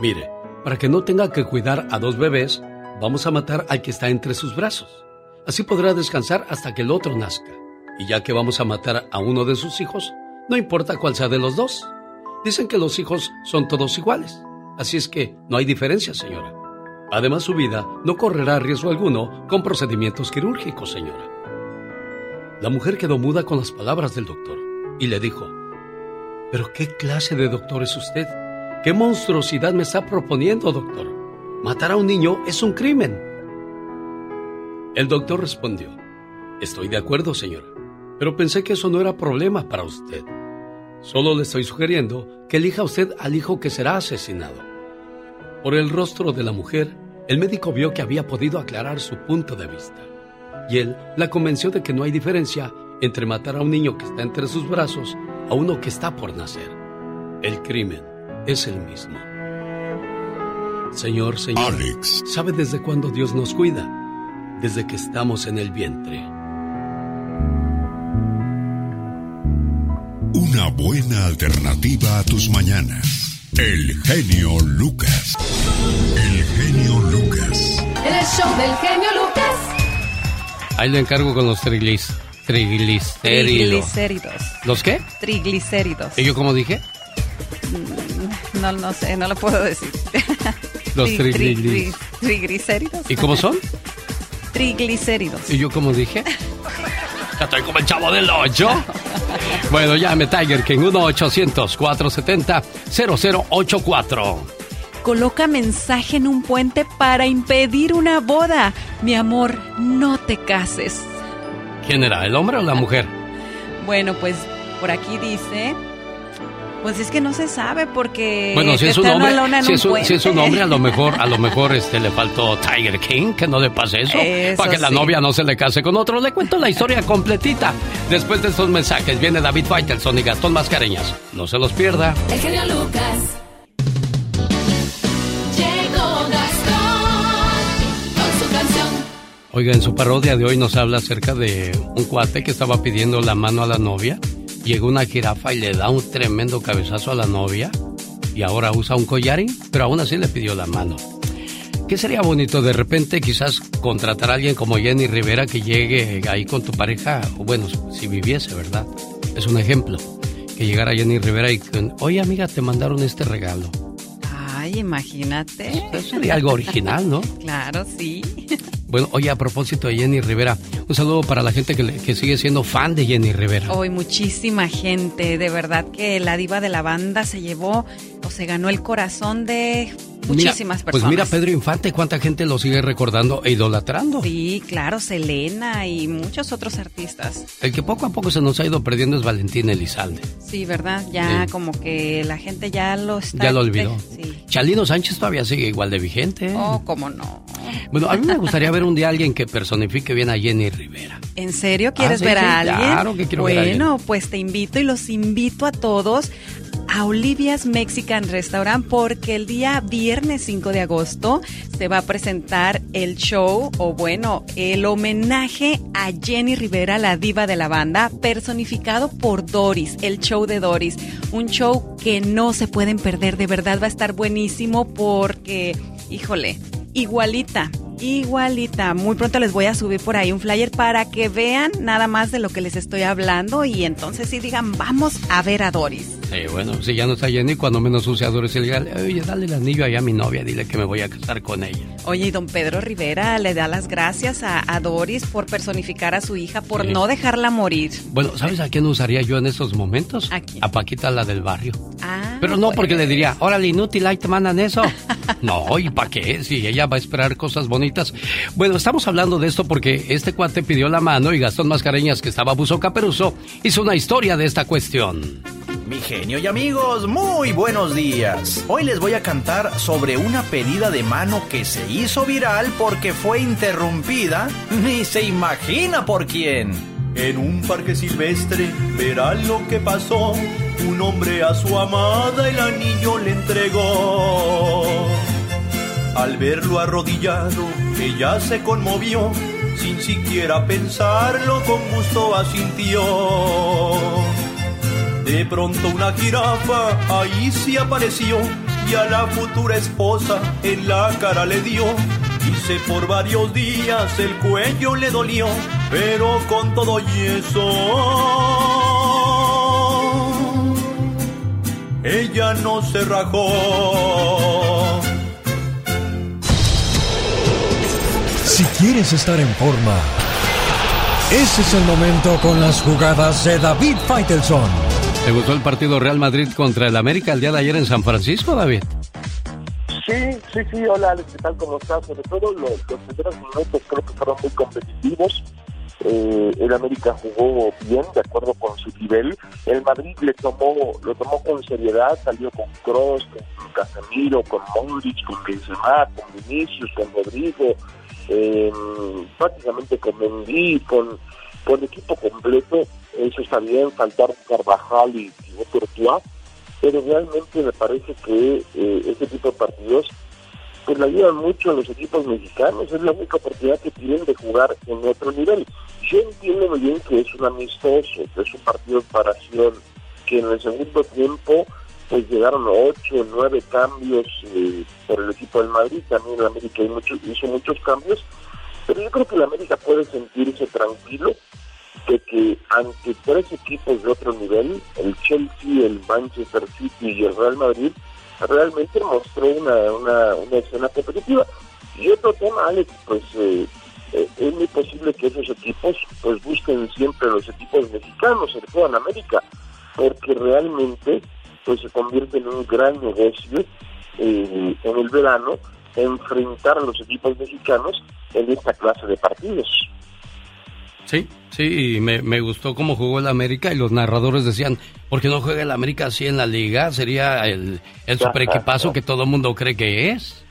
mire, para que no tenga que cuidar a dos bebés, Vamos a matar al que está entre sus brazos. Así podrá descansar hasta que el otro nazca. Y ya que vamos a matar a uno de sus hijos, no importa cuál sea de los dos. Dicen que los hijos son todos iguales. Así es que no hay diferencia, señora. Además, su vida no correrá riesgo alguno con procedimientos quirúrgicos, señora. La mujer quedó muda con las palabras del doctor y le dijo, ¿pero qué clase de doctor es usted? ¿Qué monstruosidad me está proponiendo, doctor? Matar a un niño es un crimen. El doctor respondió, Estoy de acuerdo, señora, pero pensé que eso no era problema para usted. Solo le estoy sugiriendo que elija usted al hijo que será asesinado. Por el rostro de la mujer, el médico vio que había podido aclarar su punto de vista. Y él la convenció de que no hay diferencia entre matar a un niño que está entre sus brazos a uno que está por nacer. El crimen es el mismo. Señor, Señor, Alex. ¿sabe desde cuándo Dios nos cuida? Desde que estamos en el vientre. Una buena alternativa a tus mañanas. El genio Lucas. El genio Lucas. El show del genio Lucas. Ahí le encargo con los triglis, triglicéridos. Triglicéridos. ¿Los qué? Triglicéridos. ¿Y yo cómo dije? Mm, no, no sé, no lo puedo decir. [LAUGHS] Los triglicéridos. Triglicéridos. ¿Y cómo son? Triglicéridos. ¿Y yo cómo dije? [LAUGHS] Ya estoy como el chavo del 8. bueno, llame Tiger King 1-800-470-0084. Coloca mensaje en un puente para impedir una boda. Mi amor, no te cases. ¿Quién era, el hombre o la mujer? Bueno, pues por aquí dice pues es que no se sabe porque bueno, si es un hombre, si es un, si es un, hombre a lo [LAUGHS] mejor, a lo mejor este le faltó Tiger King, que no le pase eso, para que la novia no se le case con otro. Le cuento la historia completita. Después de estos mensajes viene David Faitelson y Gastón Mascareñas. No se los pierda. El genio Lucas. Oiga, en su parodia de hoy nos habla acerca de un cuate que estaba pidiendo la mano a la novia llegó una jirafa y le da un tremendo cabezazo a la novia y ahora usa un collarín, pero aún así le pidió la mano. ¿Qué sería bonito de repente quizás contratar a alguien como Jenny Rivera que llegue ahí con tu pareja, o bueno, si viviese, ¿verdad? Es un ejemplo. Que llegara Jenny Rivera y que, oye amiga, te mandaron este regalo. Ay, imagínate. Eso sería algo original, ¿no? [LAUGHS] claro, sí. [LAUGHS] Bueno, oye, a propósito de Jenny Rivera, un saludo para la gente que, le- que sigue siendo fan de Jenny Rivera. Hoy muchísima gente, de verdad que la diva de la banda se llevó o se ganó el corazón de muchísimas Mira, personas. Pues mira, Pedro Infante, cuánta gente lo sigue recordando e idolatrando. Sí, claro, Selena y muchos otros artistas. El que poco a poco se nos ha ido perdiendo es Valentín Elizalde. Sí, ¿verdad? Ya Sí. como que la gente ya lo está... Ya lo olvidó. Sí. Chalino Sánchez todavía sigue igual de vigente. Oh, cómo no. Bueno, a mí me gustaría ver [LAUGHS] un día a alguien que personifique bien a Jenny Rivera. ¿En serio quieres Ah, sí, ver sí, a alguien? claro que quiero ver a Bueno, pues te invito y los invito a todos a Olivia's Mexican Restaurant porque el día viernes 5 de agosto se va a presentar el show o bueno, el homenaje a Jenny Rivera, la diva de la banda, personificado por Doris, el show de Doris. Un show que no se pueden perder, de verdad va a estar buenísimo porque, híjole, igualita, igualita. Muy pronto les voy a subir por ahí un flyer para que vean nada más de lo que les estoy hablando y entonces sí digan, vamos a ver a Doris. Sí, bueno, si ya no está Jenny, cuando menos use a Doris, y le diga, oye, dale el anillo allá a mi novia, dile que me voy a casar con ella. Oye, y don Pedro Rivera le da las gracias a, a Doris por personificar a su hija, por Sí. no dejarla morir. Bueno, ¿sabes a quién usaría yo en estos momentos? A Paquita, la del barrio. Ah, Pero no porque le diría, órale, inútil, ahí te mandan eso. [LAUGHS] No, ¿y para qué? Si ella va a esperar cosas bonitas. Bueno, estamos hablando de esto porque este cuate pidió la mano y Gastón Mascareñas, que estaba buzo caperuso, hizo una historia de esta cuestión. Mi genio y amigos, muy buenos días. Hoy les voy a cantar sobre una pedida de mano que se hizo viral porque fue interrumpida. [LAUGHS] Ni se imagina por quién. En un parque silvestre verán lo que pasó. Un hombre a su amada el anillo le entregó. Al verlo arrodillado, ella se conmovió. Sin siquiera pensarlo, con gusto asintió. De pronto una jirafa ahí se apareció y a la futura esposa en la cara le dio. Dice por varios días el cuello le dolió, pero con todo y eso ella no se rajó. Si quieres estar en forma, ese es el momento con las jugadas de David Faitelson. ¿Te gustó el partido Real Madrid contra el América el día de ayer en San Francisco, David? Sí, sí, sí, hola Alex, ¿qué tal? ¿Cómo estás? Sobre todo los, los primeros minutos creo que fueron muy competitivos. Eh, el América jugó bien, de acuerdo con su nivel. El Madrid le tomó, lo tomó con seriedad, salió con Kroos, con Casemiro, con Modric, con Benzema, con Vinicius, con Rodrigo, eh, prácticamente con Mendy, con, con equipo completo. Eso está bien, faltaron Carvajal y Thibaut Courtois, pero realmente me parece que eh, este tipo de partidos pues le ayudan mucho a los equipos mexicanos, es la única oportunidad que tienen de jugar en otro nivel. Yo entiendo muy bien que es un amistoso, que es un partido de preparación, que en el segundo tiempo pues llegaron ocho, nueve cambios eh, por el equipo del Madrid, también el América hizo muchos cambios, pero yo creo que el América puede sentirse tranquilo de que ante tres equipos de otro nivel, el Chelsea, el Manchester City y el Real Madrid, realmente mostró una, una, una escena competitiva. Y otro tema, Alex, pues eh, eh, es muy posible que esos equipos pues busquen siempre los equipos mexicanos, sobre todo en América, porque realmente pues se convierte en un gran negocio eh, en el verano enfrentar a los equipos mexicanos en esta clase de partidos. Sí, sí, y me, me gustó cómo jugó el América y los narradores decían, ¿por qué no juega el América así en la liga? Sería el, el super equipazo que todo el mundo cree que es.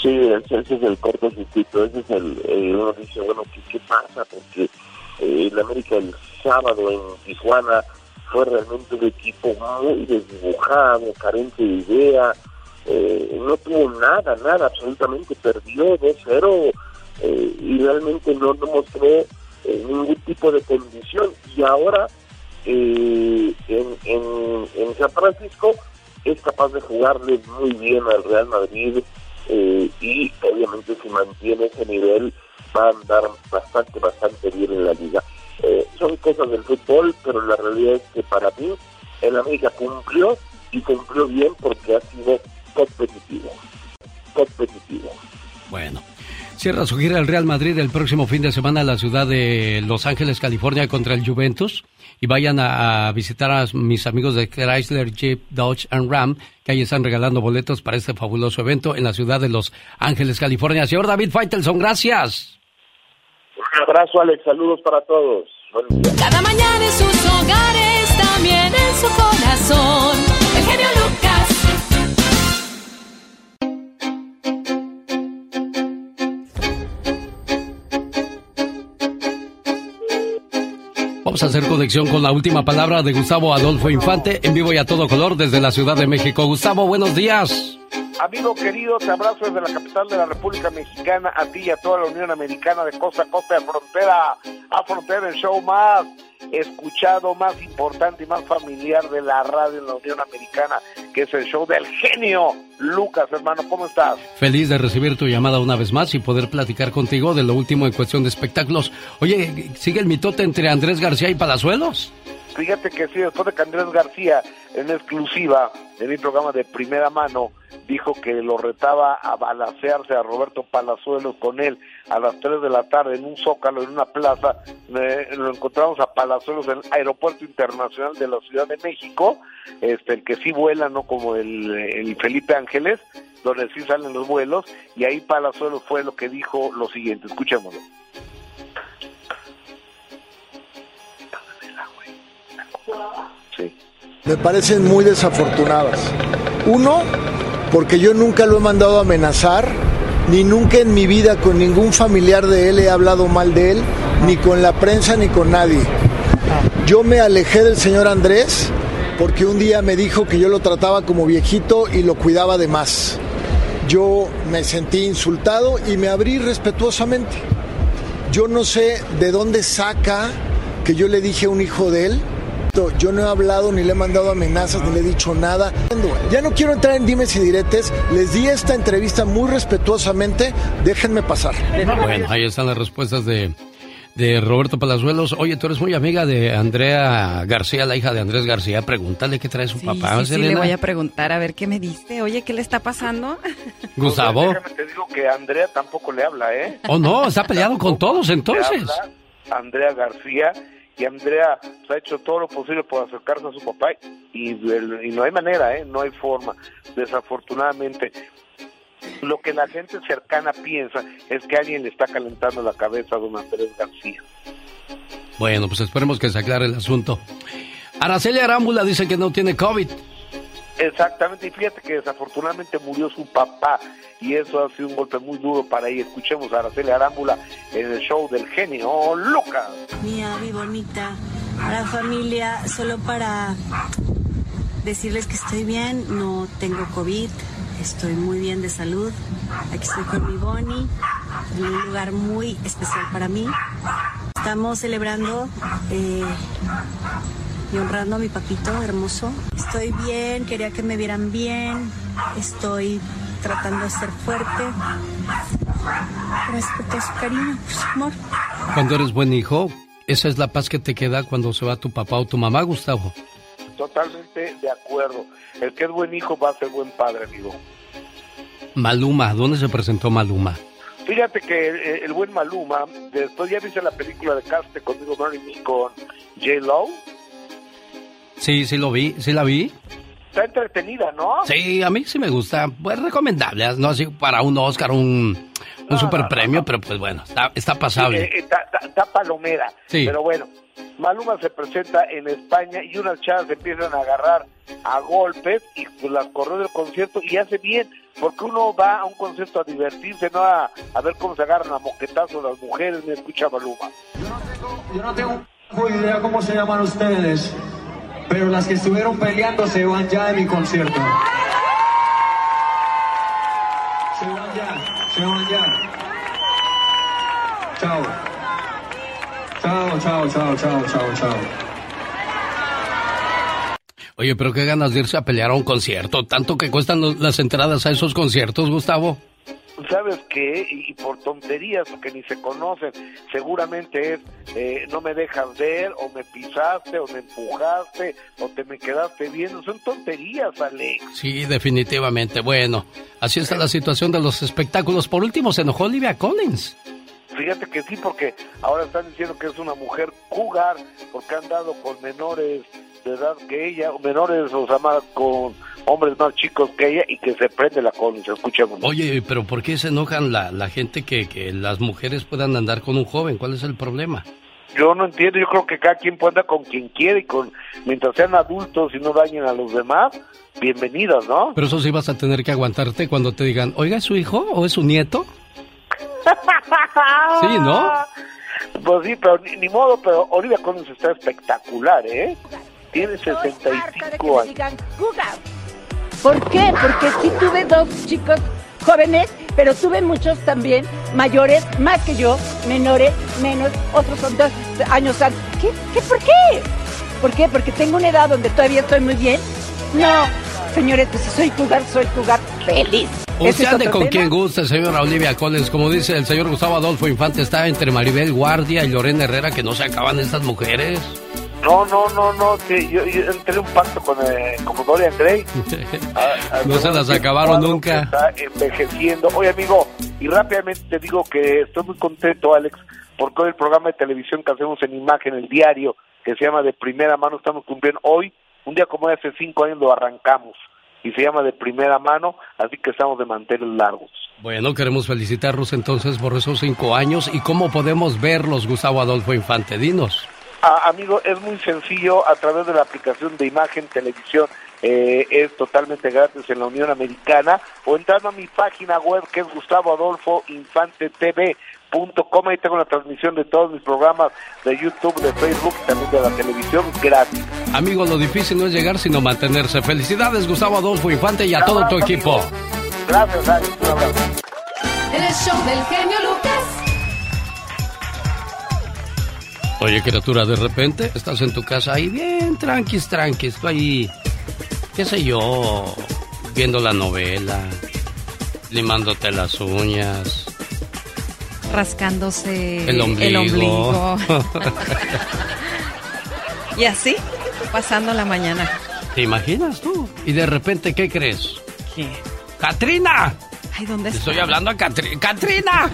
Sí, ese, ese es el cortocircuito, ese es el, eh, uno dice, bueno, ¿qué, qué pasa? Porque eh, el América el sábado en Tijuana fue realmente un equipo muy desdibujado, carente de idea, eh, no tuvo nada, nada, absolutamente perdió 2-0 eh, y realmente no, no mostró eh, ningún tipo de condición. Y ahora eh, en, en, en San Francisco es capaz de jugarle muy bien al Real Madrid eh, y obviamente si mantiene ese nivel va a andar bastante, bastante bien en la liga. Eh, son cosas del fútbol, pero la realidad es que para mí el América cumplió y cumplió bien porque ha sido competitivo. Competitivo. Bueno, Cierra su gira el Real Madrid el próximo fin de semana en la ciudad de Los Ángeles, California, contra el Juventus. Y vayan a, visitar a mis amigos de Chrysler, Jeep, Dodge and Ram, que ahí están regalando boletos para este fabuloso evento en la ciudad de Los Ángeles, California. Señor David Faitelson, gracias. Un abrazo, Alex. Saludos para todos. Cada mañana en sus hogares, también en su corazón. El genio Lucas. Hacer conexión con la última palabra de Gustavo Adolfo Infante en vivo y a todo color desde la Ciudad de México. Gustavo, buenos días. Amigo querido, te abrazo desde la capital de la República Mexicana, a ti y a toda la Unión Americana de costa a costa, de frontera a frontera, el show más escuchado, más importante y más familiar de la radio en la Unión Americana, que es el show del genio. Lucas, hermano, ¿cómo estás? Feliz de recibir tu llamada una vez más y poder platicar contigo de lo último en cuestión de espectáculos. Oye, ¿sigue el mitote entre Andrés García y Palazuelos? Fíjate que sí, después de que Andrés García, en exclusiva, en mi programa de primera mano, dijo que lo retaba a balacearse a Roberto Palazuelos con él a las 3 de la tarde en un zócalo, en una plaza. lo encontramos a Palazuelos en el Aeropuerto Internacional de la Ciudad de México, este, el que sí vuela, no como el, Felipe Ángeles, donde sí salen los vuelos, y ahí Palazuelos fue lo que dijo lo siguiente, escuchémoslo. Sí. Me parecen muy desafortunadas. Uno, porque yo nunca lo he mandado a amenazar, ni nunca en mi vida con ningún familiar de él he hablado mal de él, ni con la prensa ni con nadie. Yo me alejé del señor Andrés porque un día me dijo que yo lo trataba como viejito y lo cuidaba de más. Yo me sentí insultado y me abrí respetuosamente. Yo no sé de dónde saca que yo le dije a un hijo de él yo no he hablado, ni le he mandado amenazas, ni le he dicho nada. Ya no quiero entrar en dimes y diretes. Les di esta entrevista muy respetuosamente. Déjenme pasar. Bueno, ahí están las respuestas de, de Roberto Palazuelos. Oye, tú eres muy amiga de Andrea García, la hija de Andrés García. Pregúntale qué trae su papá. Sí, sí, le voy a preguntar a ver qué me dice. Oye, ¿qué le está pasando? [LAUGHS] Gustavo. déjame te digo que Andrea tampoco le habla, ¿eh? Oh, no, está peleado con todos entonces. Andrea García y Andrea ha hecho todo lo posible por acercarse a su papá y, y no hay manera, ¿eh? no hay forma, desafortunadamente. Lo que la gente cercana piensa es que alguien le está calentando la cabeza a don Andrés García. Bueno, pues esperemos que se aclare el asunto. Araceli Arámbula dice que no tiene COVID. Exactamente, y fíjate que desafortunadamente murió su papá y eso ha sido un golpe muy duro para ella. Escuchemos a Araceli Arámbula en el show del genio Lucas. Mía, mi bonita, a la familia, solo para decirles que estoy bien, no tengo COVID, estoy muy bien de salud. Aquí estoy con mi Bonnie, en un lugar muy especial para mí. Estamos celebrando eh, y honrando a mi papito hermoso. Estoy bien, quería que me vieran bien, estoy tratando de ser fuerte. Respeto su cariño, su amor. Cuando eres buen hijo, esa es la paz que te queda cuando se va tu papá o tu mamá, Gustavo. Totalmente de acuerdo. El que es buen hijo va a ser buen padre, amigo. Maluma, ¿dónde se presentó Maluma? Fíjate que el, buen Maluma, después ya viste la película de Caste conmigo, Mary Me con J. Lo. Sí, sí lo vi, sí la vi. Está entretenida, ¿no? Sí, a mí sí me gusta. Pues recomendable, no así para un Oscar, un, un super premio, pero pues bueno, está, está pasable. está, palomera. Sí. Pero bueno, Maluma se presenta en España y unas chavas empiezan a agarrar a golpes y pues las corrió del concierto y hace bien, porque uno va a un concierto a divertirse, no a, a ver cómo se agarran a moquetazos las mujeres, me escucha Maluma. Yo no tengo, yo no tengo idea cómo se llaman ustedes pero las que estuvieron peleando se van ya de mi concierto. Se van ya, se van ya. Chao. Chao, chao, chao, chao, chao, chao. Oye, pero qué ganas de irse a pelear a un concierto. Tanto que cuestan las entradas a esos conciertos, Gustavo. ¿Sabes qué? Y, por tonterías, que ni se conocen, seguramente es, eh, no me dejas ver, o me pisaste, o me empujaste, o te me quedaste viendo. Son tonterías, Alex. Sí, definitivamente. Bueno, así está la situación de los espectáculos. Por último, se enojó Olivia Collins. Fíjate que sí, porque ahora están diciendo que es una mujer jugar, porque han dado con menores de edad que ella, menores, o sea, más con hombres más chicos que ella y que se prende la se escuchemos. Oye, pero ¿por qué se enojan la, la gente que, que las mujeres puedan andar con un joven? ¿Cuál es el problema? Yo no entiendo, yo creo que cada quien puede andar con quien quiere y con mientras sean adultos y no dañen a los demás, bienvenidos, ¿no? Pero eso sí vas a tener que aguantarte cuando te digan, oiga, ¿es su hijo o es su nieto? [LAUGHS] sí, ¿no? Pues sí, pero ni, modo, pero Olivia Collins está espectacular, ¿eh? Tiene 65 años. ¿Por qué? Porque sí tuve dos chicos jóvenes, pero tuve muchos también mayores, más que yo, menores, menos, otros son dos años antes. ¿Qué? ¿Qué? ¿Por qué? ¿Por qué? Porque tengo una edad donde todavía estoy muy bien. No, señores, pues si soy jugar, soy jugar feliz. Usted ande con quien guste, señora Olivia Collins. Como dice el señor Gustavo Adolfo Infante, está entre Maribel Guardia y Lorena Herrera, que no se acaban estas mujeres. No, no, no, no, que yo, entré un pacto con, eh, Dorian Gray. [LAUGHS] no se las acabaron nunca. Está envejeciendo. Oye, amigo, y rápidamente te digo que estoy muy contento, Alex, porque hoy el programa de televisión que hacemos en imagen, el diario, que se llama De Primera Mano, estamos cumpliendo hoy, un día como hace cinco años lo arrancamos y se llama de primera mano, así que estamos de manteles largos. Bueno, queremos felicitarlos entonces por esos cinco años y cómo podemos verlos, Gustavo Adolfo Infante, dinos. Ah, amigo, es muy sencillo a través de la aplicación de imagen, televisión, eh, es totalmente gratis en la Unión Americana o entrando a mi página web que es Gustavo Adolfo Infante TV Com, ahí tengo la transmisión de todos mis programas de YouTube, de Facebook, también de la televisión gratis. Amigos, lo difícil no es llegar, sino mantenerse. Felicidades, Gustavo Adolfo Infante y a todo tu equipo. Gracias, Alex. Un abrazo. el show del genio Lucas. Oye, criatura, de repente estás en tu casa ahí bien tranquis, tranquis, tú ahí, qué sé yo, viendo la novela, limándote las uñas, rascándose el ombligo. [LAUGHS] y así, pasando la mañana. ¿Te imaginas tú? Y de repente, ¿qué crees? ¿Qué? ¡Katrina! Ay, ¿dónde está? Estoy hablando a Katrina. ¡Katrina!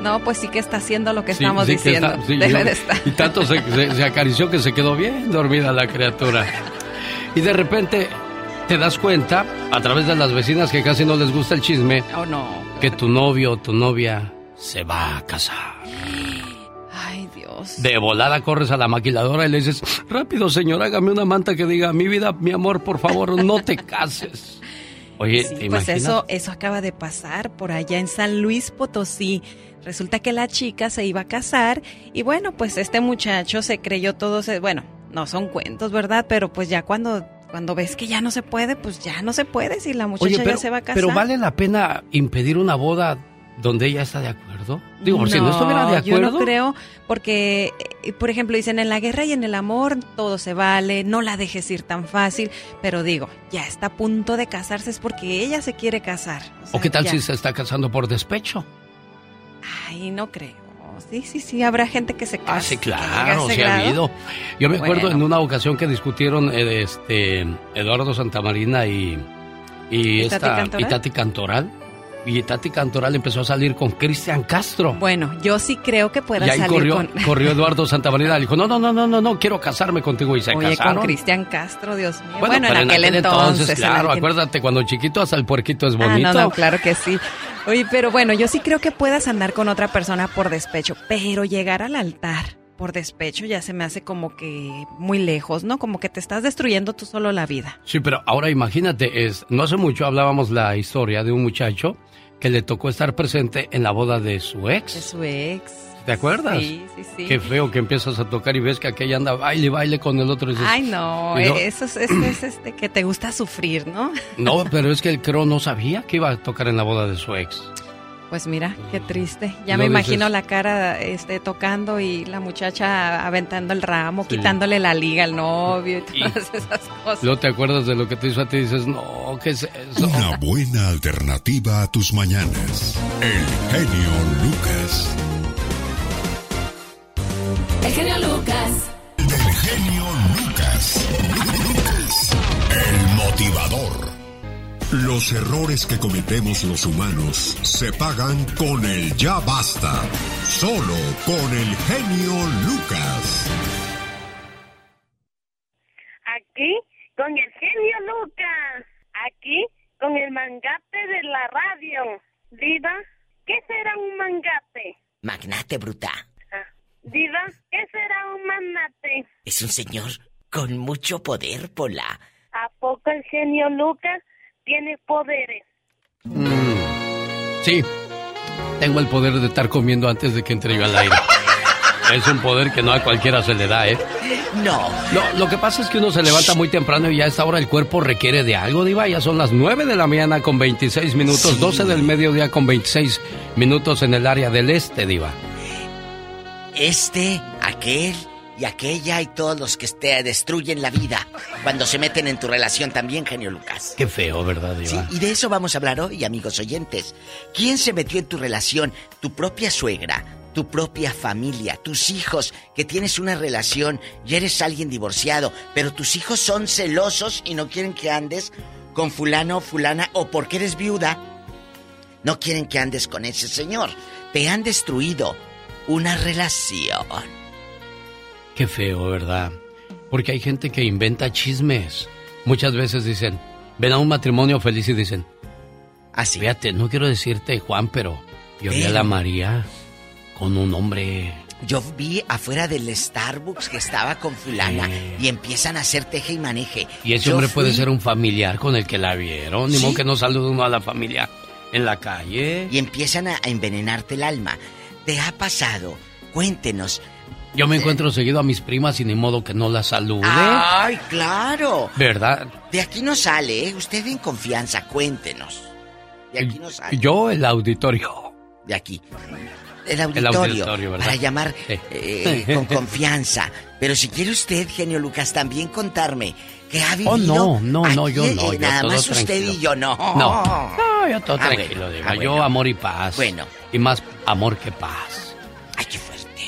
No, pues sí que está haciendo lo que estamos diciendo. Debe de estar. Y tanto se, se, acarició que se quedó bien dormida la criatura. Y de repente te das cuenta, a través de las vecinas que casi no les gusta el chisme, oh, no. Que tu novio o tu novia se va a casar. Ay, Dios. De volada corres a la maquiladora y le dices, rápido señor, hágame una manta que diga, mi vida, mi amor, por favor, no te cases. Oye, ¿te pues eso, eso acaba de pasar por allá en San Luis Potosí. Resulta que la chica se iba a casar y bueno, pues este muchacho se creyó todo, bueno, no son cuentos, ¿verdad? Pero pues ya cuando cuando ves que ya no se puede, pues ya no se puede si la muchacha ya se va a casar. Pero vale la pena impedir una boda donde ella está de acuerdo. Digo, por si no estuviera de acuerdo. Yo no creo, porque, eh, por ejemplo, dicen en la guerra y en el amor todo se vale, no la dejes ir tan fácil. Pero digo, ya está a punto de casarse es porque ella se quiere casar. ¿O, qué tal si se está casando por despecho? Ay, no creo. Sí, sí, sí, habrá gente que se casa. Ah, sí, claro, sí ha habido. Yo me acuerdo en una ocasión que discutieron eh, este Eduardo Santamarina y, y, esta, y Tati Cantoral y Tati Cantoral empezó a salir con Cristian Castro. Bueno, yo sí creo que pueda y ahí salir corrió, con... [LAUGHS] corrió Eduardo Santamarina y dijo, no, no, no, no, no, no, quiero casarme contigo. Y se Oye, casaron. con Cristian Castro, Dios mío. Bueno, en, aquel entonces, claro, acuérdate, cuando chiquito hasta el puerquito es bonito. Ah, no, no, claro que sí. Oye, pero bueno, yo sí creo que puedas andar con otra persona por despecho, pero llegar al altar por despecho ya se me hace como que muy lejos, ¿no? Como que te estás destruyendo tú solo la vida. Sí, pero ahora imagínate, es, no hace mucho hablábamos la historia de un muchacho que le tocó estar presente en la boda de su ex. De su ex. ¿Te acuerdas? Sí, sí, sí. Qué feo que empiezas a tocar y ves que aquella anda baile, baile con el otro. Ay, no, eso es, es, este, que te gusta sufrir, ¿no? No, [LAUGHS] pero es que el creo no sabía que iba a tocar en la boda de su ex. Pues mira, qué triste. Ya No me dices- imagino la cara este, tocando y la muchacha aventando el ramo, Sí. quitándole la liga al novio y todas esas cosas. Luego te acuerdas de lo que te hizo a ti y dices, no, ¿qué es eso? Una buena alternativa a tus mañanas. El genio Lucas. El genio Lucas. El genio Lucas. El motivador. Los errores que cometemos los humanos se pagan con el ya basta. Solo con el genio Lucas. Aquí con el genio Lucas. Aquí con el mangate de la radio. Diva, ¿qué será un mangate? Magnate bruta. Diva, ¿qué será un manate? Es un señor con mucho poder, Pola. ¿A poco el genio Lucas tiene poderes? Sí, tengo el poder de estar comiendo antes de que entre yo al aire. [LAUGHS] Es un poder que no a cualquiera se le da, ¿eh? No. Lo, lo que pasa es que uno se levanta muy temprano y ya a esta hora el cuerpo requiere de algo, Diva. Ya son las 9 de la mañana con 26 minutos, 12 del mediodía con 26 minutos en el área del este, Diva. Este, aquel y aquella y todos los que te destruyen la vida cuando se meten en tu relación también, genio Lucas. Qué feo, ¿verdad, Diva? Y de eso vamos a hablar hoy, amigos oyentes. ¿Quién se metió en tu relación? ¿Tu propia suegra? ¿Tu propia familia? ¿Tus hijos? Que tienes una relación y eres alguien divorciado, pero tus hijos son celosos y no quieren que andes con fulano o fulana o porque eres viuda. No quieren que andes con ese señor. Te han destruido una relación. Qué feo, ¿verdad? Porque hay gente que inventa chismes. Muchas veces dicen, ven a un matrimonio feliz y dicen, así. Fíjate, no quiero decirte Juan, pero yo vi a la María con un hombre. Yo vi afuera del Starbucks que estaba con fulana y empiezan a hacer teje y maneje. Y ese Yo hombre puede ser un familiar con el que la vieron. Ni Sí. modo que no salude uno a la familia en la calle. Y empiezan a envenenarte el alma. ¿Te ha pasado? Cuéntenos. Yo me encuentro seguido a mis primas y ni modo que no las salude. ¡Ay, claro! ¿Verdad? De aquí no sale, ¿eh? Usted en confianza, cuéntenos. De aquí no sale. Yo, el auditorio. De aquí. El auditorio. auditorio, ¿verdad? para llamar Sí. eh, con confianza. Pero si quiere usted, genio Lucas, también contarme que ha vivido. Oh, no, no, no, yo no, yo nada todo más usted y yo, no. No, no, yo todo Ah, tranquilo, bueno, ah, Yo amor y paz. Bueno. Y más amor que paz.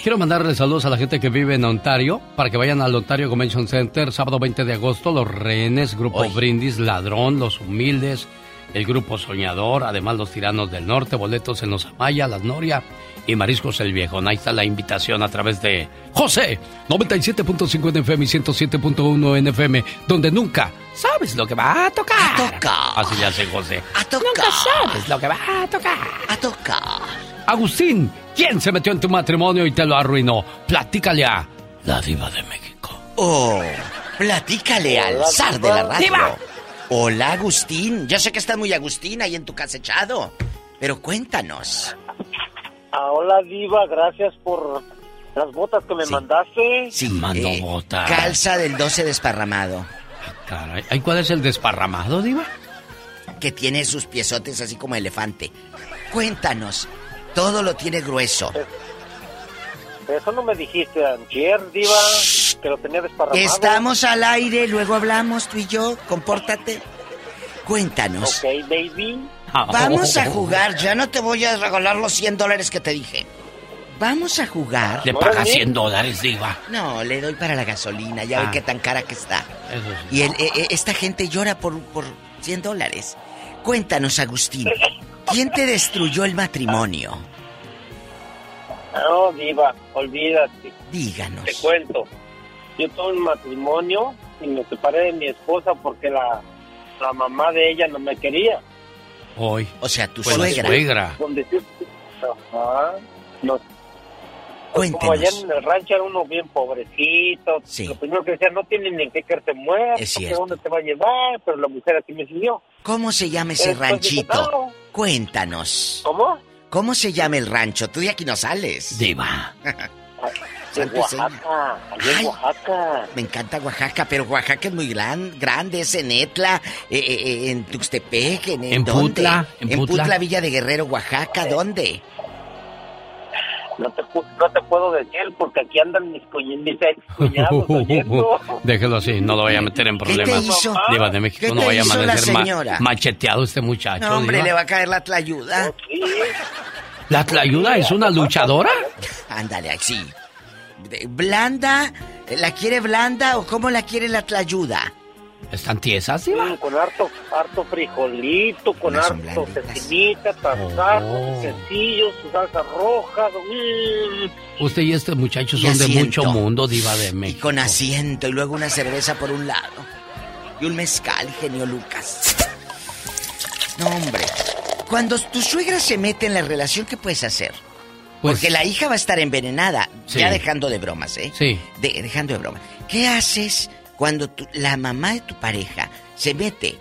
Quiero mandarle saludos a la gente que vive en Ontario para que vayan al Ontario Convention Center sábado 20 de agosto. Los rehenes, Grupo Hoy. Brindis, Ladrón, Los Humildes, el Grupo Soñador, además los Tiranos del Norte, boletos en Los Amaya, Las Noria y Mariscos el Viejo. Ahí está la invitación a través de José, 97.5 en FM y 107.1 en FM, donde nunca sabes lo que va a tocar. Así le hace José. A tocar. Nunca sabes lo que va a tocar. A tocar. Agustín, ¿quién se metió en tu matrimonio y te lo arruinó? Platícale a la diva de México. Oh, platícale al Hola, zar de la radio. Diva. Hola, Agustín. Yo sé que estás muy Agustín ahí en tu casa echado. Pero cuéntanos. Ah, hola Diva, gracias por las botas que me mandaste. Sí, Mando eh, botas. Calza del 12 desparramado. Caray, ¿ay, ¿cuál es el desparramado, diva? Que tiene sus piezotes así como elefante. Cuéntanos. Todo lo tiene grueso. Eso no me dijiste antier, Diva, que lo tenía desparramado. Estamos al aire, luego hablamos tú y yo. Compórtate. Cuéntanos. Ok, baby. Vamos a jugar. Ya no te voy a regalar los 100 dólares que te dije. Vamos a jugar. Le paga 100 dólares, diva. No, le doy para la gasolina. Ya Ah. ve qué tan cara que está. Eso sí. Y el- eh, esta gente llora por, por 100 dólares. Cuéntanos, Agustín. [LAUGHS] ¿Quién te destruyó el matrimonio? No, Diva, olvídate. Díganos. Te cuento. Yo tuve un matrimonio y me separé de mi esposa porque la, la mamá de ella no me quería. Hoy. O sea, tu Pues suegra. suegra. Donde sí- Ajá. No. Cuéntenos. Como allá en el rancho era uno bien pobrecito. Sí. Lo primero que decía, no tiene ni que que te muerto. Es cierto. ¿Dónde te va a llevar? Pero la mujer aquí me siguió. ¿Cómo se llama ese dije, ranchito? "No". Cuéntanos. ¿Cómo? ¿Cómo se llama el rancho? Tú de aquí no sales. Diva. Bastante [LAUGHS] Oaxaca, allá en Oaxaca. Me encanta Oaxaca, pero Oaxaca es muy gran, grande, es en Etla, eh, eh, eh, en Tuxtepec, en, En ¿dónde? Putla, en en Putla. Putla, Villa de Guerrero, Oaxaca, ¿dónde? No te, pu- no te puedo decir porque aquí andan mis, mis ex cuñados. [LAUGHS] Déjelo así, no lo vaya a meter en te problemas. hizo? Diva de ¿Qué México, no vaya a amanecer ma- macheteado este muchacho. No, hombre, Diva. le va a caer la tlayuda. ¿La tlayuda es una luchadora? Ándale, así. ¿Blanda? ¿La quiere blanda o cómo la quiere la tlayuda? ¿Están tiesas, Mm, con harto, harto frijolito, con Unas harto cecinita, tazazo, Oh. quesillos, su salsa roja. mm. Usted y este muchacho Y son de mucho mundo, Diva de Y México. con asiento y luego una cerveza por un lado. Y un mezcal, genio Lucas. No, hombre. Cuando tu suegra se mete en la relación, ¿qué puedes hacer? Pues- Porque la hija va a estar envenenada. Sí. Ya dejando de bromas, ¿eh? Sí. De- dejando de bromas. ¿Qué haces cuando tu- la mamá de tu pareja se mete?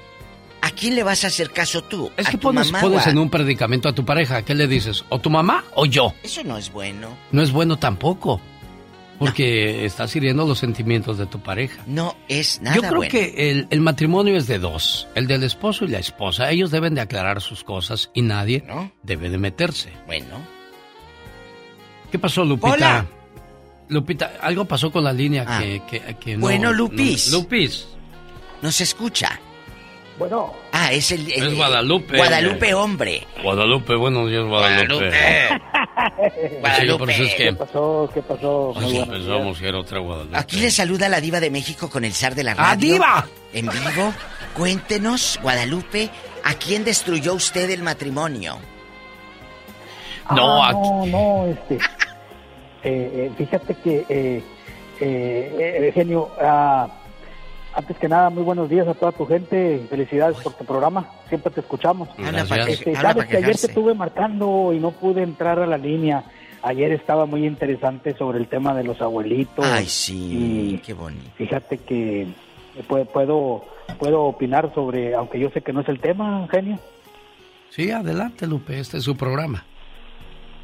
¿A quién le vas a hacer caso tú? Es ¿A que tu pones, mamá pones a- en un predicamento a tu pareja. ¿Qué le dices? ¿O tu mamá o yo? Eso no es bueno. No es bueno tampoco. Porque estás hiriendo los sentimientos de tu pareja. No es nada Yo creo bueno. que el, el matrimonio es de dos. El del esposo y la esposa. Ellos deben de aclarar sus cosas y nadie debe de meterse. Bueno. ¿Qué pasó, Lupita? Hola. Lupita, algo pasó con la línea Ah. que, que, que no... Bueno, Lupis. no- Lupis. No se escucha. Bueno. Ah, es el... el- Es Guadalupe. Guadalupe, hombre. Guadalupe, buenos días, Guadalupe. [LAUGHS] Es que... ¿Qué pasó? ¿Qué pasó? Empezamos otra Guadalupe. Aquí le saluda la diva de México con el zar de la ¡Ah, radio. diva! En vivo. Cuéntenos, Guadalupe, ¿a quién destruyó usted el matrimonio? No, Ah, aquí- no, no, este. Eh, eh, fíjate que, eh, eh, eh, genio, ah, antes que nada, muy buenos días a toda tu gente. Felicidades por tu programa. Siempre te escuchamos. Este, sabes que ayer te estuve marcando y no pude entrar a la línea. Ayer estaba muy interesante sobre el tema de los abuelitos. Ay, sí, Y qué bonito. fíjate que puedo, puedo, puedo opinar sobre, aunque yo sé que no es el tema, genio. Sí, adelante, Lupe. Este es su programa.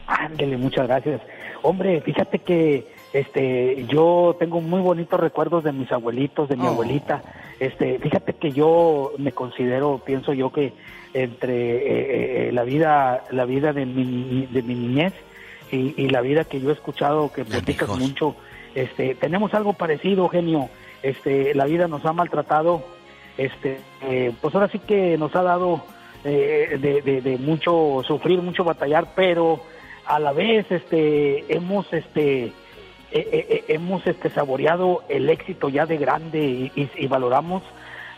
Ándele, muchas gracias. Hombre, fíjate que este yo tengo muy bonitos recuerdos de mis abuelitos, de mi Oh. abuelita. Este, fíjate que yo me considero, pienso yo que entre eh, eh, la vida la vida de mi de mi niñez y, y la vida que yo he escuchado que platicas mucho, este, tenemos algo parecido, genio. Este, la vida nos ha maltratado, este, eh, pues ahora sí que nos ha dado eh, de, de- de mucho sufrir, mucho batallar, pero a la vez este hemos este eh, eh, eh, hemos este saboreado el éxito ya de grande y, y- y valoramos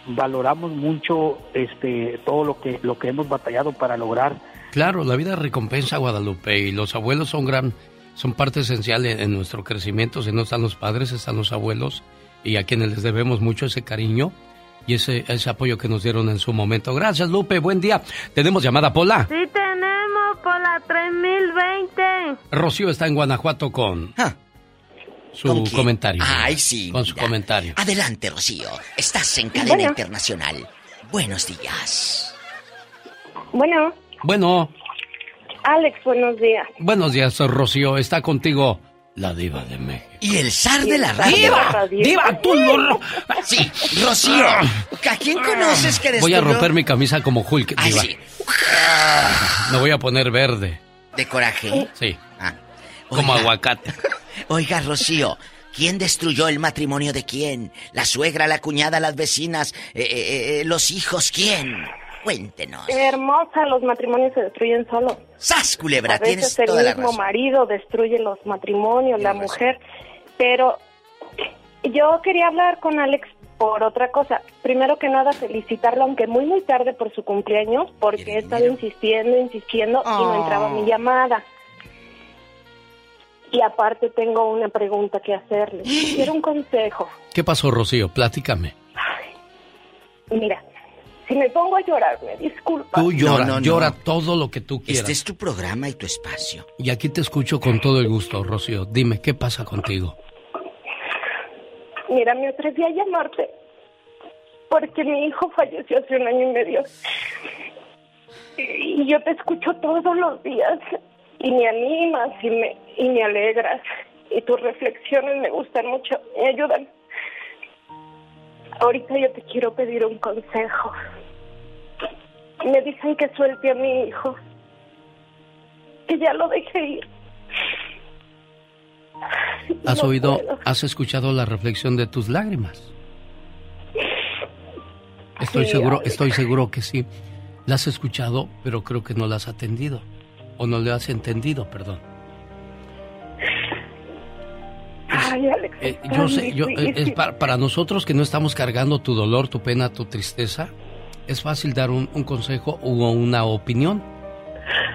valoramos mucho este todo lo que lo que hemos batallado para lograr Claro, la vida recompensa a Guadalupe y los abuelos son gran, son parte esencial en, en nuestro crecimiento. Si no están los padres, están los abuelos y a quienes les debemos mucho ese cariño y ese, ese apoyo que nos dieron en su momento. Gracias, Lupe. Buen día. Tenemos llamada Pola. Sí tenemos por la 3020. Rocío está en Guanajuato con su ¿Con quién? comentario. Ay, sí. Con su mira. comentario. Adelante, Rocío. Estás en cadena Bueno. internacional. Buenos días. Bueno, Bueno, Alex, buenos días. buenos días, Rocío. Está contigo la diva de México. Y el zar de la radio. radio. ¡Diva, tú no! Sí, Rocío. ¿A quién conoces que Voy a romper mi camisa como Hulk, Ay, diva. Sí. Me voy a poner verde. ¿De coraje? Sí. Ah. Como Oiga. aguacate. [LAUGHS] Oiga, Rocío, ¿quién destruyó el matrimonio de quién? ¿La suegra, la cuñada, las vecinas, eh, eh, eh, los hijos? ¿Quién? Cuéntenos. Hermosa, los matrimonios se destruyen solos. ¡Sas, culebra! A veces Tienes el toda la mismo razón. marido destruye los matrimonios, la mujer. Pero yo quería hablar con Alex por otra cosa. Primero que nada, felicitarlo, aunque muy muy tarde por su cumpleaños, porque he estado insistiendo, insistiendo y no entraba mi llamada. Y aparte tengo una pregunta que hacerle. [GASPS] Quiero un consejo. ¿Qué pasó, Rocío? Platícame. Mira, si me pongo a llorar, me disculpa. Tú llora, no, no. llora todo lo que tú quieras. Este es tu programa y tu espacio. Y aquí te escucho con todo el gusto, Rocío. Dime, ¿qué pasa contigo? Mira, me atreví a llamarte porque mi hijo falleció hace un año y medio. Y yo te escucho todos los días y me animas y me, y me alegras. y tus reflexiones me gustan mucho, me ayudan. Ahorita yo te quiero pedir un consejo. Me dicen que suelte a mi hijo, que ya lo deje ir. ¿Has No oído, puedo. has escuchado la reflexión de tus lágrimas? Estoy Sí, seguro, estoy seguro que sí. La has escuchado, pero creo que no la has atendido. O no le has entendido, perdón. Ay, Alex, Eh, yo sé, yo, eh, es para nosotros que no estamos cargando tu dolor, tu pena, tu tristeza, es fácil dar un, un consejo o una opinión.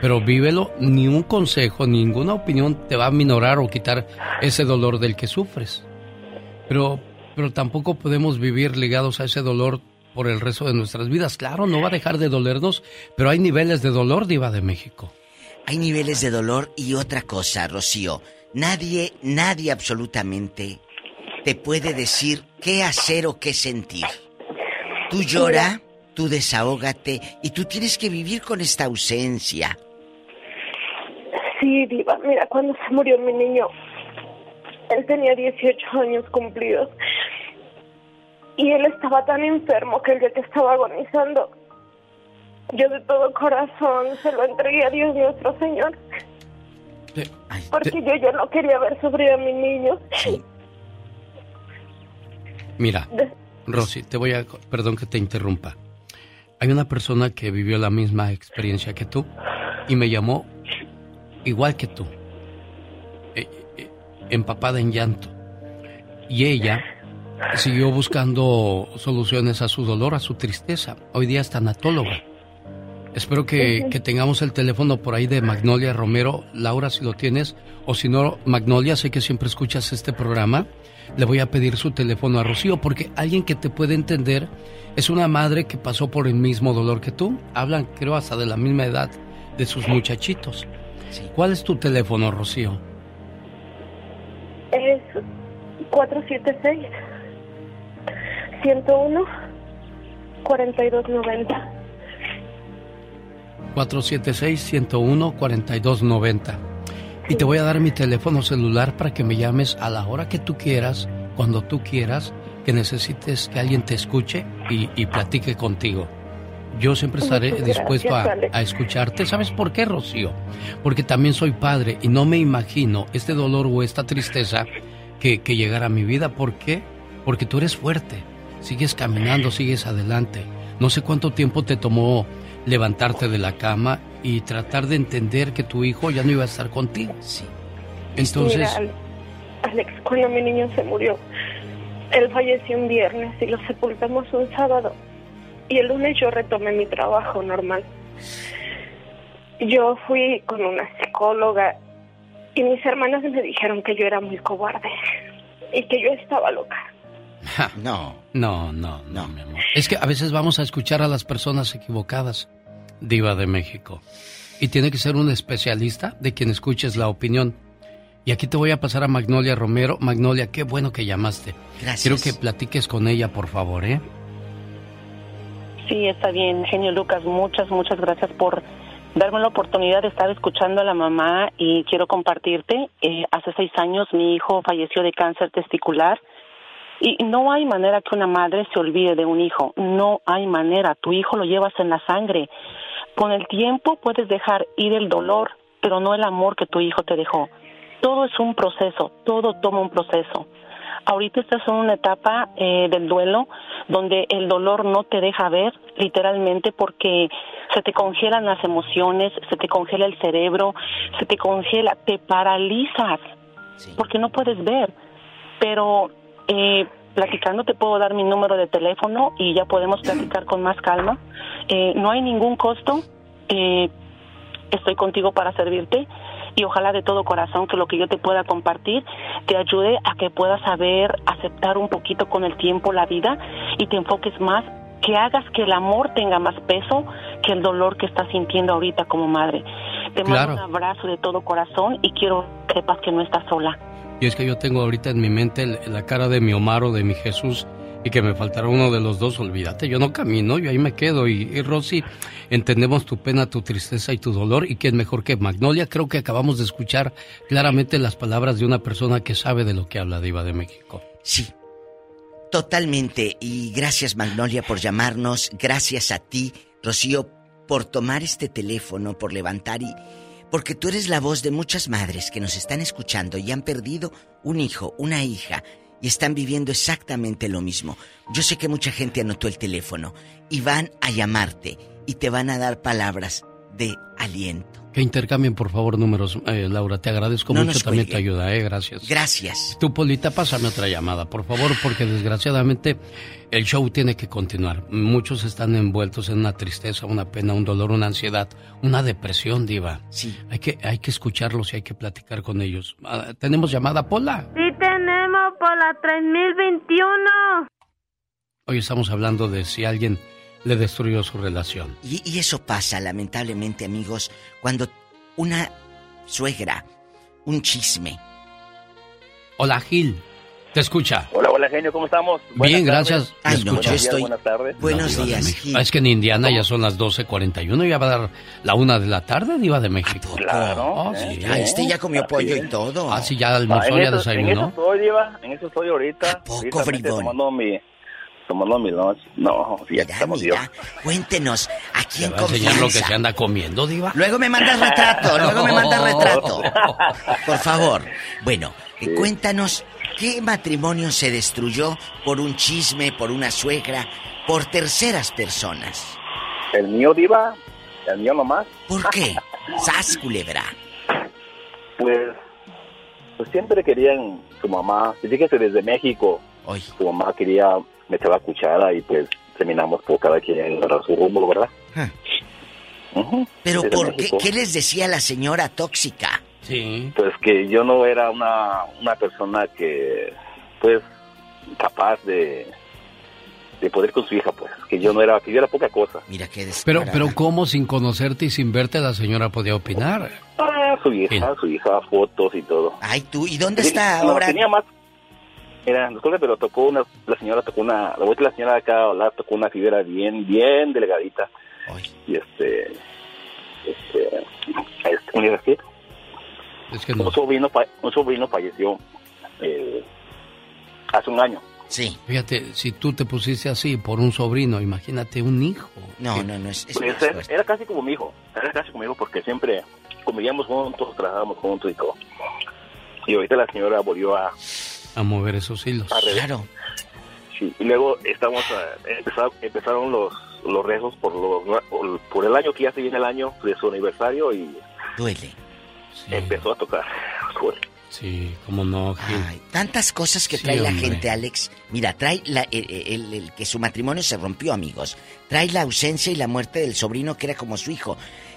Pero vívelo, ni un consejo, ninguna opinión te va a minorar o quitar ese dolor del que sufres. Pero, pero tampoco podemos vivir ligados a ese dolor por el resto de nuestras vidas. Claro, no va a dejar de dolernos, pero hay niveles de dolor, Diva de México. Hay niveles de dolor y otra cosa, Rocío. Nadie, nadie absolutamente te puede decir qué hacer o qué sentir. Tú llora, tú desahógate y tú tienes que vivir con esta ausencia. Sí, Diva, mira, cuando se murió mi niño, él tenía 18 años cumplidos. Y él estaba tan enfermo que el día que estaba agonizando, yo de todo corazón se lo entregué a Dios nuestro Señor. Porque yo ya no quería ver sufrir a mi niño. Mira, Rosy, te voy a... Perdón que te interrumpa. Hay una persona que vivió la misma experiencia que tú y me llamó igual que tú, eh, eh, empapada en llanto. Y ella siguió buscando soluciones a su dolor, a su tristeza. Hoy día es tanatóloga. Espero que, que tengamos el teléfono por ahí de Magnolia Romero. Laura, si lo tienes. O si no, Magnolia, sé que siempre escuchas este programa. Le voy a pedir su teléfono a Rocío porque alguien que te puede entender es una madre que pasó por el mismo dolor que tú. Hablan, creo, hasta de la misma edad de sus muchachitos. ¿Cuál es tu teléfono, Rocío? Es 476 101 4290. 476-101-4290. Y te voy a dar mi teléfono celular para que me llames a la hora que tú quieras, cuando tú quieras, que necesites que alguien te escuche y, y platique contigo. Yo siempre estaré Muchas dispuesto a, gracias, a escucharte. ¿Sabes por qué, Rocío? Porque también soy padre y no me imagino este dolor o esta tristeza que, que llegara a mi vida. ¿Por qué? Porque tú eres fuerte, sigues caminando, sigues adelante. No sé cuánto tiempo te tomó levantarte de la cama y tratar de entender que tu hijo ya no iba a estar contigo. Sí. Entonces, Mira, Ale- Alex, cuando mi niño se murió, él falleció un viernes y lo sepultamos un sábado. Y el lunes yo retomé mi trabajo normal. Yo fui con una psicóloga y mis hermanas me dijeron que yo era muy cobarde y que yo estaba loca. No. No, no, no, mi amor. Es que a veces vamos a escuchar a las personas equivocadas, Diva de México. Y tiene que ser un especialista de quien escuches la opinión. Y aquí te voy a pasar a Magnolia Romero. Magnolia, qué bueno que llamaste. Gracias. Quiero que platiques con ella, por favor, ¿eh? Sí, está bien, genio Lucas. Muchas, muchas gracias por darme la oportunidad de estar escuchando a la mamá y quiero compartirte. eh, hace seis años mi hijo falleció de cáncer testicular y no hay manera que una madre se olvide de un hijo. No hay manera. Tu hijo lo llevas en la sangre. Con el tiempo puedes dejar ir el dolor, pero no el amor que tu hijo te dejó. Todo es un proceso, todo toma un proceso. Ahorita estás en una etapa eh, del duelo donde el dolor no te deja ver, literalmente, porque se te congelan las emociones, se te congela el cerebro, se te congela, te paralizas, porque no puedes ver. Pero eh, platicando te puedo dar mi número de teléfono y ya podemos platicar con más calma. Eh, no hay ningún costo. Eh, estoy contigo para servirte y ojalá de todo corazón que lo que yo te pueda compartir te ayude a que puedas saber aceptar un poquito con el tiempo la vida y te enfoques más, que hagas que el amor tenga más peso que el dolor que estás sintiendo ahorita como madre. Te Claro. mando un abrazo de todo corazón y quiero que sepas que no estás sola. Y es que yo tengo ahorita en mi mente la cara de mi Omar o de mi Jesús y que me faltara uno de los dos, olvídate, yo no camino, yo ahí me quedo. Y Rosy, entendemos tu pena, tu tristeza y tu dolor, y que es mejor que Magnolia. Creo que acabamos de escuchar claramente las palabras de una persona que sabe de lo que habla Diva de México. Sí, totalmente. Y gracias Magnolia por llamarnos, gracias a ti, Rocío, por tomar este teléfono, por levantar y... Porque tú eres la voz de muchas madres que nos están escuchando y han perdido un hijo, una hija, y están viviendo exactamente lo mismo. Yo sé que mucha gente anotó el teléfono y van a llamarte y te van a dar palabras de aliento. Que intercambien, por favor, números, eh, Laura. Te agradezco No mucho también cuelgue. te ayuda, ¿eh? Gracias. Gracias. Tú, Polita, pásame otra llamada, por favor, porque desgraciadamente el show tiene que continuar. Muchos están envueltos en una tristeza, una pena, un dolor, una ansiedad, una depresión, Diva. Sí. Hay que, hay que escucharlos y hay que platicar con ellos. Ah, ¿Tenemos llamada, Pola? Sí tenemos por la 3021. Hoy estamos hablando de si alguien le destruyó su relación. Y, y eso pasa, lamentablemente, amigos, cuando una suegra, un chisme. Hola, Gil. Te escucha. Hola, hola, genio, ¿cómo estamos? Bien, gracias. ¿Me Ay, no, escucha? yo estoy... Buenas tardes. Buenos de días. Gil. Es que en Indiana ya son las 12.41, ya va a dar la una de la tarde, Diva de México. Claro. Oh, ¿eh? sí. Ah, este ya comió Así pollo es. y todo. Ah, sí, ya almorzó, ya eso- En eso desayunó. estoy, Diva, en eso estoy ahorita. poco, Precisamente bribón? Tomando mi, tomando mi lunch. No, sí, aquí estamos yo. Cuéntenos, aquí ¿Te en va a enseñar lo que se anda comiendo, Diva? Luego me mandas retrato, [LAUGHS] luego me mandas retrato. Por favor. Bueno, eh, cuéntanos, ¿qué matrimonio se destruyó por un chisme, por una suegra, por terceras personas? El mío, Diva, el mío nomás. ¿Por qué? [LAUGHS] Sas, culebra. Pues, pues siempre querían, su mamá, fíjese desde México, Hoy. su mamá quería meter la cuchara y pues terminamos por cada quien agarrar su rumbo, ¿verdad? Ah. Pero Desde ¿por qué? ¿Qué les decía la señora tóxica? Sí. Pues que yo no era una, una persona que, pues, capaz de, de poder con su hija, pues, que yo no era, que yo era poca cosa. Mira qué Pero, pero ¿cómo sin conocerte y sin verte la señora podía opinar? Ah, su hija, su hija, fotos y todo. Ay, tú, ¿y dónde Sí, está no, ahora? tenía más. Era, disculpe, pero tocó una, la señora tocó una, la vuelta de la señora de acá, la tocó una fibra bien, bien delgadita. Y este, este, este, ¿cómo le dices qué? Es que Un sobrino, un sobrino falleció eh, hace un año. Sí. Fíjate, si tú te pusiste así por un sobrino, imagínate un hijo. No, no, no, es, Pues, era, era casi como mi hijo, era casi como mi hijo porque siempre convivíamos juntos, trabajábamos juntos y todo. Y ahorita la señora volvió a, A mover esos hilos. a revés. Sí, y luego estamos eh, empezar- empezaron los los rezos por los por el año que ya se viene el año de su aniversario y duele. Empezó a tocar fuerte. Sí, cómo no, Gil. Tantas cosas que Sí, trae la gente, Alex. Mira, trae la- el, el- el que su matrimonio se rompió, amigos. Trae la ausencia y la muerte del sobrino que era como su hijo.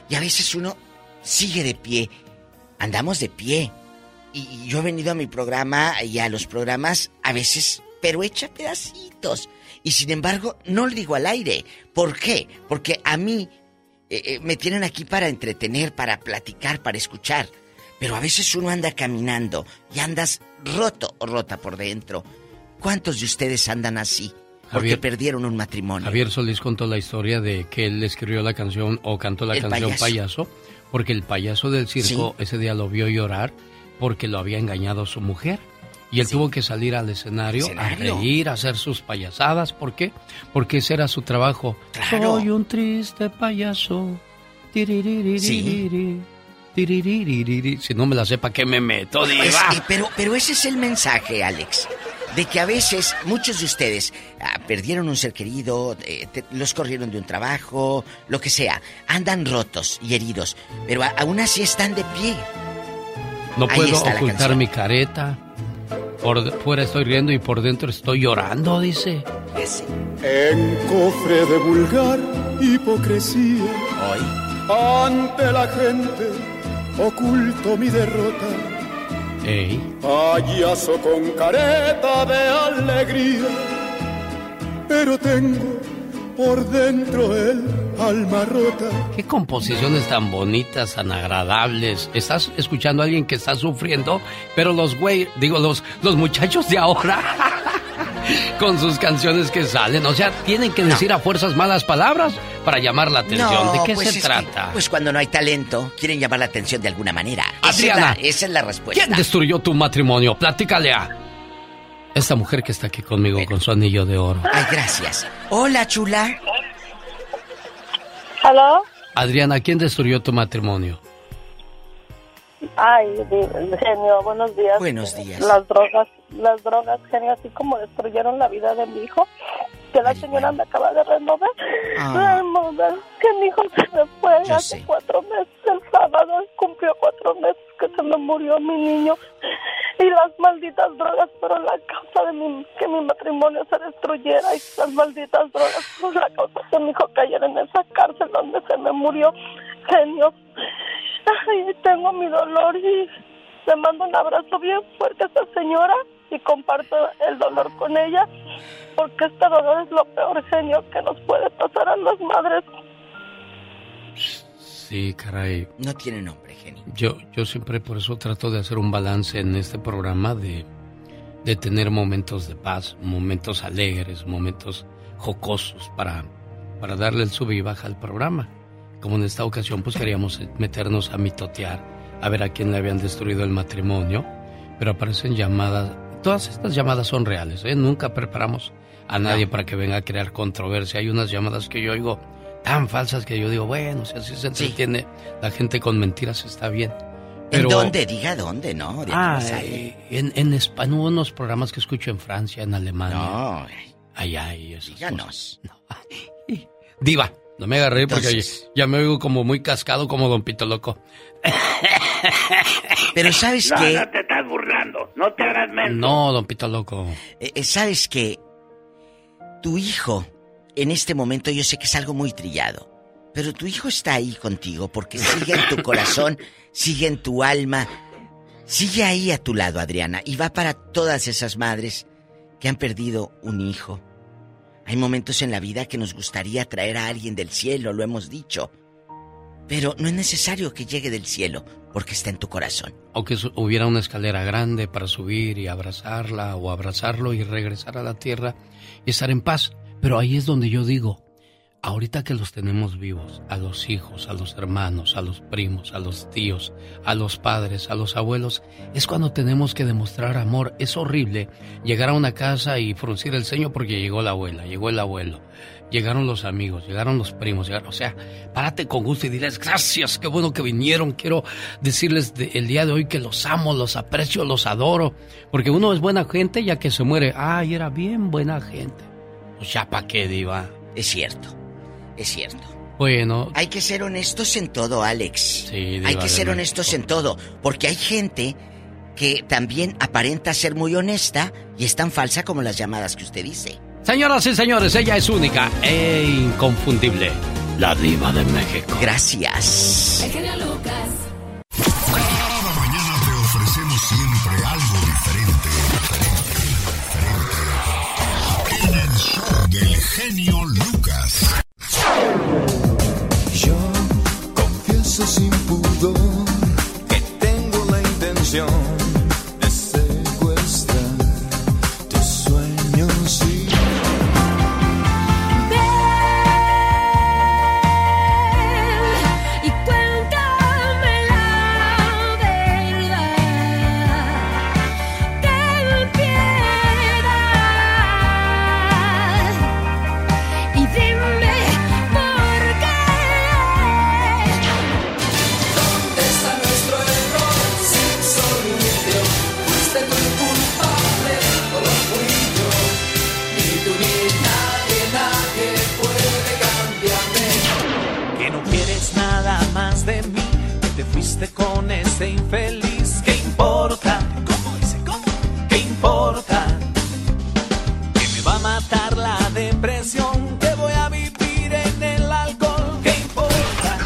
Y a veces uno sigue de pie. Andamos de pie. Y, y yo he venido a mi programa y a los programas a veces, pero echa pedacitos. Y sin embargo, no lo digo al aire. ¿Por qué? Porque a mí eh, eh, me tienen aquí para entretener, para platicar, para escuchar. Pero a veces uno anda caminando y andas roto o rota por dentro. ¿Cuántos de ustedes andan así? Porque Javier- perdieron un matrimonio. Javier Solís contó la historia de que él escribió la canción o cantó la El canción payaso. payaso. porque el payaso del circo ese día lo vio llorar porque lo había engañado su mujer. Y él tuvo que salir al escenario, Escenario. a reír, a hacer sus payasadas. ¿Por qué? Porque ese era su trabajo. Claro. Soy un triste payaso. Tiririririri. Si no me la sepa, ¿qué me meto, Es- diva? eh, pero, pero ese es el mensaje, Alex. De que a veces muchos de ustedes ah, perdieron un ser querido, eh, te- los corrieron de un trabajo, lo que sea. Andan rotos y heridos, pero a- aún así están de pie. No Ahí puedo ocultar mi careta. Por fuera estoy riendo y por dentro estoy llorando, dice. En cofre de vulgar hipocresía. Ante la gente oculto mi derrota. Ey. Payaso con careta de alegría. Pero tengo por dentro el alma rota. Qué composiciones tan bonitas, tan agradables. Estás escuchando a alguien que está sufriendo, pero los güey, digo, los, los muchachos de ahora [LAUGHS] con sus canciones que salen. O sea, tienen que decir a fuerzas malas palabras para llamar la atención. ¿De qué pues se que- trata? pues cuando no hay talento, quieren llamar la atención de alguna manera. Adriana. Esa es la, esa es la respuesta. ¿Quién destruyó tu matrimonio? Platícale a esta mujer que está aquí conmigo con su anillo de oro. Ay, gracias. Hola, chula. ¿Aló? Adriana, ¿quién destruyó tu matrimonio? Ay, genio, buenos días. Buenos días. Las drogas, las drogas, genio, así como destruyeron la vida de mi hijo, que la señora me acaba de renovar. Ah. Renovar, que mi hijo se me fue Yo hace sé. cuatro meses, el sábado cumplió cuatro meses que se me murió mi niño. Y las malditas drogas fueron la causa de mi, que mi matrimonio se destruyera y las malditas drogas fueron la causa que mi hijo cayera en esa cárcel donde se me murió. Genio, Ay, tengo mi dolor y le mando un abrazo bien fuerte a esta señora y comparto el dolor con ella porque este dolor es lo peor genio que nos puede pasar a las madres. Sí, caray. No tiene nombre, genio. Yo, yo siempre por eso trato de hacer un balance en este programa de, de tener momentos de paz, momentos alegres, momentos jocosos para, para darle el sube y baja al programa. Como en esta ocasión, pues queríamos meternos a mitotear, a ver a quién le habían destruido el matrimonio, pero aparecen llamadas, todas estas llamadas son reales, ¿eh? Nunca preparamos a nadie para que venga a crear controversia. Hay unas llamadas que yo oigo tan falsas que yo digo, bueno, si así se entretiene la gente con mentiras está bien. Pero, ¿En dónde? Diga dónde, ¿no? De Ah, no sale. eh, en, en español, unos programas que escucho en Francia, en Alemania. No. Allá y esas Díganos. cosas. [LAUGHS] Diva, no me agarré porque Entonces- ya me oigo como muy cascado como Don Pito Loco. [LAUGHS] Pero ¿sabes no, qué? no te estás burlando. No te hagas menso. No, Don Pito Loco. Eh, eh, ¿Sabes que Tu hijo, en este momento yo sé que es algo muy trillado, pero tu hijo está ahí contigo porque sigue en tu [LAUGHS] corazón, sigue en tu alma, sigue ahí a tu lado, Adriana, y va para todas esas madres que han perdido un hijo. Hay momentos en la vida que nos gustaría traer a alguien del cielo, lo hemos dicho, pero no es necesario que llegue del cielo porque está en tu corazón. O que hubiera una escalera grande para subir y abrazarla o abrazarlo y regresar a la tierra y estar en paz. Pero ahí es donde yo digo, ahorita que los tenemos vivos, a los hijos, a los hermanos, a los primos, a los tíos, a los padres, a los abuelos, es cuando tenemos que demostrar amor. Es horrible llegar a una casa y fruncir el ceño porque llegó la abuela, llegó el abuelo. Llegaron los amigos, llegaron los primos, llegaron, o sea, párate con gusto y diles gracias, qué bueno que vinieron, quiero decirles de- el día de hoy que los amo, los aprecio, los adoro, porque uno es buena gente ya que se muere, ay, era bien buena gente. O sea, ¿pa' qué, diva? Es cierto, es cierto. Bueno, Hay que ser honestos en todo, Alex. Diva hay que ser México. honestos en todo, porque hay gente que también aparenta ser muy honesta y es tan falsa como las llamadas que usted dice. señoras y señores, ella es única e inconfundible, la diva de México. Gracias. El genio Lucas. Cada mañana te ofrecemos siempre algo diferente. diferente, diferente. En el show del genio Lucas. Yo confieso sin pudor que tengo la intención infeliz. ¿Qué importa? ¿Cómo dice? ¿Cómo? ¿Qué importa? Que me va a matar la depresión, que voy a vivir en el alcohol. ¿Qué importa?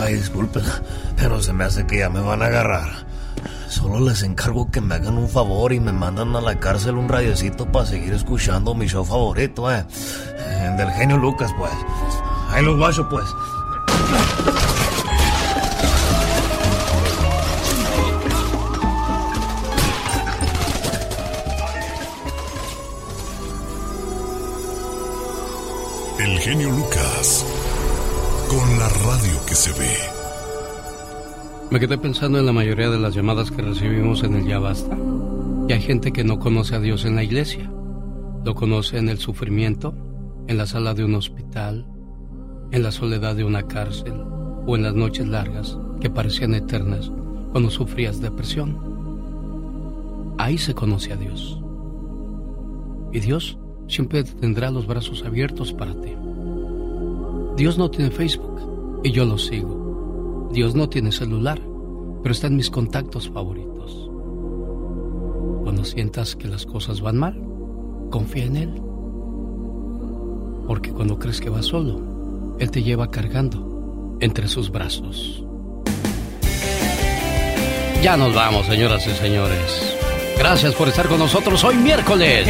Ay, disculpen, pero se me hace que ya me van a agarrar. Solo les encargo que me hagan un favor y me mandan a la cárcel un radiocito para seguir escuchando mi show favorito, eh. El del genio Lucas, pues. Ahí los guacho, pues. El genio Lucas. Con la radio que se ve. Me quedé pensando en la mayoría de las llamadas que recibimos en el Ya Basta. Y hay gente que no conoce a Dios en la iglesia. Lo conoce en el sufrimiento, en la sala de un hospital, en la soledad de una cárcel o en las noches largas que parecían eternas cuando sufrías depresión. Ahí se conoce a Dios. Y Dios siempre tendrá los brazos abiertos para ti. Dios no tiene Facebook y yo lo sigo. Dios no tiene celular, pero está en mis contactos favoritos. Cuando sientas que las cosas van mal, confía en Él. Porque cuando crees que vas solo, Él te lleva cargando entre sus brazos. Ya nos vamos, señoras y señores. Gracias por estar con nosotros hoy miércoles.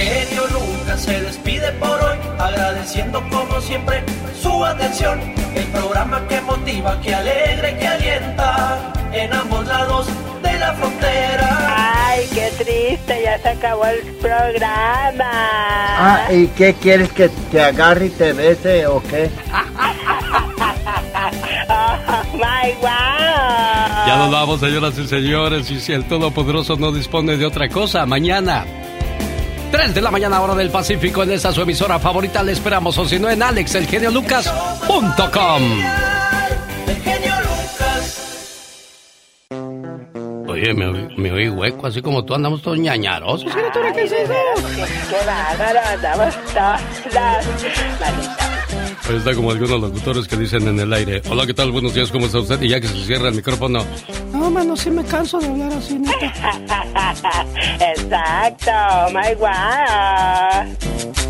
Se despide por hoy, agradeciendo como siempre su atención. El programa que motiva, que alegra y que alienta en ambos lados de la frontera. Ay, qué triste, ya se acabó el programa. Ah, ¿y qué quieres que te agarre y te bese o qué? Oh, [LAUGHS] my wow. Ya nos vamos, señoras y señores. Y si el Todopoderoso no dispone de otra cosa, mañana. 3 de la mañana, hora del Pacífico, en esta su emisora favorita. Le esperamos, o si no, en alexelgeniolucas.com. El genio Lucas. Oye, me, oí- hueco, así como tú andamos todos ñañarosos. ¿qué es eso? Qué bárbaro, andamos todos está como algunos locutores que dicen en el aire, hola, ¿qué tal? Buenos días, ¿cómo está usted? Y ya que se cierra el micrófono, No, mano, sí me canso de hablar así, neta. [LAUGHS] Exacto, my wow.